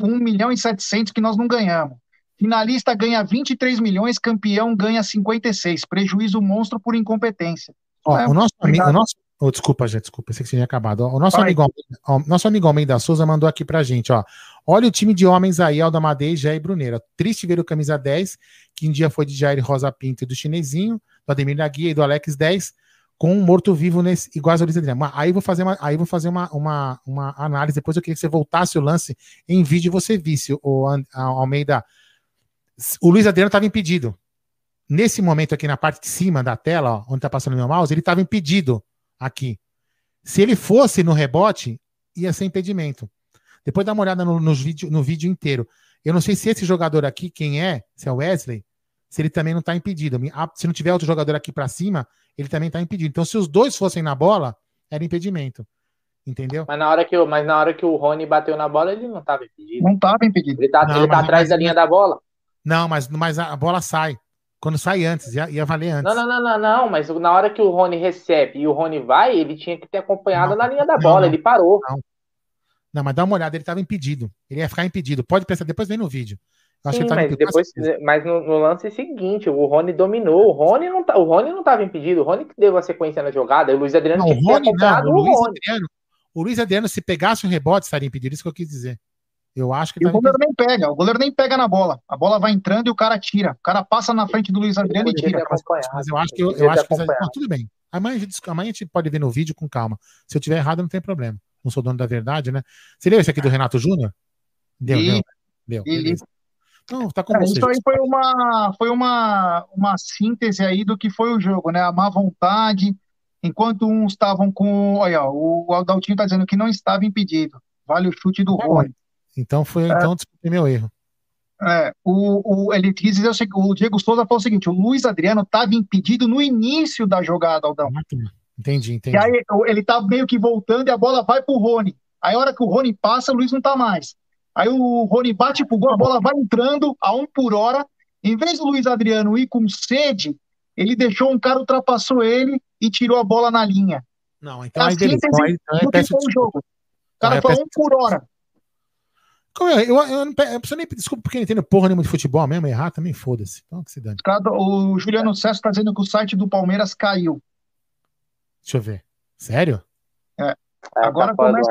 1 milhão e 700 que nós não ganhamos. Finalista ganha 23 milhões, campeão ganha 56. Prejuízo monstro por incompetência. Ó, é, o nosso amigo, o nosso, oh, desculpa, gente, desculpa, pensei que tinha acabado. O nosso amigo, ó, nosso amigo Almeida Souza mandou aqui pra gente, ó. Olha o time de homens aí, Alda Madei, Jair Bruneira. Triste ver o camisa 10, que um dia foi de Jair Rosa Pinto e do chinesinho, do Ademir da Guia e do Alex 10, com um morto-vivo nesse igual a Luiz Adriano. Aí vou fazer uma, aí vou fazer uma, uma, uma análise. Depois eu queria que você voltasse o lance em vídeo e você visse o Almeida o Luiz Adriano estava impedido. Nesse momento aqui na parte de cima da tela, ó, onde está passando o meu mouse, ele estava impedido aqui. Se ele fosse no rebote, ia ser impedimento. Depois dá uma olhada no, no, vídeo, no vídeo inteiro. Eu não sei se esse jogador aqui, quem é, se é o Wesley, se ele também não está impedido. Se não tiver outro jogador aqui para cima, ele também está impedido. Então, se os dois fossem na bola, era impedimento. Entendeu? Mas na hora que, mas na hora que o Rony bateu na bola, ele não estava impedido. Não estava impedido. Ele está tá atrás da linha da bola. Não, mas, mas a bola sai. Quando sai antes, ia, ia valer antes. Não, não, não, não, não, mas na hora que o Rony recebe e o Rony vai, ele tinha que ter acompanhado não, na linha da bola, não, ele parou. Não. não, mas dá uma olhada, ele estava impedido. Ele ia ficar impedido. Pode pensar, depois vem no vídeo. Sim, mas, depois, mas no, no, lance seguinte, o Rony dominou. O Rony não tá, o Rony não estava impedido. O Rony que deu a sequência na jogada. O Luiz Adriano não, o Rony, não, o, Luiz Adriano, o Luiz Adriano, se pegasse o rebote, estaria impedido. Isso que eu quis dizer. Eu acho que. Tá o goleiro nem pega, o goleiro nem pega na bola. A bola vai entrando e o cara tira. O cara passa na frente do Luiz Adriano e tira. Mas eu acho que eu, eu acho que não, tudo bem. Amanhã a, gente, amanhã a gente pode ver no vídeo com calma. Se eu tiver errado, não tem problema. Não sou dono da verdade, né? Você leu esse aqui do Renato Júnior? Deu, e, deu. Deu. Não, tá com é. Isso aí foi uma, foi uma, uma síntese aí do que foi o jogo, né? A má vontade. Enquanto uns estavam com. Olha, o Aldaltinho tá dizendo que não estava impedido. Vale o chute do é, Rony. Então foi, é, então desculpe meu erro. É, o, o, ele dizer o, Diego Souza falou o seguinte: o Luiz Adriano estava impedido no início da jogada, Aldão. Ah, tá. Entendi, entendi. E aí ele tá meio que voltando e a bola vai pro Rony. Aí a hora que o Rony passa, o Luiz não tá mais. Aí o Rony bate pro gol, a bola vai entrando a um por hora. Em vez do Luiz Adriano ir com sede, ele deixou um cara, ultrapassou ele e tirou a bola na linha. Não, então aí. Então, aí, então, aí, peço o jogo. O cara foi um por hora. Como é? Eu, eu, eu, não, eu preciso nem desculpa porque não entendo porra nenhuma de futebol mesmo, errar também foda-se. Então, que se dane. O Juliano César está dizendo que o site do Palmeiras caiu. Deixa eu ver. Sério? É. é agora tá começa,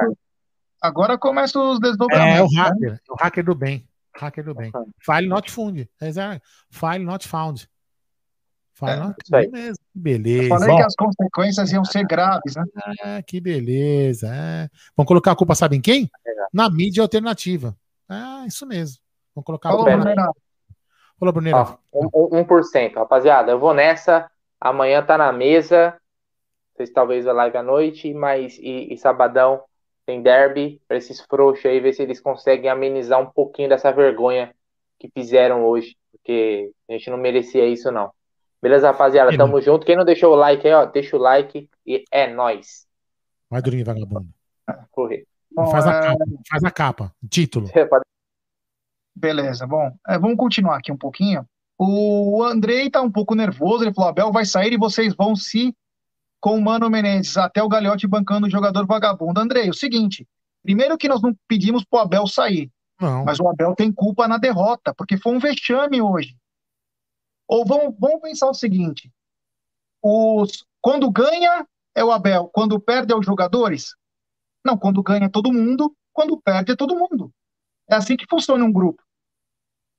agora começa os desdobramentos. É, o né? hacker, né? o hacker do bem. Hacker do bem. File not found. File not found. File é, not found mesmo. Beleza. Eu falei que as consequências iam ser graves, né? É, que beleza. É. Vamos colocar a culpa, sabe em quem? na mídia alternativa. Ah, isso mesmo. Vamos colocar Falou, Brunera. Falou, Brunera. Ó, 1%, rapaziada. Eu vou nessa. Amanhã tá na mesa. Vocês talvez a live à noite, mas e, e sabadão tem derby para esses frouxos aí, ver se eles conseguem amenizar um pouquinho dessa vergonha que fizeram hoje, porque a gente não merecia isso, não. Beleza, rapaziada? Tamo junto. Quem não deixou o like aí, ó, deixa o like e é nóis. Vai dormir, vagabundo. Correr. Bom, faz, a é... capa, faz a capa, título. Beleza, bom, é, vamos continuar aqui um pouquinho. O Andrei tá um pouco nervoso, ele falou: Abel vai sair e vocês vão se com o Mano Menezes, até o Galhote bancando o jogador vagabundo. Andrei, o seguinte: primeiro que nós não pedimos pro Abel sair, não. mas o Abel tem culpa na derrota, porque foi um vexame hoje. Ou vamos, vamos pensar o seguinte: os, quando ganha é o Abel, quando perde é os jogadores? Não, quando ganha é todo mundo, quando perde é todo mundo. É assim que funciona um grupo.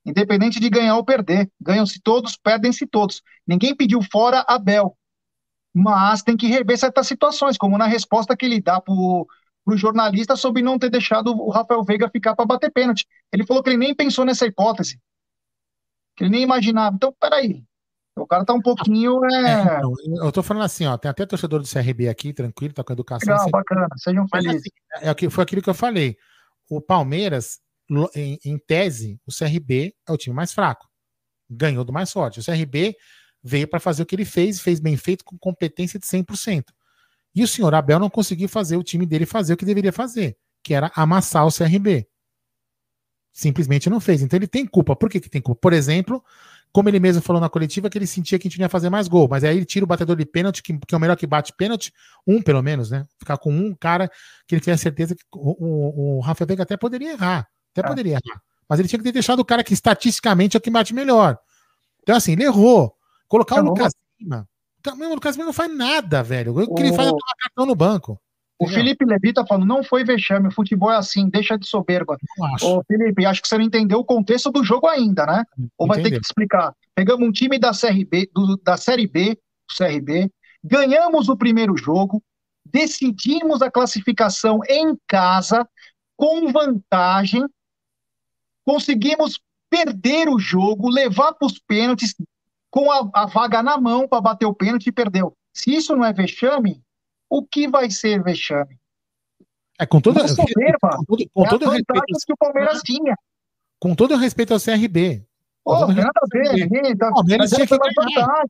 Independente de ganhar ou perder. Ganham-se todos, perdem-se todos. Ninguém pediu fora Abel. Mas tem que rever certas situações, como na resposta que ele dá para o jornalista sobre não ter deixado o Rafael Veiga ficar para bater pênalti. Ele falou que ele nem pensou nessa hipótese. Que ele nem imaginava. Então, peraí. O cara tá um pouquinho. É... É, eu tô falando assim, ó. Tem até torcedor do CRB aqui, tranquilo, tá com educação. Legal, bacana. Sejam felizes. Assim, é, foi aquilo que eu falei. O Palmeiras em, em, tese, o CRB é o time mais fraco. Ganhou do mais forte. O CRB veio para fazer o que ele fez, fez bem feito, com competência de 100%. E o senhor Abel não conseguiu fazer o time dele fazer o que deveria fazer, que era amassar o CRB. Simplesmente não fez. Então ele tem culpa. Por que, que tem culpa? Por exemplo, como ele mesmo falou na coletiva, que ele sentia que a gente ia fazer mais gol. Mas aí ele tira o batedor de pênalti, que, que, é o melhor que bate pênalti, um pelo menos, né? Ficar com um cara que ele tinha certeza que o, o, o Rafa Veiga até poderia errar. Até é. poderia errar. Mas ele tinha que ter deixado o cara que estatisticamente é o que bate melhor. Então, assim, ele errou. Colocar errou. o Lucas Lima. O Lucas Lima não faz nada, velho. O que ele faz é tomar cartão no banco. O Felipe Levi tá falando, não foi vexame, o futebol é assim, deixa de soberba. Ô, Felipe, acho que você não entendeu o contexto do jogo ainda, né? Ou vai ter que explicar. Pegamos um time da Série B, do, da Série B, CRB, ganhamos o primeiro jogo, decidimos a classificação em casa, com vantagem, conseguimos perder o jogo, levar para os pênaltis com a, a vaga na mão para bater o pênalti e perdeu. Se isso não é vexame, o que vai ser vexame? É com toda, soberba, com todo, com é todo respeito que o Palmeiras tinha. Com todo respeito ao CRB. Pô, nada a ver, tá, Palmeiras tinha que ganhar.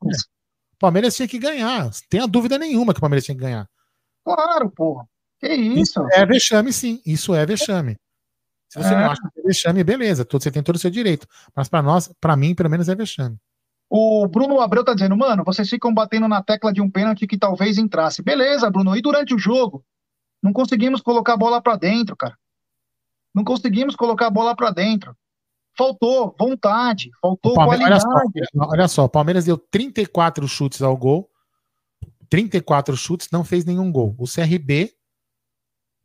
Palmeiras tinha que ganhar. Tem a dúvida nenhuma que o Palmeiras tinha que ganhar. Claro, pô. Que isso? isso é vexame, sim. Isso é vexame. Se você é. não acha que é vexame, beleza, você tem todo o seu direito. Mas para nós, para mim, pelo menos é vexame. O Bruno Abreu tá dizendo, mano, vocês ficam batendo na tecla de um pênalti que talvez entrasse. Beleza, Bruno. E durante o jogo? Não conseguimos colocar a bola para dentro, cara. Não conseguimos colocar a bola para dentro. Faltou vontade, faltou qualidade. Olha só, olha só, o Palmeiras deu 34 chutes ao gol. 34 chutes, não fez nenhum gol. O CRB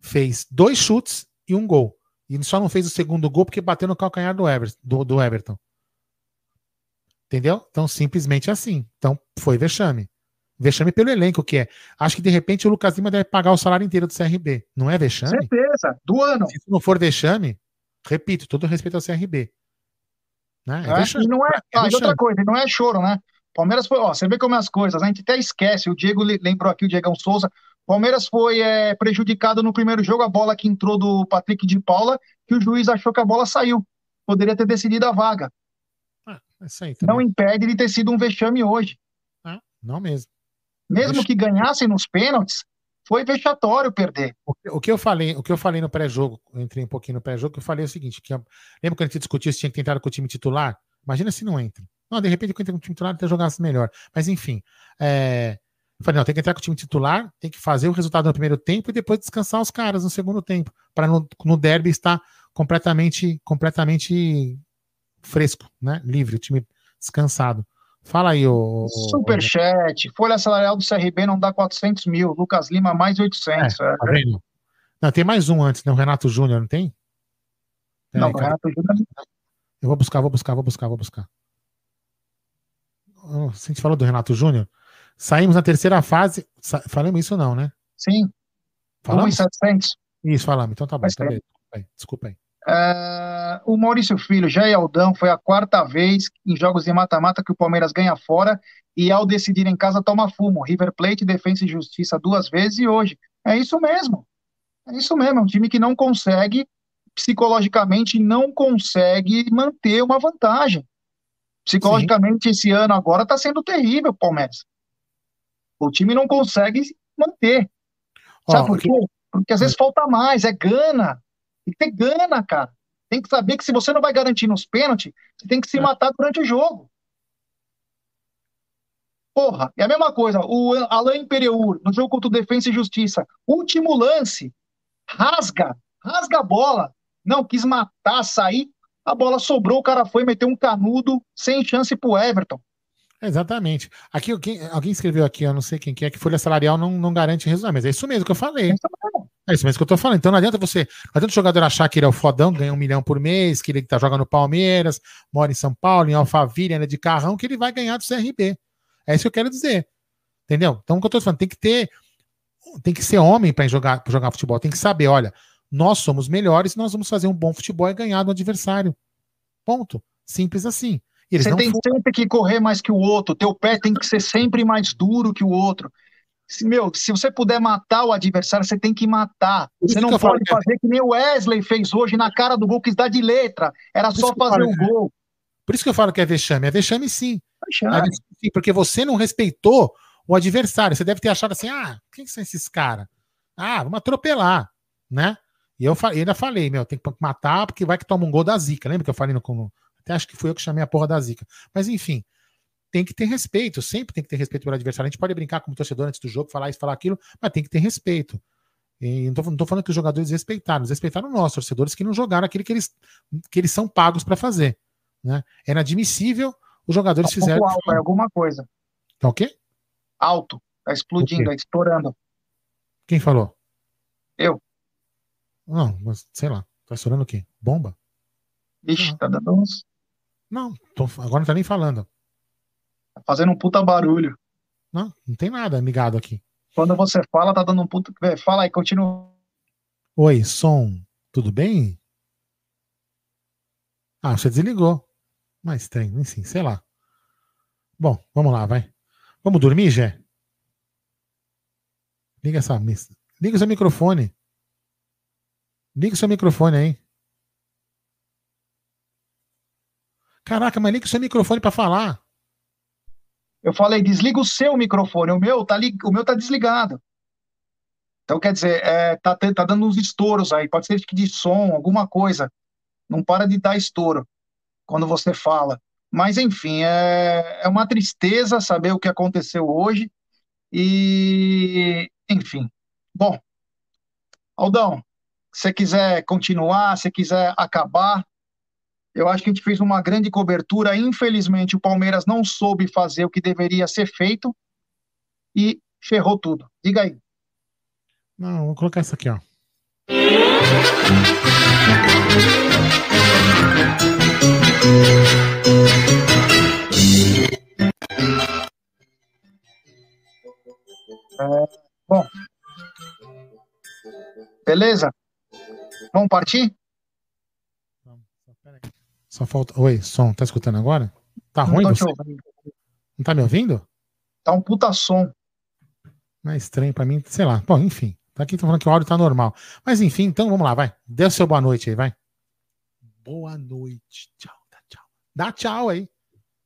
fez dois chutes e um gol. E só não fez o segundo gol porque bateu no calcanhar do. Do, do Everton. Entendeu? Então, simplesmente assim. Então, foi vexame. Vexame pelo elenco que é. Acho que de repente o Lucas Lima deve pagar o salário inteiro do CRB. Não é vexame? Certeza, do ano. Se não for vexame, repito, todo respeito ao CRB. Né? É, é e não é, é ah, e outra coisa, não é choro, né? Palmeiras foi, ó, você vê como é as coisas, a gente até esquece, o Diego lembrou aqui, o Diegão Souza, Palmeiras foi é, prejudicado no primeiro jogo, a bola que entrou do Patrick de Paula, que o juiz achou que a bola saiu. Poderia ter decidido a vaga. Não impede de ter sido um vexame hoje. Ah, não mesmo. Mesmo que ganhassem nos pênaltis, foi vexatório perder. O que, o que eu falei, o que eu falei no pré-jogo, entrei um pouquinho no pré-jogo, que eu falei é o seguinte: que, lembra quando a gente discutiu se tinha que tentar com o time titular? Imagina se não entra. Não, de repente, quando entra com o time titular, até jogasse melhor. Mas enfim, é, eu falei, não, tem que entrar com o time titular, tem que fazer o resultado no primeiro tempo e depois descansar os caras no segundo tempo, para no, no derby estar completamente, completamente fresco, né? Livre, o time descansado. Fala aí, o. Superchat. Folha salarial do CRB não dá 400 mil. Lucas Lima, mais 800. É, tá vendo? Não, tem mais um antes, né? O Renato Júnior, não tem? não, o Renato Júnior. Eu vou buscar, vou buscar, vou buscar, vou buscar. Oh, a gente falou do Renato Júnior. Saímos na terceira fase. Sa... Falamos isso não, né? Sim. Falamos? 1.700. Isso, falamos. Então tá bom. Tá Desculpa aí. Desculpa aí. Uh, o Maurício Filho, Jair Aldão, foi a quarta vez em jogos de mata-mata que o Palmeiras ganha fora e ao decidir em casa toma fumo. River Plate, Defesa e Justiça duas vezes e hoje. É isso mesmo. É isso mesmo. É um time que não consegue, psicologicamente, não consegue manter uma vantagem. Psicologicamente, Sim. esse ano agora está sendo terrível o Palmeiras. O time não consegue manter. Sabe Ó, por quê? Porque às vezes falta mais, é gana. Tem que ter gana, cara. Tem que saber que se você não vai garantir nos pênaltis, você tem que se é. matar durante o jogo. Porra, é a mesma coisa. O Alain Imperiur, no jogo contra o Defensa e Justiça, último lance, rasga, rasga a bola. Não, quis matar, sair. A bola sobrou, o cara foi, meteu um canudo, sem chance pro Everton. Exatamente. Aqui alguém, alguém escreveu aqui, eu não sei quem que é, que folha salarial não, não garante resultado, mas é isso mesmo que eu falei. É isso mesmo que eu tô falando. Então não adianta você. Não adianta o jogador achar que ele é o fodão, ganha um milhão por mês, que ele tá jogando no Palmeiras, mora em São Paulo, em Alphaville, anda de carrão, que ele vai ganhar do CRB. É isso que eu quero dizer. Entendeu? Então o que eu tô falando, tem que ter. Tem que ser homem para jogar, pra jogar futebol. Tem que saber, olha, nós somos melhores, nós vamos fazer um bom futebol e ganhar do adversário. Ponto. Simples assim. Eles você tem foram... sempre que correr mais que o outro, teu pé tem que ser sempre mais duro que o outro. Se, meu, se você puder matar o adversário, você tem que matar. Você não pode fazer que nem o Wesley fez hoje na cara do gol, quis dar de letra. Era só fazer o gol. Por isso que eu falo que é vexame. É vexame sim. Vexame. É vexame, sim. Porque você não respeitou o adversário. Você deve ter achado assim: ah, quem são esses caras? Ah, vamos atropelar, né? E eu ainda falei, meu, tem que matar porque vai que toma um gol da zica. Lembra que eu falei no, até acho que fui eu que chamei a porra da zica. Mas enfim, tem que ter respeito, sempre tem que ter respeito pelo adversário. A gente pode brincar como torcedor antes do jogo, falar isso, falar aquilo, mas tem que ter respeito. E não, tô falando que os jogadores respeitaram, eles respeitaram nós, torcedores, que não jogaram aquilo que eles, que eles são pagos para fazer. Né? É inadmissível os jogadores tá fizeram. Alto, é alguma coisa. Tá o quê? Alto. Tá explodindo, tá estourando. Quem falou? Eu. Não, mas sei lá. Tá estourando o quê? Bomba? Ixi, tá dando uns. Não, tô, agora não tá nem falando. Tá fazendo um puta barulho. Não, não tem nada amigado aqui. Quando você fala, tá dando um puta. Fala aí, continua. Oi, som, tudo bem? Ah, você desligou. Mas tem, enfim, sei lá. Bom, vamos lá, vai. Vamos dormir, Jé? Liga essa. Liga o seu microfone. Liga o seu microfone aí. Caraca, mas liga o seu microfone para falar. Eu falei, desliga o seu microfone, o meu tá, li... o meu tá desligado. Então, quer dizer, é, tá, tá dando uns estouros aí, pode ser de som, alguma coisa. Não para de dar estouro quando você fala. Mas, enfim, é, é uma tristeza saber o que aconteceu hoje. E, enfim. Bom, Aldão, se quiser continuar, se quiser acabar, eu acho que a gente fez uma grande cobertura. Infelizmente, o Palmeiras não soube fazer o que deveria ser feito e ferrou tudo. Diga aí. Não, vou colocar isso aqui, ó. É, bom. Beleza? Vamos partir? Só falta. Oi, som, tá escutando agora? Tá não ruim você? Não tá me ouvindo? Tá um puta som. Não é estranho pra mim, sei lá. Bom, enfim. Tá aqui, tô falando que o áudio tá normal. Mas enfim, então vamos lá, vai. Dê o seu boa noite aí, vai. Boa noite. Tchau, dá tchau. Dá tchau aí.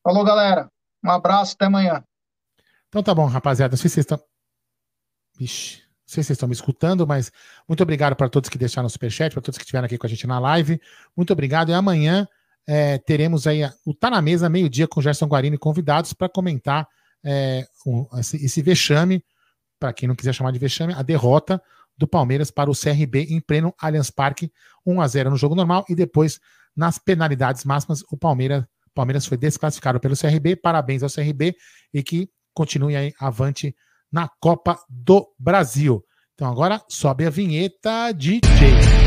Falou, galera. Um abraço, até amanhã. Então tá bom, rapaziada. Não sei se vocês estão. Vixe. Não sei se vocês estão me escutando, mas muito obrigado para todos que deixaram o superchat, para todos que estiveram aqui com a gente na live. Muito obrigado. E amanhã é, teremos aí o Tá na Mesa, meio-dia, com Gerson Guarini convidados para comentar é, um, esse, esse, vexame, para quem não quiser chamar de vexame, a derrota do Palmeiras para o CRB em pleno Allianz Parque, 1 a 0 no jogo normal e depois nas penalidades máximas o Palmeiras, Palmeiras foi desclassificado pelo CRB. Parabéns ao CRB e que continue aí avante na Copa do Brasil. Então agora sobe a vinheta DJ.